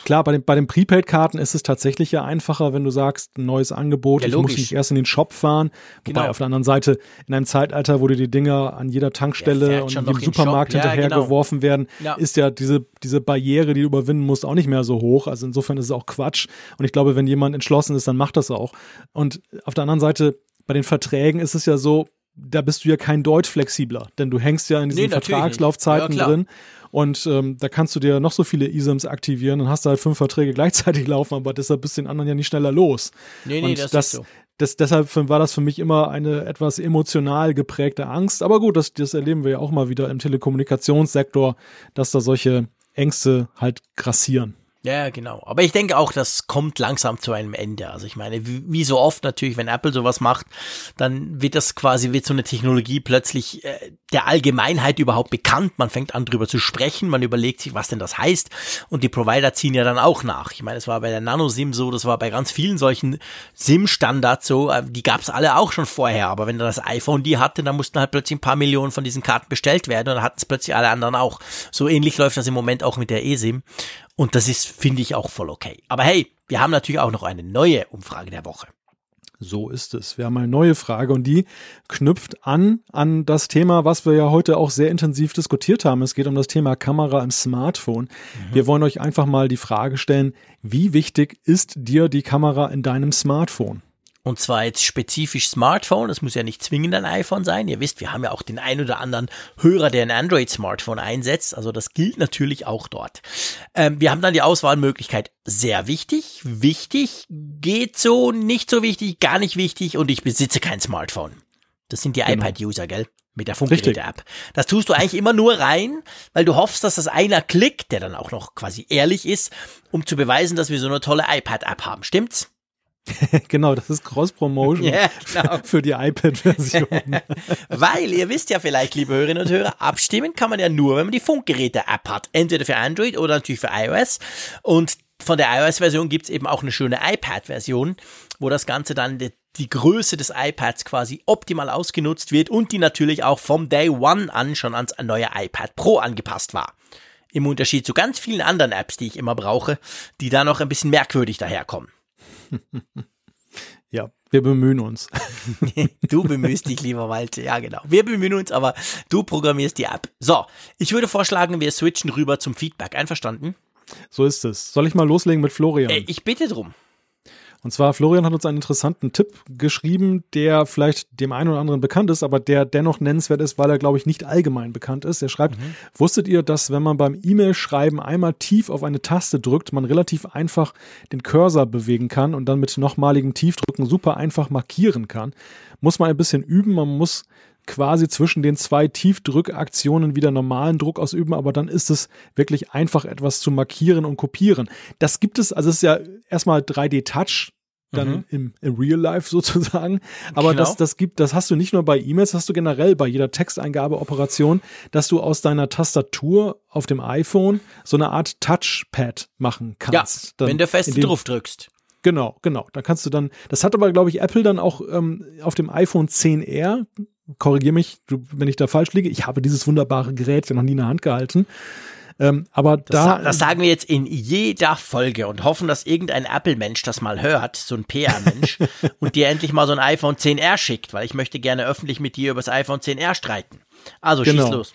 klar, bei den, bei den Prepaid-Karten ist es tatsächlich ja einfacher, wenn du sagst, ein neues Angebot, ja, ich muss nicht erst in den Shop fahren. Wobei genau. auf der anderen Seite, in einem Zeitalter, wo dir die Dinger an jeder Tankstelle und im Supermarkt ja, hinterher genau. werden, ja. ist ja diese, diese Barriere, die du überwinden musst, auch nicht mehr so hoch. Also insofern ist es auch Quatsch. Und ich glaube, wenn jemand entschlossen ist, dann macht das auch. Und auf der anderen Seite, bei den Verträgen ist es ja so, da bist du ja kein Deut flexibler, denn du hängst ja in diesen nee, Vertragslaufzeiten ja, drin und ähm, da kannst du dir noch so viele ISIMs aktivieren, dann hast du halt fünf Verträge gleichzeitig laufen, aber deshalb bist du den anderen ja nicht schneller los. Nee, nee, und das, das ist so. Das, deshalb war das für mich immer eine etwas emotional geprägte Angst. Aber gut, das, das erleben wir ja auch mal wieder im Telekommunikationssektor, dass da solche Ängste halt grassieren. Ja, genau. Aber ich denke auch, das kommt langsam zu einem Ende. Also ich meine, wie, wie so oft natürlich, wenn Apple sowas macht, dann wird das quasi, wird so eine Technologie plötzlich äh, der Allgemeinheit überhaupt bekannt. Man fängt an drüber zu sprechen, man überlegt sich, was denn das heißt. Und die Provider ziehen ja dann auch nach. Ich meine, es war bei der Nano-SIM so, das war bei ganz vielen solchen SIM-Standards so, äh, die gab es alle auch schon vorher. Aber wenn dann das iPhone die hatte, dann mussten halt plötzlich ein paar Millionen von diesen Karten bestellt werden und dann hatten es plötzlich alle anderen auch. So ähnlich läuft das im Moment auch mit der eSIM. Und das ist, finde ich, auch voll okay. Aber hey, wir haben natürlich auch noch eine neue Umfrage der Woche. So ist es. Wir haben eine neue Frage und die knüpft an an das Thema, was wir ja heute auch sehr intensiv diskutiert haben. Es geht um das Thema Kamera im Smartphone. Mhm. Wir wollen euch einfach mal die Frage stellen, wie wichtig ist dir die Kamera in deinem Smartphone? Und zwar jetzt spezifisch Smartphone. Das muss ja nicht zwingend ein iPhone sein. Ihr wisst, wir haben ja auch den ein oder anderen Hörer, der ein Android-Smartphone einsetzt. Also das gilt natürlich auch dort. Ähm, wir haben dann die Auswahlmöglichkeit sehr wichtig, wichtig, geht so, nicht so wichtig, gar nicht wichtig und ich besitze kein Smartphone. Das sind die genau. iPad-User, gell? Mit der Funkgeräte-App. Das tust du eigentlich immer nur rein, weil du hoffst, dass das einer klickt, der dann auch noch quasi ehrlich ist, um zu beweisen, dass wir so eine tolle iPad-App haben. Stimmt's? genau, das ist Cross-Promotion yeah, genau. für die iPad-Version. Weil ihr wisst ja vielleicht, liebe Hörerinnen und Hörer, abstimmen kann man ja nur, wenn man die Funkgeräte-App hat. Entweder für Android oder natürlich für iOS. Und von der iOS-Version gibt's eben auch eine schöne iPad-Version, wo das Ganze dann die, die Größe des iPads quasi optimal ausgenutzt wird und die natürlich auch vom Day One an schon ans neue iPad Pro angepasst war. Im Unterschied zu ganz vielen anderen Apps, die ich immer brauche, die da noch ein bisschen merkwürdig daherkommen. ja, wir bemühen uns. du bemühst dich, lieber Malte. Ja, genau. Wir bemühen uns, aber du programmierst die App. So, ich würde vorschlagen, wir switchen rüber zum Feedback. Einverstanden? So ist es. Soll ich mal loslegen mit Florian? Äh, ich bitte drum. Und zwar, Florian hat uns einen interessanten Tipp geschrieben, der vielleicht dem einen oder anderen bekannt ist, aber der dennoch nennenswert ist, weil er, glaube ich, nicht allgemein bekannt ist. Er schreibt, mhm. wusstet ihr, dass wenn man beim E-Mail-Schreiben einmal tief auf eine Taste drückt, man relativ einfach den Cursor bewegen kann und dann mit nochmaligem Tiefdrücken super einfach markieren kann? Muss man ein bisschen üben, man muss quasi zwischen den zwei Tiefdrückaktionen wieder normalen Druck ausüben, aber dann ist es wirklich einfach etwas zu markieren und kopieren. Das gibt es, also es ist ja erstmal 3D-Touch, dann mhm. im, im Real Life sozusagen. Aber genau. das, das gibt, das hast du nicht nur bei E-Mails, hast du generell bei jeder Texteingabeoperation, dass du aus deiner Tastatur auf dem iPhone so eine Art Touchpad machen kannst. Ja, dann wenn du fest drauf drückst. Genau, genau. Da kannst du dann, das hat aber, glaube ich, Apple dann auch ähm, auf dem iPhone 10R korrigiere mich, wenn ich da falsch liege. Ich habe dieses wunderbare Gerät ja noch nie in der Hand gehalten. Ähm, aber das, da. Das sagen wir jetzt in jeder Folge und hoffen, dass irgendein Apple-Mensch das mal hört, so ein PR-Mensch, und dir endlich mal so ein iPhone 10R schickt, weil ich möchte gerne öffentlich mit dir über das iPhone 10R streiten. Also genau. schieß los.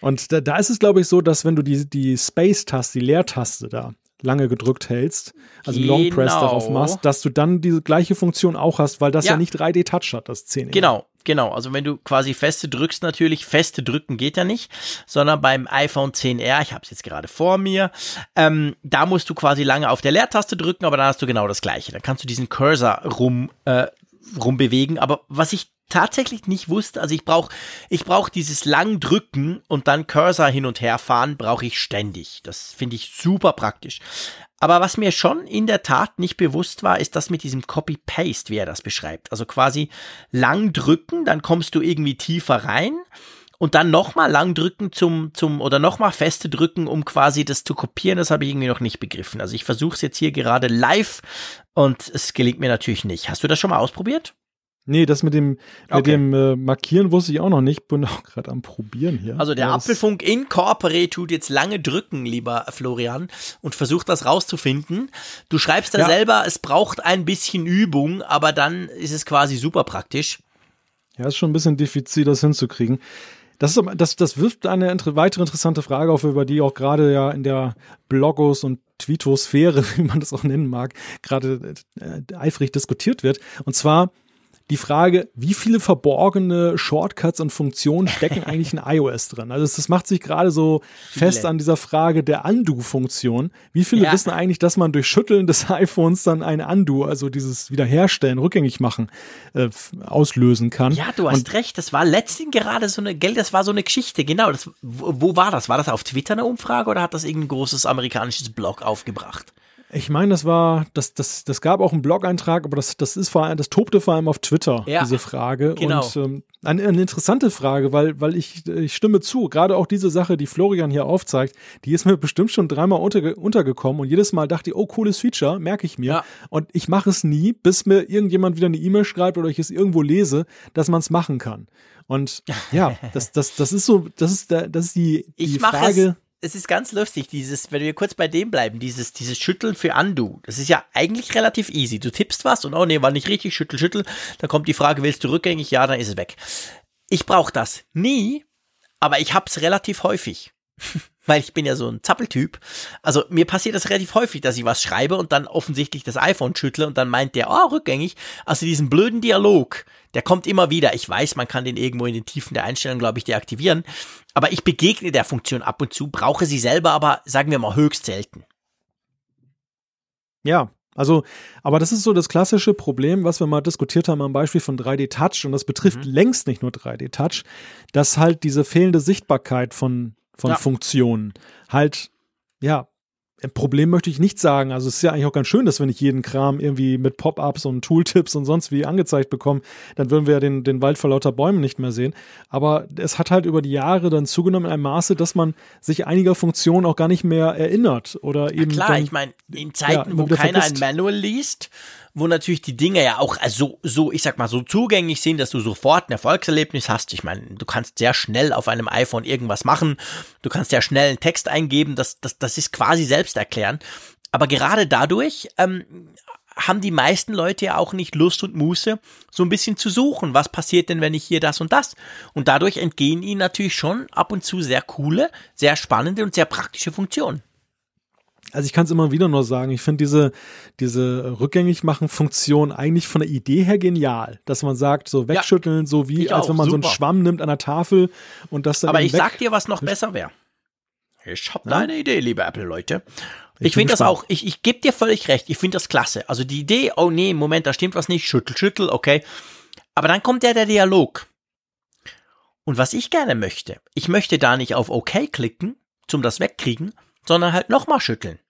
Und da, da ist es, glaube ich, so, dass wenn du die, die Space-Taste, die Leertaste da lange gedrückt hältst, also genau. Long Press darauf genau. machst, dass du dann diese gleiche Funktion auch hast, weil das ja, ja nicht 3D Touch hat, das 10. Genau, genau. Also wenn du quasi feste drückst natürlich, feste drücken geht ja nicht, sondern beim iPhone 10R, ich habe es jetzt gerade vor mir, ähm, da musst du quasi lange auf der Leertaste drücken, aber dann hast du genau das gleiche. Dann kannst du diesen Cursor rum äh, rumbewegen. Aber was ich tatsächlich nicht wusste, also ich brauche ich brauch dieses lang drücken und dann Cursor hin und her fahren, brauche ich ständig. Das finde ich super praktisch. Aber was mir schon in der Tat nicht bewusst war, ist das mit diesem Copy-Paste, wie er das beschreibt. Also quasi lang drücken, dann kommst du irgendwie tiefer rein und dann nochmal lang drücken zum, zum, oder nochmal feste drücken, um quasi das zu kopieren, das habe ich irgendwie noch nicht begriffen. Also ich versuche es jetzt hier gerade live und es gelingt mir natürlich nicht. Hast du das schon mal ausprobiert? Nee, das mit dem, mit Okay. dem äh, Markieren wusste ich auch noch nicht. Bin auch gerade am Probieren hier. Also der Ja, Apfelfunk Incorporate tut jetzt lange drücken, lieber Florian, und versucht das rauszufinden. Du schreibst da Ja. selber, es braucht ein bisschen Übung, aber dann ist es quasi super praktisch. Ja, ist schon ein bisschen diffizil, das hinzukriegen. Das, ist, das, das wirft eine weitere interessante Frage auf, über die auch gerade ja in der Blogos- und Tweetosphäre, wie man das auch nennen mag, gerade äh, eifrig diskutiert wird. Und zwar die Frage, wie viele verborgene Shortcuts und Funktionen stecken eigentlich in iOS drin? Also das macht sich gerade so fest an dieser Frage der Undo-Funktion. Wie viele Ja. wissen eigentlich, dass man durch Schütteln des iPhones dann ein Undo, also dieses Wiederherstellen, rückgängig machen, äh, auslösen kann? Ja, du hast recht, das war letztens gerade so eine, gell, das war so eine Geschichte, genau. Das, wo, wo war das? War das auf Twitter eine Umfrage oder hat das irgendein großes amerikanisches Blog aufgebracht? Ich meine, das war, das, das, das gab auch einen Blog-Eintrag, aber das, das ist vor allem, das tobte vor allem auf Twitter, Ja, diese Frage. genau. Und ähm, eine, eine interessante Frage, weil, weil ich, ich stimme zu, gerade auch diese Sache, die Florian hier aufzeigt, die ist mir bestimmt schon dreimal unterge untergekommen und jedes Mal dachte ich, oh, cooles Feature, merke ich mir. Ja. Und ich mache es nie, bis mir irgendjemand wieder eine E-Mail schreibt oder ich es irgendwo lese, dass man es machen kann. Und ja, das, das, das ist so, das ist, das ist die, die Ich Frage. es. Es ist ganz lustig, dieses, wenn wir kurz bei dem bleiben, dieses, dieses Schütteln für Undo. Das ist ja eigentlich relativ easy. Du tippst was und oh nee, war nicht richtig, schüttel, schüttel. Dann kommt die Frage, willst du rückgängig? Ja, dann ist es weg. Ich brauche das nie, aber ich hab's relativ häufig. Weil ich bin ja so ein Zappeltyp. Also mir passiert das relativ häufig, dass ich was schreibe und dann offensichtlich das iPhone schüttle und dann meint der, oh, rückgängig. Also diesen blöden Dialog, der kommt immer wieder. Ich weiß, man kann den irgendwo in den Tiefen der Einstellung, glaube ich, deaktivieren. Aber ich begegne der Funktion ab und zu, brauche sie selber aber, sagen wir mal, höchst selten. Ja, also, aber das ist so das klassische Problem, was wir mal diskutiert haben am Beispiel von 3D Touch und das betrifft Mhm. längst nicht nur 3D Touch, dass halt diese fehlende Sichtbarkeit von, von Ja. Funktionen halt, ja, Problem möchte ich nicht sagen. Also es ist ja eigentlich auch ganz schön, dass wir nicht jeden Kram irgendwie mit Pop-ups und Tooltips und sonst wie angezeigt bekommen. Dann würden wir ja den, den Wald vor lauter Bäumen nicht mehr sehen. Aber es hat halt über die Jahre dann zugenommen in einem Maße, dass man sich einiger Funktionen auch gar nicht mehr erinnert oder eben Klar, dann ich meine, in Zeiten, immer wo keiner ein. Manual liest, wo natürlich die Dinge ja auch so, so, ich sag mal, so zugänglich sind, dass du sofort ein Erfolgserlebnis hast. Ich meine, du kannst sehr schnell auf einem iPhone irgendwas machen. Du kannst ja schnell einen Text eingeben. Das, das, das ist quasi selbsterklärend. Aber gerade dadurch ähm, haben die meisten Leute ja auch nicht Lust und Muße, so ein bisschen zu suchen. Was passiert denn, wenn ich hier das und das? Und dadurch entgehen ihnen natürlich schon ab und zu sehr coole, sehr spannende und sehr praktische Funktionen. Also ich kann es immer wieder nur sagen, ich finde diese, diese Rückgängigmachen-Funktion eigentlich von der Idee her genial, dass man sagt, so wegschütteln, so wie als auch, wenn man so super. einen Schwamm nimmt an der Tafel und das dann Aber ich sag dir, was noch besser wäre. Ich habe Ja? da eine Idee, liebe Apple-Leute. Ich Ich, finde das auch, ich, ich gebe dir völlig recht, ich finde das klasse. Also die Idee, oh nee, Moment, da stimmt was nicht, schüttel, schüttel, okay. Aber dann kommt ja der Dialog. Und was ich gerne möchte, ich möchte da nicht auf OK klicken, zum das wegkriegen, sondern halt nochmal schütteln.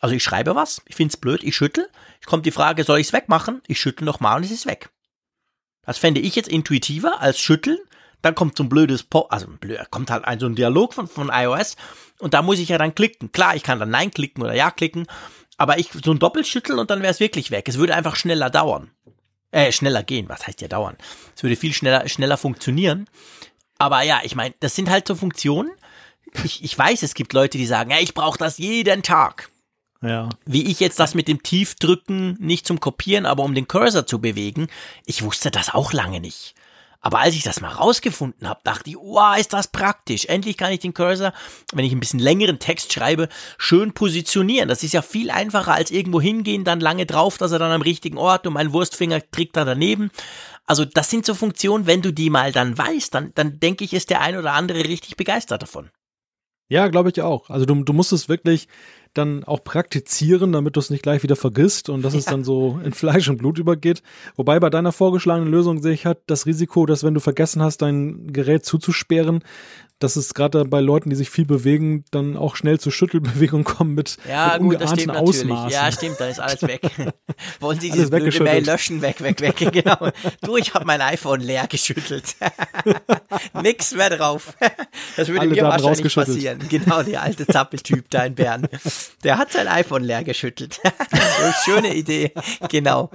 Also ich schreibe was, ich find's blöd, ich schüttel, es kommt die Frage, soll ich's wegmachen? Ich schüttel nochmal und es ist weg. Das fände ich jetzt intuitiver als schütteln. Dann kommt so ein blödes, po also blöd, kommt halt ein, so ein Dialog von, von iOS und da muss ich ja dann klicken. Klar, ich kann dann Nein klicken oder Ja klicken, aber ich so ein Doppelschütteln und dann wäre es wirklich weg. Es würde einfach schneller dauern. Äh, schneller gehen, was heißt ja dauern? Es würde viel schneller, schneller funktionieren. Aber ja, ich meine, das sind halt so Funktionen. Ich, ich weiß, es gibt Leute, die sagen, ja, ich brauche das jeden Tag Ja. wie ich jetzt das mit dem Tiefdrücken nicht zum Kopieren, aber um den Cursor zu bewegen, ich wusste das auch lange nicht. Aber als ich das mal rausgefunden habe, dachte ich, wow, ist das praktisch. Endlich kann ich den Cursor, wenn ich ein bisschen längeren Text schreibe, schön positionieren. Das ist ja viel einfacher als irgendwo hingehen, dann lange drauf, dass er dann am richtigen Ort und mein Wurstfinger trägt da daneben. Also das sind so Funktionen, wenn du die mal dann weißt, dann, dann denke ich, ist der ein oder andere richtig begeistert davon. Ja, glaube ich auch. Also du, du musst es wirklich, dann auch praktizieren, damit du es nicht gleich wieder vergisst und dass ja. es dann so in Fleisch und Blut übergeht. Wobei bei deiner vorgeschlagenen Lösung sehe ich halt das Risiko, dass wenn du vergessen hast, dein Gerät zuzusperren, dass es gerade bei Leuten, die sich viel bewegen, dann auch schnell zu Schüttelbewegungen kommen mit, ja, mit gut, das stimmt Ausmaßen. Natürlich. Ja, stimmt, dann ist alles weg. Wollen Sie dieses blöde Mail löschen? Weg, weg, weg. Genau. Du, ich habe mein iPhone leer geschüttelt. Nix mehr drauf. Das würde Alle mir wahrscheinlich passieren. Genau, der alte Zappeltyp da in Bern. Der hat sein iPhone leer geschüttelt. Schöne Idee. Genau.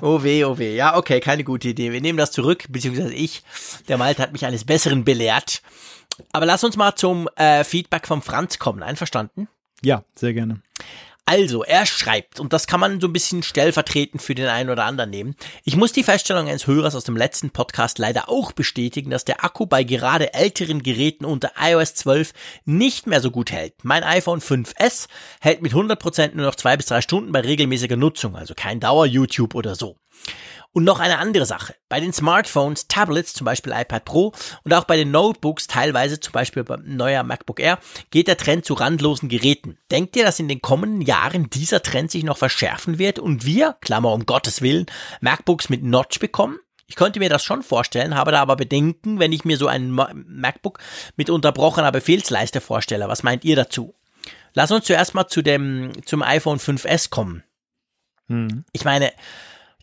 Oh weh, oh weh. Ja, okay, keine gute Idee. Wir nehmen das zurück, beziehungsweise ich. Der Malte hat mich eines Besseren belehrt. Aber lass uns mal zum äh, Feedback vom Franz kommen. Einverstanden? Ja, sehr gerne. Also, er schreibt, und das kann man so ein bisschen stellvertretend für den einen oder anderen nehmen. Ich muss die Feststellung eines Hörers aus dem letzten Podcast leider auch bestätigen, dass der Akku bei gerade älteren Geräten unter iOS 12 nicht mehr so gut hält. Mein iPhone 5S hält mit 100% nur noch zwei bis drei Stunden bei regelmäßiger Nutzung, also kein Dauer-YouTube oder so. Und noch eine andere Sache. Bei den Smartphones, Tablets, zum Beispiel iPad Pro und auch bei den Notebooks, teilweise zum Beispiel beim neuer MacBook Air, geht der Trend zu randlosen Geräten. Denkt ihr, dass in den kommenden Jahren dieser Trend sich noch verschärfen wird und wir, Klammer um Gottes Willen, MacBooks mit Notch bekommen? Ich könnte mir das schon vorstellen, habe da aber Bedenken, wenn ich mir so ein MacBook mit unterbrochener Befehlsleiste vorstelle. Was meint ihr dazu? Lass uns zuerst mal zu dem, zum iPhone 5S kommen. Hm. Ich meine,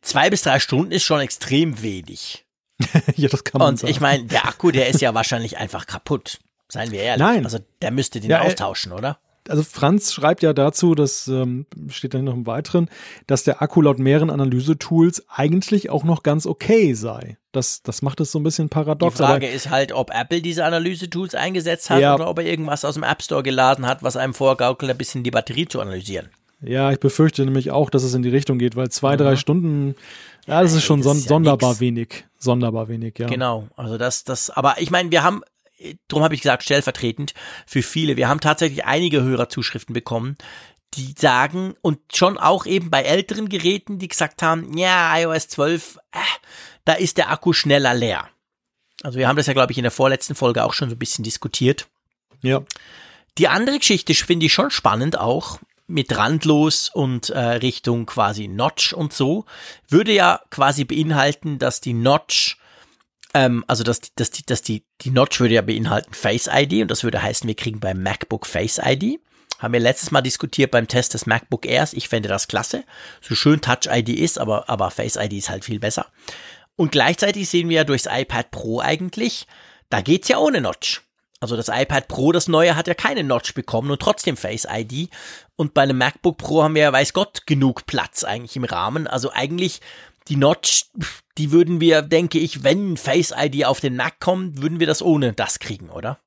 zwei bis drei Stunden ist schon extrem wenig. ja, das kann man Und sagen. ich meine, der Akku, der ist ja wahrscheinlich einfach kaputt. Seien wir ehrlich. Nein. Also der müsste den ja, austauschen, oder? Also Franz schreibt ja dazu, das ähm, steht dann noch im Weiteren, dass der Akku laut mehreren Analysetools eigentlich auch noch ganz okay sei. Das, das macht es so ein bisschen paradox. Die Frage ist halt, ob Apple diese Analysetools eingesetzt hat ja. oder ob er irgendwas aus dem App Store geladen hat, was einem vorgaukelt, ein bisschen die Batterie zu analysieren. Ja, ich befürchte nämlich auch, dass es in die Richtung geht, weil zwei, mhm. drei Stunden, ja, das ist schon das ist ja sonderbar nix. wenig. Sonderbar wenig, ja. Genau, also das, das, aber ich meine, wir haben, darum habe ich gesagt, stellvertretend für viele, wir haben tatsächlich einige Hörerzuschriften bekommen, die sagen, und schon auch eben bei älteren Geräten, die gesagt haben, ja, iOS 12, äh, da ist der Akku schneller leer. Also wir haben das ja, glaube ich, in der vorletzten Folge auch schon so ein bisschen diskutiert. Ja. Die andere Geschichte finde ich schon spannend auch, mit randlos und äh, Richtung quasi Notch und so, würde ja quasi beinhalten, dass die Notch, ähm, also dass, dass, die, dass die, die Notch würde ja beinhalten Face ID und das würde heißen, wir kriegen beim MacBook Face ID. Haben wir letztes Mal diskutiert beim Test des MacBook Airs. Ich fände das klasse. So schön Touch ID ist, aber, aber Face ID ist halt viel besser. Und gleichzeitig sehen wir ja durchs iPad Pro eigentlich, da geht's ja ohne Notch. Also das iPad Pro, das neue, hat ja keine Notch bekommen und trotzdem Face ID. Und bei einem MacBook Pro haben wir ja, weiß Gott, genug Platz eigentlich im Rahmen. Also eigentlich die Notch, die würden wir, denke ich, wenn Face ID auf den Mac kommt, würden wir das ohne das kriegen, oder?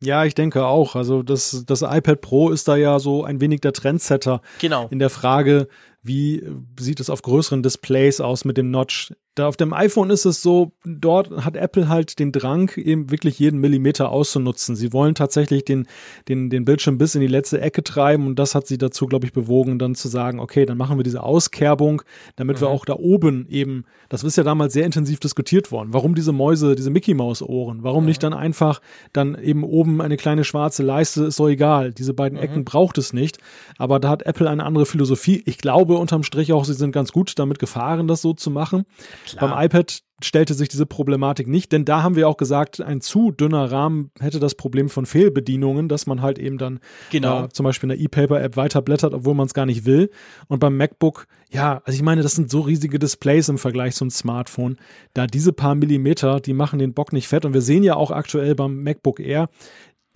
Ja, ich denke auch. Also das, das iPad Pro ist da ja so ein wenig der Trendsetter. Genau. In der Frage, wie sieht es auf größeren Displays aus mit dem Notch? Da auf dem iPhone ist es so, dort hat Apple halt den Drang, eben wirklich jeden Millimeter auszunutzen. Sie wollen tatsächlich den, den, den Bildschirm bis in die letzte Ecke treiben und das hat sie dazu, glaube ich, bewogen, dann zu sagen, okay, dann machen wir diese Auskerbung, damit mhm. wir auch da oben eben, das ist ja damals sehr intensiv diskutiert worden. Warum diese Mäuse, diese Mickey Maus Ohren? Warum mhm. nicht dann einfach dann eben oben eine kleine schwarze Leiste? Ist so egal. Diese beiden mhm. Ecken braucht es nicht. Aber da hat Apple eine andere Philosophie. Ich glaube unterm Strich auch, sie sind ganz gut damit gefahren, das so zu machen. Klar. Beim iPad stellte sich diese Problematik nicht, denn da haben wir auch gesagt, ein zu dünner Rahmen hätte das Problem von Fehlbedienungen, dass man halt eben dann genau. äh, zum Beispiel in der E-Paper-App weiterblättert, obwohl man es gar nicht will. Und beim MacBook, ja, also ich meine, das sind so riesige Displays im Vergleich zum Smartphone. Da diese paar Millimeter, die machen den Bock nicht fett. Und wir sehen ja auch aktuell beim MacBook Air,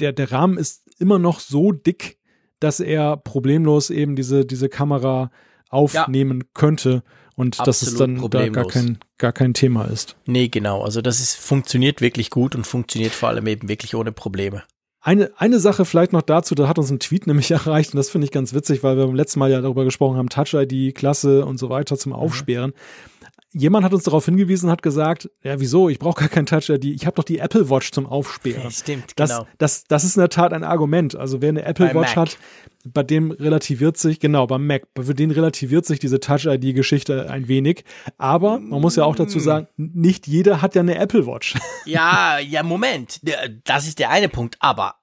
der, der Rahmen ist immer noch so dick, dass er problemlos eben diese, diese Kamera aufnehmen ja. könnte und dass es dann da gar kein, gar kein Thema ist. Nee, genau. Also das ist, funktioniert wirklich gut und funktioniert vor allem eben wirklich ohne Probleme. Eine, eine Sache vielleicht noch dazu, da hat uns ein Tweet nämlich erreicht und das finde ich ganz witzig, weil wir beim letzten Mal ja darüber gesprochen haben, Touch-ID, Klasse und so weiter zum. Aufsperren. Mhm jemand hat uns darauf hingewiesen, hat gesagt, ja, wieso, ich brauche gar kein Touch-ID, ich habe doch die Apple Watch zum Aufsperren. Stimmt, das, genau. Das, das ist in der Tat ein Argument. Also wer eine Apple bei Watch Mac. hat, bei dem relativiert sich, genau, beim Mac, für den relativiert sich diese Touch-ID-Geschichte ein wenig. Aber man muss ja auch dazu sagen, nicht jeder hat ja eine Apple Watch. Ja, ja, Moment. Das ist der eine Punkt. Aber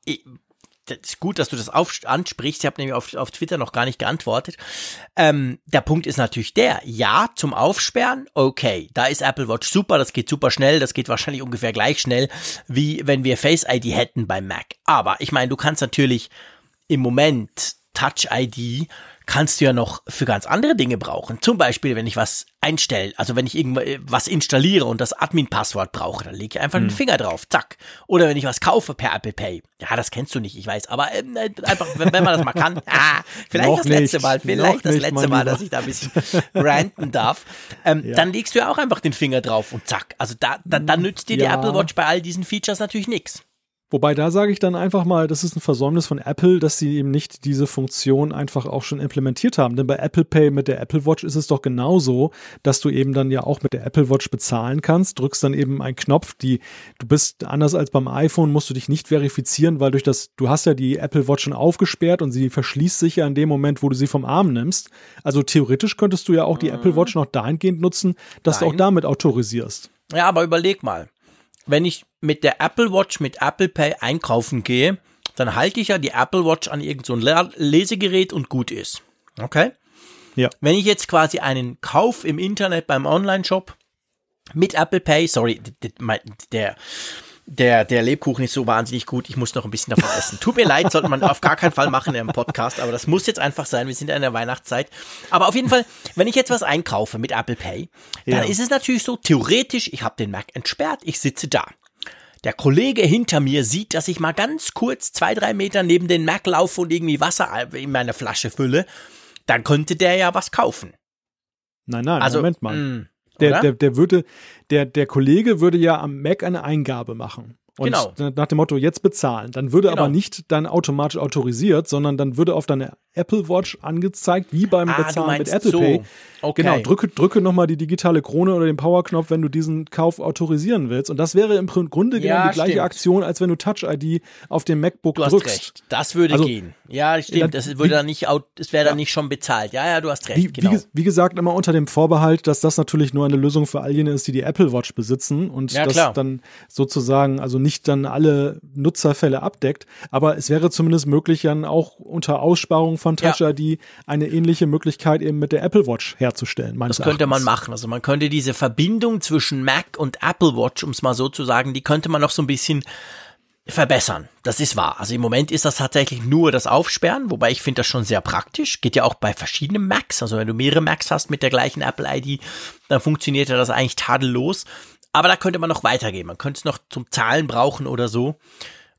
das ist gut, dass du das auf, ansprichst. Ich habe nämlich auf, auf Twitter noch gar nicht geantwortet. Ähm, der Punkt ist natürlich der, ja, zum Aufsperren, okay, da ist Apple Watch super, das geht super schnell, das geht wahrscheinlich ungefähr gleich schnell, wie wenn wir Face ID hätten beim Mac. Aber ich meine, du kannst natürlich im Moment Touch ID kannst du ja noch für ganz andere Dinge brauchen. Zum Beispiel, wenn ich was einstelle, also wenn ich irgendwas installiere und das Admin-Passwort brauche, dann lege ich einfach hm. den Finger drauf, zack. Oder wenn ich was kaufe per Apple Pay. Ja, das kennst du nicht, ich weiß, aber ähm, äh, einfach, wenn, wenn, man das mal kann. Ah, vielleicht noch das letzte nicht, Mal, vielleicht das letzte Mal, dass ich da ein bisschen ranten darf. Ähm, ja. Dann legst du ja auch einfach den Finger drauf und zack. Also da, da, da nützt dir ja. die Apple Watch bei all diesen Features natürlich nichts. Wobei da sage ich dann einfach mal, das ist ein Versäumnis von Apple, dass sie eben nicht diese Funktion einfach auch schon implementiert haben. Denn bei Apple Pay mit der Apple Watch ist es doch genauso, dass du eben dann ja auch mit der Apple Watch bezahlen kannst, drückst dann eben einen Knopf, die du bist anders als beim iPhone, musst du dich nicht verifizieren, weil durch das du hast ja die Apple Watch schon aufgesperrt und sie verschließt sich ja in dem Moment, wo du sie vom Arm nimmst. Also theoretisch könntest du ja auch die mhm. Apple Watch noch dahingehend nutzen, dass Nein. du auch damit autorisierst. Ja, aber überleg mal wenn ich mit der Apple Watch mit Apple Pay einkaufen gehe, dann halte ich ja die Apple Watch an irgendein so Lesegerät und gut ist. Okay? Ja. Wenn ich jetzt quasi einen Kauf im Internet beim Online-Shop mit Apple Pay, sorry, der, der, der Lebkuchen ist so wahnsinnig gut, ich muss noch ein bisschen davon essen. Tut mir leid, sollte man auf gar keinen Fall machen im Podcast, aber das muss jetzt einfach sein, wir sind in der Weihnachtszeit. Aber auf jeden Fall, wenn ich jetzt was einkaufe mit Apple Pay, dann ja. ist es natürlich so, theoretisch, ich habe den Mac entsperrt, ich sitze da. Der Kollege hinter mir sieht, dass ich mal ganz kurz zwei, drei Meter neben den Mac laufe und irgendwie Wasser in meine Flasche fülle, dann könnte der ja was kaufen. Nein, nein, also, Moment mal. Mh, mm, der, der, der würde, der, der Kollege würde ja am Mac eine Eingabe machen. Und genau. nach dem Motto, jetzt bezahlen. Dann würde genau. aber nicht dann automatisch autorisiert, sondern dann würde auf deine Apple Watch angezeigt, wie beim ah, Bezahlen mit Apple so. Pay. Okay. Genau, drücke, drücke nochmal die digitale Krone oder den Powerknopf, wenn du diesen Kauf autorisieren willst. Und das wäre im Grunde genommen ja, die gleiche stimmt. Aktion, als wenn du Touch ID auf dem MacBook du hast drückst. Recht. Das würde also, gehen. Ja, stimmt. Das würde dann nicht, das wäre dann ja. nicht schon bezahlt. Ja, ja, du hast recht. Wie, genau. wie, wie, gesagt, immer unter dem Vorbehalt, dass das natürlich nur eine Lösung für all jene ist, die die Apple Watch besitzen und ja, das dann sozusagen, also nicht dann alle Nutzerfälle abdeckt. Aber es wäre zumindest möglich, dann auch unter Aussparung von Touch ID eine ähnliche Möglichkeit eben mit der Apple Watch herzustellen. Das könnte Erachtens. man machen. Also man könnte diese Verbindung zwischen Mac und Apple Watch, um es mal so zu sagen, die könnte man noch so ein bisschen verbessern. Das ist wahr. Also im Moment ist das tatsächlich nur das Aufsperren, wobei ich finde das schon sehr praktisch. Geht ja auch bei verschiedenen Macs. Also wenn du mehrere Macs hast mit der gleichen Apple ID, dann funktioniert ja das eigentlich tadellos. Aber da könnte man noch weitergehen. Man könnte es noch zum Zahlen brauchen oder so.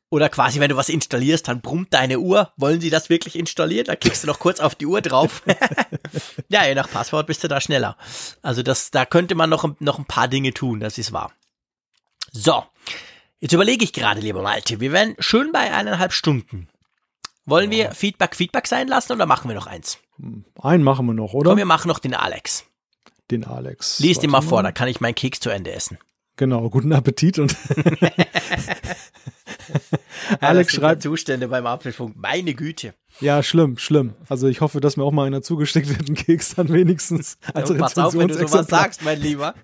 Oder quasi, wenn du was installierst, dann brummt deine Uhr. Wollen sie das wirklich installieren? Da klickst du noch kurz auf die Uhr drauf. ja, je nach Passwort bist du da schneller. Also das, da könnte man noch, noch ein paar Dinge tun, das ist wahr. So. Jetzt überlege ich gerade, lieber Malte, wir wären schön bei eineinhalb Stunden. Wollen ja. wir Feedback Feedback sein lassen oder machen wir noch eins? Einen machen wir noch, oder? Komm, wir machen noch den Alex. Den Alex. Lies den mal vor, da kann ich meinen Keks zu Ende essen. Genau, guten Appetit und Alex schreibt Zustände beim Apfelfunk. Meine Güte. Ja, schlimm, schlimm. Also ich hoffe, dass mir auch mal einer zugesteckt wird, einen Keks dann wenigstens als ja, Pass auf, wenn du sowas sagst, mein Lieber.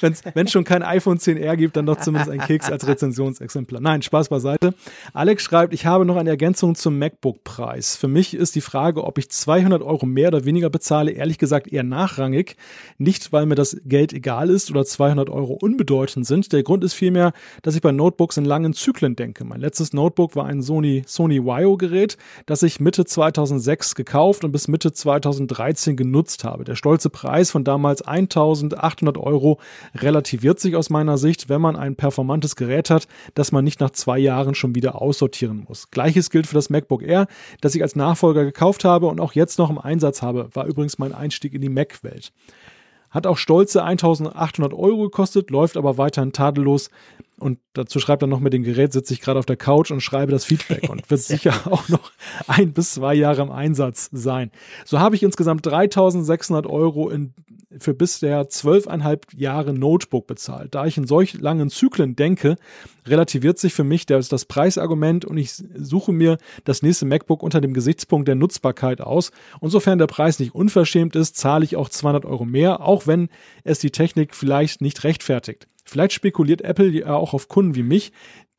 Wenn es schon kein iPhone 10R gibt, dann doch zumindest ein Keks als Rezensionsexemplar. Nein, Spaß beiseite. Alex schreibt, ich habe noch eine Ergänzung zum MacBook-Preis. Für mich ist die Frage, ob ich 200 Euro mehr oder weniger bezahle, ehrlich gesagt eher nachrangig. Nicht, weil mir das Geld egal ist oder 200 Euro unbedeutend sind. Der Grund ist vielmehr, dass ich bei Notebooks in langen Zyklen denke. Mein letztes Notebook war ein Sony, Sony Vaio-Gerät, das ich mit Mitte 2006 gekauft und bis Mitte 2013 genutzt habe. Der stolze Preis von damals 1800 Euro relativiert sich aus meiner Sicht, wenn man ein performantes Gerät hat, das man nicht nach zwei Jahren schon wieder aussortieren muss. Gleiches gilt für das MacBook Air, das ich als Nachfolger gekauft habe und auch jetzt noch im Einsatz habe, war übrigens mein Einstieg in die Mac-Welt. Hat auch stolze 1800 Euro gekostet, läuft aber weiterhin tadellos. Und dazu schreibt er noch, mit dem Gerät sitze ich gerade auf der Couch und schreibe das Feedback und wird sicher auch noch ein bis zwei Jahre im Einsatz sein. So habe ich insgesamt 3600 Euro in, für bisher zwölfeinhalb Jahre Notebook bezahlt. Da ich in solch langen Zyklen denke, relativiert sich für mich das, das Preisargument und ich suche mir das nächste MacBook unter dem Gesichtspunkt der Nutzbarkeit aus. Und sofern der Preis nicht unverschämt ist, zahle ich auch 200 Euro mehr, auch wenn es die Technik vielleicht nicht rechtfertigt. Vielleicht spekuliert Apple ja auch auf Kunden wie mich,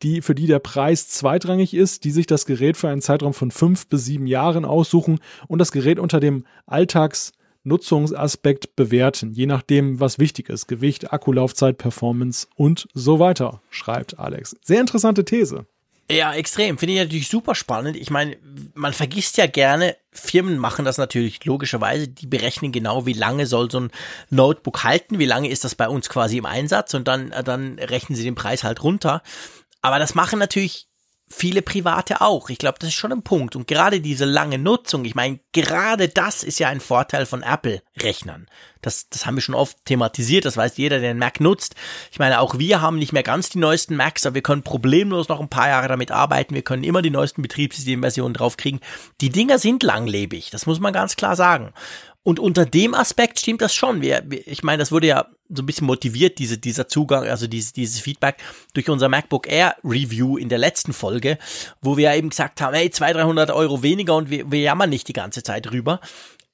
die, für die der Preis zweitrangig ist, die sich das Gerät für einen Zeitraum von fünf bis sieben Jahren aussuchen und das Gerät unter dem Alltagsnutzungsaspekt bewerten, je nachdem, was wichtig ist. Gewicht, Akkulaufzeit, Performance und so weiter, schreibt Alex. Sehr interessante These. Ja, extrem. Finde ich natürlich super spannend. Ich meine, man vergisst ja gerne, Firmen machen das natürlich logischerweise. Die berechnen genau, wie lange soll so ein Notebook halten, wie lange ist das bei uns quasi im Einsatz und dann, dann rechnen sie den Preis halt runter. Aber das machen natürlich viele Private auch. Ich glaube, das ist schon ein Punkt. Und gerade diese lange Nutzung, ich meine, gerade das ist ja ein Vorteil von Apple-Rechnern. Das, das haben wir schon oft thematisiert, das weiß jeder, der einen Mac nutzt. Ich meine, auch wir haben nicht mehr ganz die neuesten Macs, aber wir können problemlos noch ein paar Jahre damit arbeiten. Wir können immer die neuesten Betriebssystemversionen draufkriegen. Die Dinger sind langlebig, das muss man ganz klar sagen. Und unter dem Aspekt stimmt das schon. Wir, ich meine, das wurde ja so ein bisschen motiviert, diese, dieser Zugang, also dieses, dieses Feedback durch unser MacBook Air Review in der letzten Folge, wo wir ja eben gesagt haben, hey, 200, 300 Euro weniger und wir, wir jammern nicht die ganze Zeit drüber.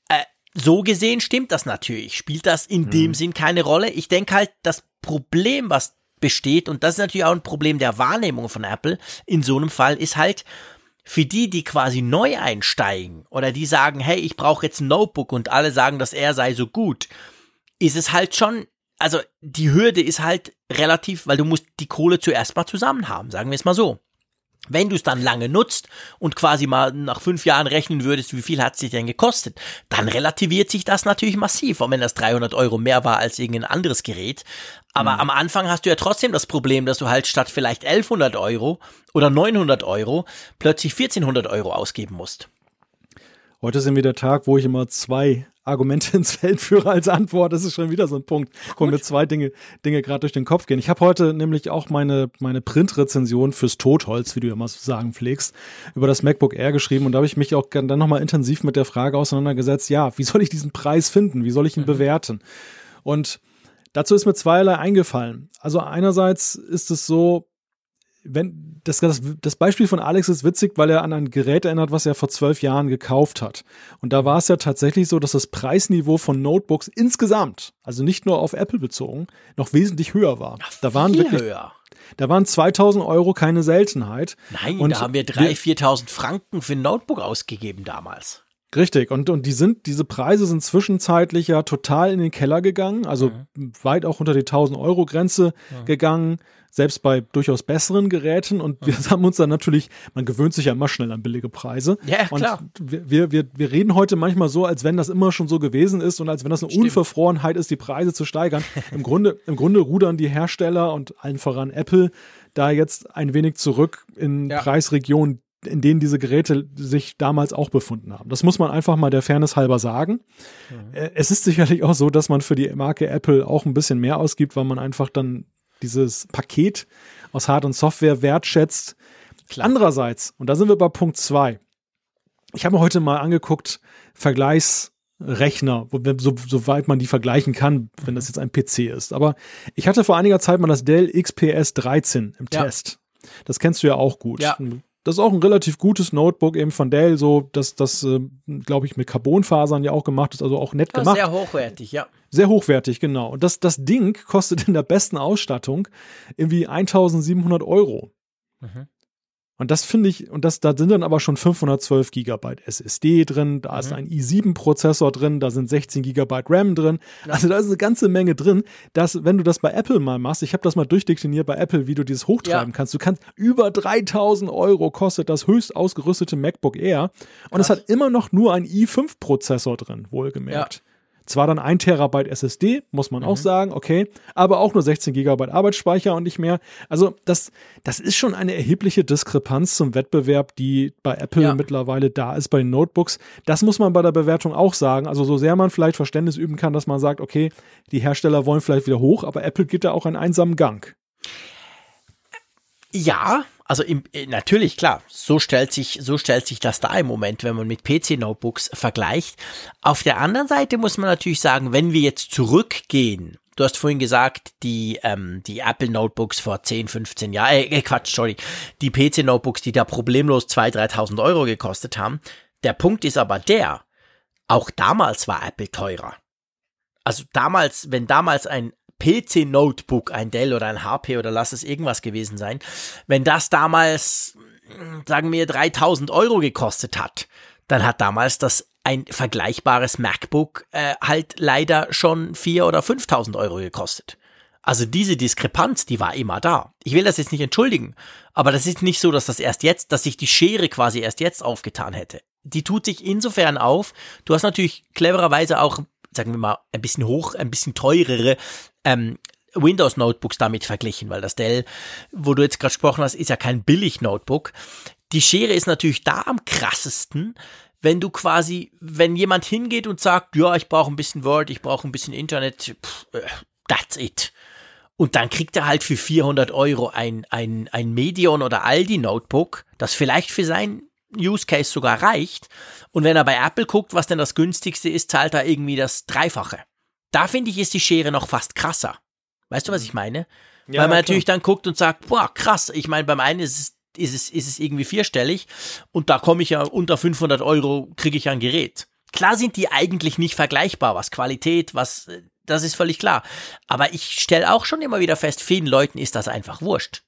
Äh, so gesehen stimmt das natürlich. Spielt das in mhm. dem Sinn keine Rolle? Ich denke halt, das Problem, was besteht, und das ist natürlich auch ein Problem der Wahrnehmung von Apple in so einem Fall, ist halt, für die, die quasi neu einsteigen oder die sagen, hey, ich brauche jetzt ein Notebook und alle sagen, dass er sei so gut, ist es halt schon, also die Hürde ist halt relativ, weil du musst die Kohle zuerst mal zusammen haben, sagen wir es mal so. Wenn du es dann lange nutzt und quasi mal nach fünf Jahren rechnen würdest, wie viel hat es dich denn gekostet, dann relativiert sich das natürlich massiv, auch wenn das 300 Euro mehr war als irgendein anderes Gerät. Aber mhm. am Anfang hast du ja trotzdem das Problem, dass du halt statt vielleicht 1100 Euro oder 900 Euro plötzlich 1400 Euro ausgeben musst. Heute sind wieder Tag, wo ich immer zwei Argumente ins Feld führe als Antwort. Das ist schon wieder so ein Punkt, wo mir zwei Dinge, Dinge gerade durch den Kopf gehen. Ich habe heute nämlich auch meine, meine Printrezension fürs Totholz, wie du mal so sagen pflegst, über das MacBook Air geschrieben und da habe ich mich auch dann nochmal intensiv mit der Frage auseinandergesetzt, ja, wie soll ich diesen Preis finden? Wie soll ich ihn mhm. bewerten? Und dazu ist mir zweierlei eingefallen. Also einerseits ist es so, wenn das, das, das Beispiel von Alex ist witzig, weil er an ein Gerät erinnert, was er vor zwölf Jahren gekauft hat. Und da war es ja tatsächlich so, dass das Preisniveau von Notebooks insgesamt, also nicht nur auf Apple bezogen, noch wesentlich höher war. Ach, da waren wirklich, höher. Da waren 2000 Euro keine Seltenheit. Nein, und da haben wir 3.000, 4.000 Franken für ein Notebook ausgegeben damals. Richtig, und, und die sind, diese Preise sind zwischenzeitlich ja total in den Keller gegangen, also mhm. weit auch unter die 1000 Euro Grenze mhm. gegangen selbst bei durchaus besseren Geräten. Und wir mhm. haben uns dann natürlich, man gewöhnt sich ja immer schnell an billige Preise. Ja, klar. Und wir, wir, wir reden heute manchmal so, als wenn das immer schon so gewesen ist und als wenn das eine Stimmt. Unverfrorenheit ist, die Preise zu steigern. Im Grunde, Im Grunde rudern die Hersteller und allen voran Apple da jetzt ein wenig zurück in ja. Preisregionen, in denen diese Geräte sich damals auch befunden haben. Das muss man einfach mal der Fairness halber sagen. Mhm. Äh, es ist sicherlich auch so, dass man für die Marke Apple auch ein bisschen mehr ausgibt, weil man einfach dann dieses Paket aus Hard- und Software wertschätzt. Klar. Andererseits, und da sind wir bei Punkt zwei. Ich habe mir heute mal angeguckt, Vergleichsrechner, so, soweit man die vergleichen kann, wenn das jetzt ein PC ist. Aber ich hatte vor einiger Zeit mal das Dell XPS 13 im ja. Test. Das kennst du ja auch gut. Ja. Das ist auch ein relativ gutes Notebook eben von Dell, so dass das, äh, glaube ich, mit Carbonfasern ja auch gemacht ist, also auch nett gemacht. Sehr hochwertig, ja. Sehr hochwertig, genau. Und das, das Ding kostet in der besten Ausstattung irgendwie 1700 Euro. Mhm. Und das finde ich, und das, da sind dann aber schon 512 Gigabyte SSD drin, da mhm. ist ein i7-Prozessor drin, da sind 16 Gigabyte RAM drin. Also da ist eine ganze Menge drin, dass, wenn du das bei Apple mal machst, ich habe das mal durchdekliniert bei Apple, wie du dieses hochtreiben ja. kannst. Du kannst über 3000 Euro kostet das höchst ausgerüstete MacBook Air. Und es hat immer noch nur ein i5-Prozessor drin, wohlgemerkt. Ja. Zwar dann ein Terabyte SSD, muss man mhm. auch sagen, okay, aber auch nur 16 Gigabyte Arbeitsspeicher und nicht mehr. Also das, das ist schon eine erhebliche Diskrepanz zum Wettbewerb, die bei Apple ja. mittlerweile da ist bei den Notebooks. Das muss man bei der Bewertung auch sagen. Also so sehr man vielleicht Verständnis üben kann, dass man sagt, okay, die Hersteller wollen vielleicht wieder hoch, aber Apple geht da auch einen einsamen Gang. Ja, also im, äh, natürlich klar, so stellt sich so stellt sich das da im Moment, wenn man mit PC Notebooks vergleicht. Auf der anderen Seite muss man natürlich sagen, wenn wir jetzt zurückgehen, du hast vorhin gesagt, die ähm, die Apple Notebooks vor 10, 15 Jahren, äh, Quatsch, sorry, die PC Notebooks, die da problemlos 2.000, 3.000 Euro gekostet haben. Der Punkt ist aber der, auch damals war Apple teurer. Also damals, wenn damals ein PC-Notebook, ein Dell oder ein HP oder lass es irgendwas gewesen sein, wenn das damals, sagen wir, 3000 Euro gekostet hat, dann hat damals das ein vergleichbares MacBook äh, halt leider schon 4 oder 5000 Euro gekostet. Also diese Diskrepanz, die war immer da. Ich will das jetzt nicht entschuldigen, aber das ist nicht so, dass das erst jetzt, dass sich die Schere quasi erst jetzt aufgetan hätte. Die tut sich insofern auf. Du hast natürlich clevererweise auch, sagen wir mal, ein bisschen hoch, ein bisschen teurere ähm, Windows Notebooks damit verglichen, weil das Dell, wo du jetzt gerade gesprochen hast, ist ja kein billig Notebook. Die Schere ist natürlich da am krassesten, wenn du quasi, wenn jemand hingeht und sagt, ja, ich brauche ein bisschen Word, ich brauche ein bisschen Internet, pff, äh, that's it. Und dann kriegt er halt für 400 Euro ein, ein, ein Medion oder Aldi Notebook, das vielleicht für sein Use Case sogar reicht. Und wenn er bei Apple guckt, was denn das günstigste ist, zahlt er irgendwie das Dreifache. Da finde ich, ist die Schere noch fast krasser. Weißt du, was ich meine? Ja, Weil man natürlich dann guckt und sagt, boah, krass. Ich meine, beim einen ist es, ist es, ist es irgendwie vierstellig und da komme ich ja unter 500 Euro, kriege ich ein Gerät. Klar sind die eigentlich nicht vergleichbar, was Qualität, was das ist völlig klar. Aber ich stelle auch schon immer wieder fest, vielen Leuten ist das einfach wurscht.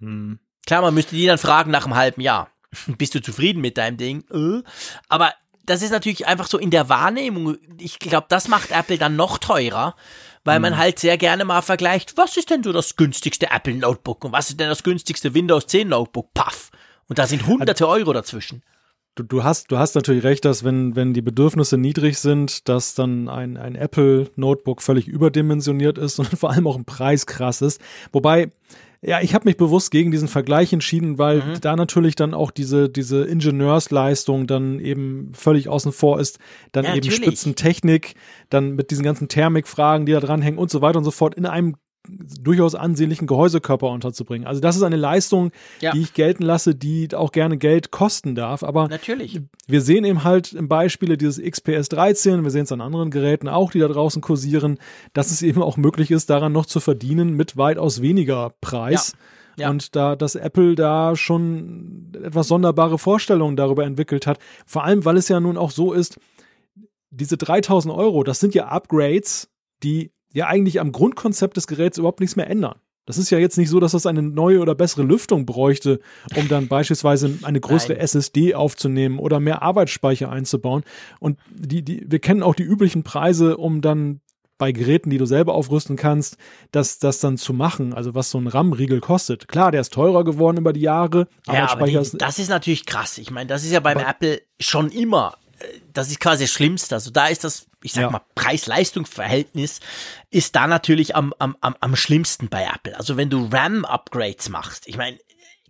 Hm. Klar, man müsste die dann fragen nach einem halben Jahr. Bist du zufrieden mit deinem Ding? Äh? Aber das ist natürlich einfach so in der Wahrnehmung. Ich glaube, das macht Apple dann noch teurer, weil man hm. halt sehr gerne mal vergleicht, was ist denn so das günstigste Apple Notebook und was ist denn das günstigste Windows 10 Notebook? Paff. Und da sind hunderte Euro dazwischen du, du hast, du hast natürlich recht, dass wenn, wenn die Bedürfnisse niedrig sind, dass dann ein, ein Apple Notebook völlig überdimensioniert ist und vor allem auch im Preis krass ist. Wobei, ja, ich habe mich bewusst gegen diesen Vergleich entschieden, weil mhm. da natürlich dann auch diese, diese Ingenieursleistung dann eben völlig außen vor ist, dann ja, eben natürlich. Spitzentechnik, dann mit diesen ganzen Thermikfragen, die da dranhängen und so weiter und so fort in einem durchaus ansehnlichen Gehäusekörper unterzubringen. Also das ist eine Leistung, ja. die ich gelten lasse, die auch gerne Geld kosten darf. Aber Natürlich. wir sehen eben halt im Beispiele dieses XPS 13, wir sehen es an anderen Geräten auch, die da draußen kursieren, dass es eben auch möglich ist, daran noch zu verdienen mit weitaus weniger Preis. Ja. Ja. Und da, dass Apple da schon etwas sonderbare Vorstellungen darüber entwickelt hat. Vor allem, weil es ja nun auch so ist, diese 3000 Euro, das sind ja Upgrades, die ja eigentlich am Grundkonzept des Geräts überhaupt nichts mehr ändern. Das ist ja jetzt nicht so, dass das eine neue oder bessere Lüftung bräuchte, um dann beispielsweise eine größere Nein. SSD aufzunehmen oder mehr Arbeitsspeicher einzubauen. Und die, die, wir kennen auch die üblichen Preise, um dann bei Geräten, die du selber aufrüsten kannst, das, das dann zu machen, also was so ein RAM-Riegel kostet. Klar, der ist teurer geworden über die Jahre. Ja, aber die, das ist natürlich krass. Ich meine, das ist ja beim Apple schon immer das ist quasi das Schlimmste. Also da ist das, ich sag ja. mal, Preis-Leistungs-Verhältnis ist da natürlich am, am, am, am schlimmsten bei Apple. Also wenn du RAM-Upgrades machst, ich meine,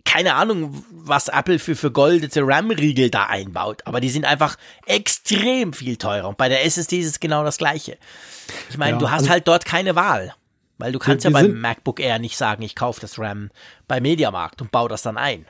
keine Ahnung, was Apple für vergoldete RAM-Riegel da einbaut, aber die sind einfach extrem viel teurer. Und bei der SSD ist es genau das Gleiche. Ich meine, ja, du hast also halt dort keine Wahl. Weil du kannst ja beim MacBook Air nicht sagen, ich kaufe das RAM bei Mediamarkt und baue das dann ein.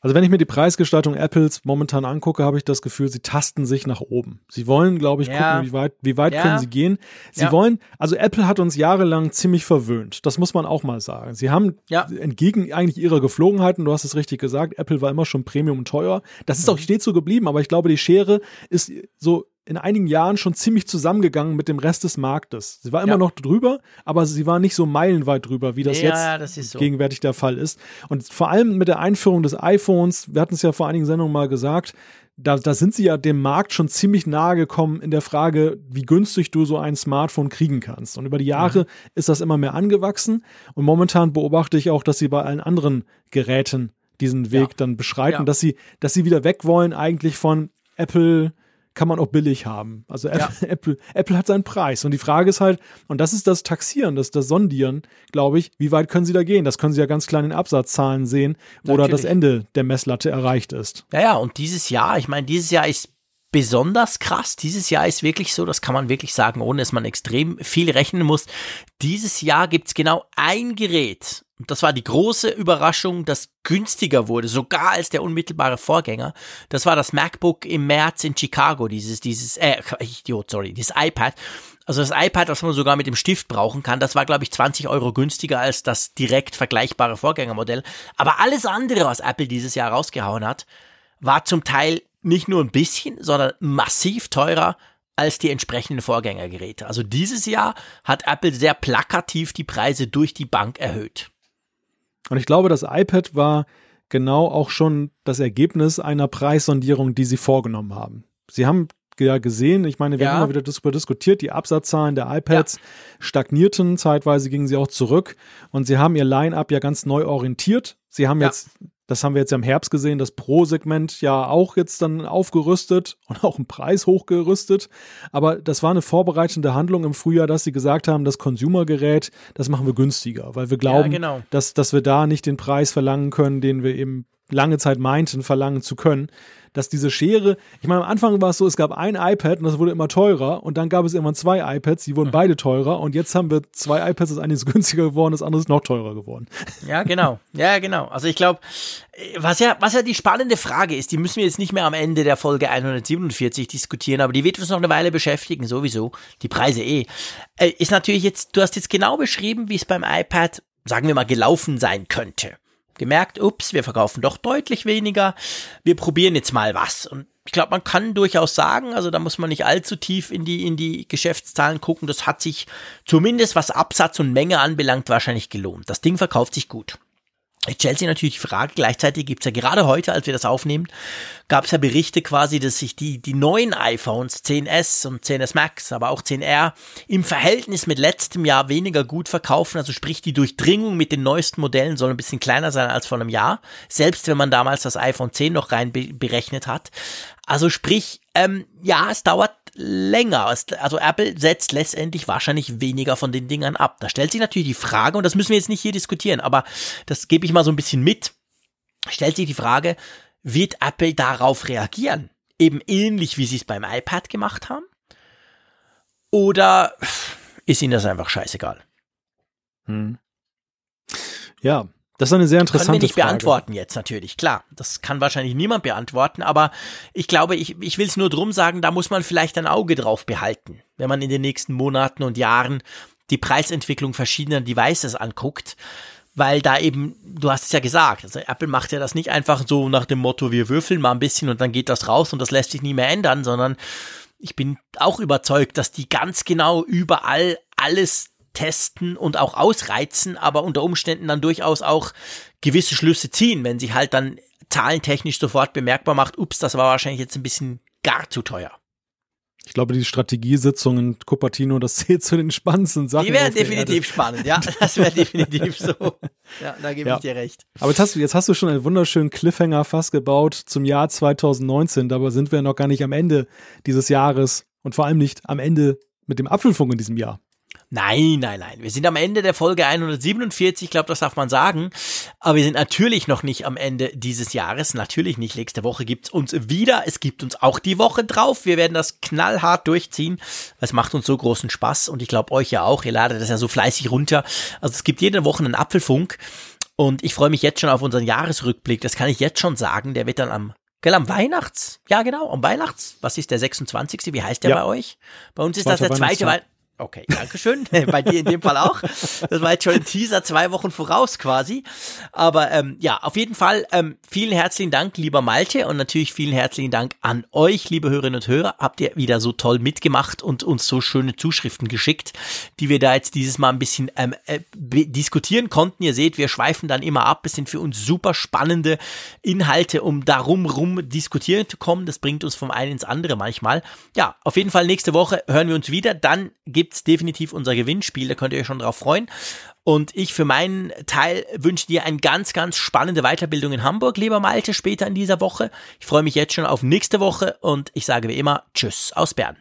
Also wenn ich mir die Preisgestaltung Apples momentan angucke, habe ich das Gefühl, sie tasten sich nach oben. Sie wollen, glaube ich, ja. gucken, wie weit, wie weit ja. können sie gehen. Sie ja. wollen, also Apple hat uns jahrelang ziemlich verwöhnt. Das muss man auch mal sagen. Sie haben entgegen eigentlich ihrer Geflogenheiten, du hast es richtig gesagt, Apple war immer schon Premium teuer. Das ist auch mhm. stets so geblieben, aber ich glaube, die Schere ist so in einigen Jahren schon ziemlich zusammengegangen mit dem Rest des Marktes. Sie war immer ja. noch drüber, aber sie war nicht so meilenweit drüber, wie das ja, jetzt das so. gegenwärtig der Fall ist. Und vor allem mit der Einführung des iPhones, wir hatten es ja vor einigen Sendungen mal gesagt, da, da sind sie ja dem Markt schon ziemlich nahe gekommen in der Frage, wie günstig du so ein Smartphone kriegen kannst. Und über die Jahre mhm. ist das immer mehr angewachsen. Und momentan beobachte ich auch, dass sie bei allen anderen Geräten diesen Weg ja. dann beschreiten, dass sie, dass sie wieder weg wollen eigentlich von Apple, kann man auch billig haben. Also ja. Apple, Apple hat seinen Preis. Und die Frage ist halt, und das ist das Taxieren, das, das Sondieren, glaube ich, wie weit können sie da gehen? Das können sie ja ganz klein in Absatzzahlen sehen, wo da das Ende der Messlatte erreicht ist. Ja, ja, und dieses Jahr, ich meine, dieses Jahr ist besonders krass. Dieses Jahr ist wirklich so, das kann man wirklich sagen, ohne dass man extrem viel rechnen muss. Dieses Jahr gibt's genau ein Gerät, das war die große Überraschung, das günstiger wurde, sogar als der unmittelbare Vorgänger. Das war das MacBook im März in Chicago, dieses, dieses, äh, Idiot, sorry, dieses iPad. Also das iPad, das man sogar mit dem Stift brauchen kann, das war, glaube ich, 20 Euro günstiger als das direkt vergleichbare Vorgängermodell. Aber alles andere, was Apple dieses Jahr rausgehauen hat, war zum Teil nicht nur ein bisschen, sondern massiv teurer als die entsprechenden Vorgängergeräte. Also dieses Jahr hat Apple sehr plakativ die Preise durch die Bank erhöht. Und ich glaube, das iPad war genau auch schon das Ergebnis einer Preissondierung, die sie vorgenommen haben. Sie haben ja gesehen, ich meine, wir ja. haben immer wieder darüber diskutiert, die Absatzzahlen der iPads ja. stagnierten, zeitweise gingen sie auch zurück und sie haben ihr Line-up ja ganz neu orientiert. Sie haben ja. jetzt das haben wir jetzt ja im Herbst gesehen, das Pro-Segment ja auch jetzt dann aufgerüstet und auch im Preis hochgerüstet. Aber das war eine vorbereitende Handlung im Frühjahr, dass sie gesagt haben, das Consumer-Gerät, das machen wir günstiger, weil wir glauben, ja, genau. dass, dass wir da nicht den Preis verlangen können, den wir eben lange Zeit meinten, verlangen zu können dass diese Schere, ich meine, am Anfang war es so, es gab ein iPad und das wurde immer teurer und dann gab es irgendwann zwei iPads, die wurden mhm. beide teurer und jetzt haben wir zwei iPads, das eine ist günstiger geworden, das andere ist noch teurer geworden. Ja, genau. Ja, genau. Also ich glaube, was ja, was ja die spannende Frage ist, die müssen wir jetzt nicht mehr am Ende der Folge 147 diskutieren, aber die wird uns noch eine Weile beschäftigen, sowieso. Die Preise eh. Äh, ist natürlich jetzt, du hast jetzt genau beschrieben, wie es beim iPad, sagen wir mal, gelaufen sein könnte gemerkt, ups, wir verkaufen doch deutlich weniger, wir probieren jetzt mal was. Und ich glaube, man kann durchaus sagen, also da muss man nicht allzu tief in die, in die Geschäftszahlen gucken, das hat sich zumindest was Absatz und Menge anbelangt wahrscheinlich gelohnt. Das Ding verkauft sich gut. Jetzt stellt sich natürlich die Frage, gleichzeitig gibt's ja gerade heute, als wir das aufnehmen, gab es ja Berichte quasi, dass sich die, die neuen iPhones 10s und 10s Max, aber auch 10R im Verhältnis mit letztem Jahr weniger gut verkaufen. Also sprich, die Durchdringung mit den neuesten Modellen soll ein bisschen kleiner sein als vor einem Jahr, selbst wenn man damals das iPhone 10 noch rein berechnet hat. Also sprich, ähm, ja, es dauert länger. Also Apple setzt letztendlich wahrscheinlich weniger von den Dingern ab. Da stellt sich natürlich die Frage, und das müssen wir jetzt nicht hier diskutieren, aber das gebe ich mal so ein bisschen mit, stellt sich die Frage, wird Apple darauf reagieren? Eben ähnlich, wie sie es beim iPad gemacht haben? Oder ist ihnen das einfach scheißegal? Hm. Ja, das ist eine sehr interessante Frage. Können wir nicht Frage. beantworten jetzt natürlich, klar. Das kann wahrscheinlich niemand beantworten, aber ich glaube, ich, ich will es nur drum sagen, da muss man vielleicht ein Auge drauf behalten, wenn man in den nächsten Monaten und Jahren die Preisentwicklung verschiedener Devices anguckt, weil da eben, du hast es ja gesagt, also Apple macht ja das nicht einfach so nach dem Motto, wir würfeln mal ein bisschen und dann geht das raus und das lässt sich nie mehr ändern, sondern ich bin auch überzeugt, dass die ganz genau überall alles testen und auch ausreizen, aber unter Umständen dann durchaus auch gewisse Schlüsse ziehen, wenn sie halt dann zahlentechnisch sofort bemerkbar macht, ups, das war wahrscheinlich jetzt ein bisschen gar zu teuer. Ich glaube, die Strategiesitzung in Cupertino, das zählt zu den spannendsten Sachen. Die wären definitiv spannend, ja. Das wäre definitiv so. Ja, da gebe ja. ich dir recht. Aber jetzt hast, du, jetzt hast du schon einen wunderschönen Cliffhanger fast gebaut zum Jahr 2019. Dabei sind wir noch gar nicht am Ende dieses Jahres und vor allem nicht am Ende mit dem Apfelfunk in diesem Jahr. Nein, nein, nein. Wir sind am Ende der Folge 147, ich glaube, das darf man sagen. Aber wir sind natürlich noch nicht am Ende dieses Jahres. Natürlich nicht. Nächste Woche gibt's uns wieder. Es gibt uns auch die Woche drauf. Wir werden das knallhart durchziehen. Es macht uns so großen Spaß und ich glaube euch ja auch. Ihr ladet das ja so fleißig runter. Also es gibt jede Woche einen Apfelfunk. Und ich freue mich jetzt schon auf unseren Jahresrückblick. Das kann ich jetzt schon sagen. Der wird dann am Gell, am Weihnachts? Ja, genau, am Weihnachts. Was ist der 26.? Wie heißt der ja. bei euch? Bei uns ist das der zweite Weihnachtstag. Okay, Dankeschön. Bei dir in dem Fall auch. Das war jetzt schon ein Teaser, zwei Wochen voraus quasi. Aber ähm, ja, auf jeden Fall ähm, vielen herzlichen Dank, lieber Malte, und natürlich vielen herzlichen Dank an euch, liebe Hörerinnen und Hörer. Habt ihr wieder so toll mitgemacht und uns so schöne Zuschriften geschickt, die wir da jetzt dieses Mal ein bisschen ähm, äh, diskutieren konnten. Ihr seht, wir schweifen dann immer ab. Es sind für uns super spannende Inhalte, um darum rum diskutieren zu kommen. Das bringt uns vom einen ins andere manchmal. Ja, auf jeden Fall nächste Woche hören wir uns wieder. Dann gibt gibt's definitiv unser Gewinnspiel, da könnt ihr euch schon drauf freuen. Und ich für meinen Teil wünsche dir eine ganz, ganz spannende Weiterbildung in Hamburg, lieber Malte, später in dieser Woche. Ich freue mich jetzt schon auf nächste Woche und ich sage wie immer Tschüss aus Bern.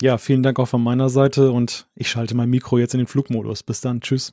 Ja, vielen Dank auch von meiner Seite und ich schalte mein Mikro jetzt in den Flugmodus. Bis dann. Tschüss.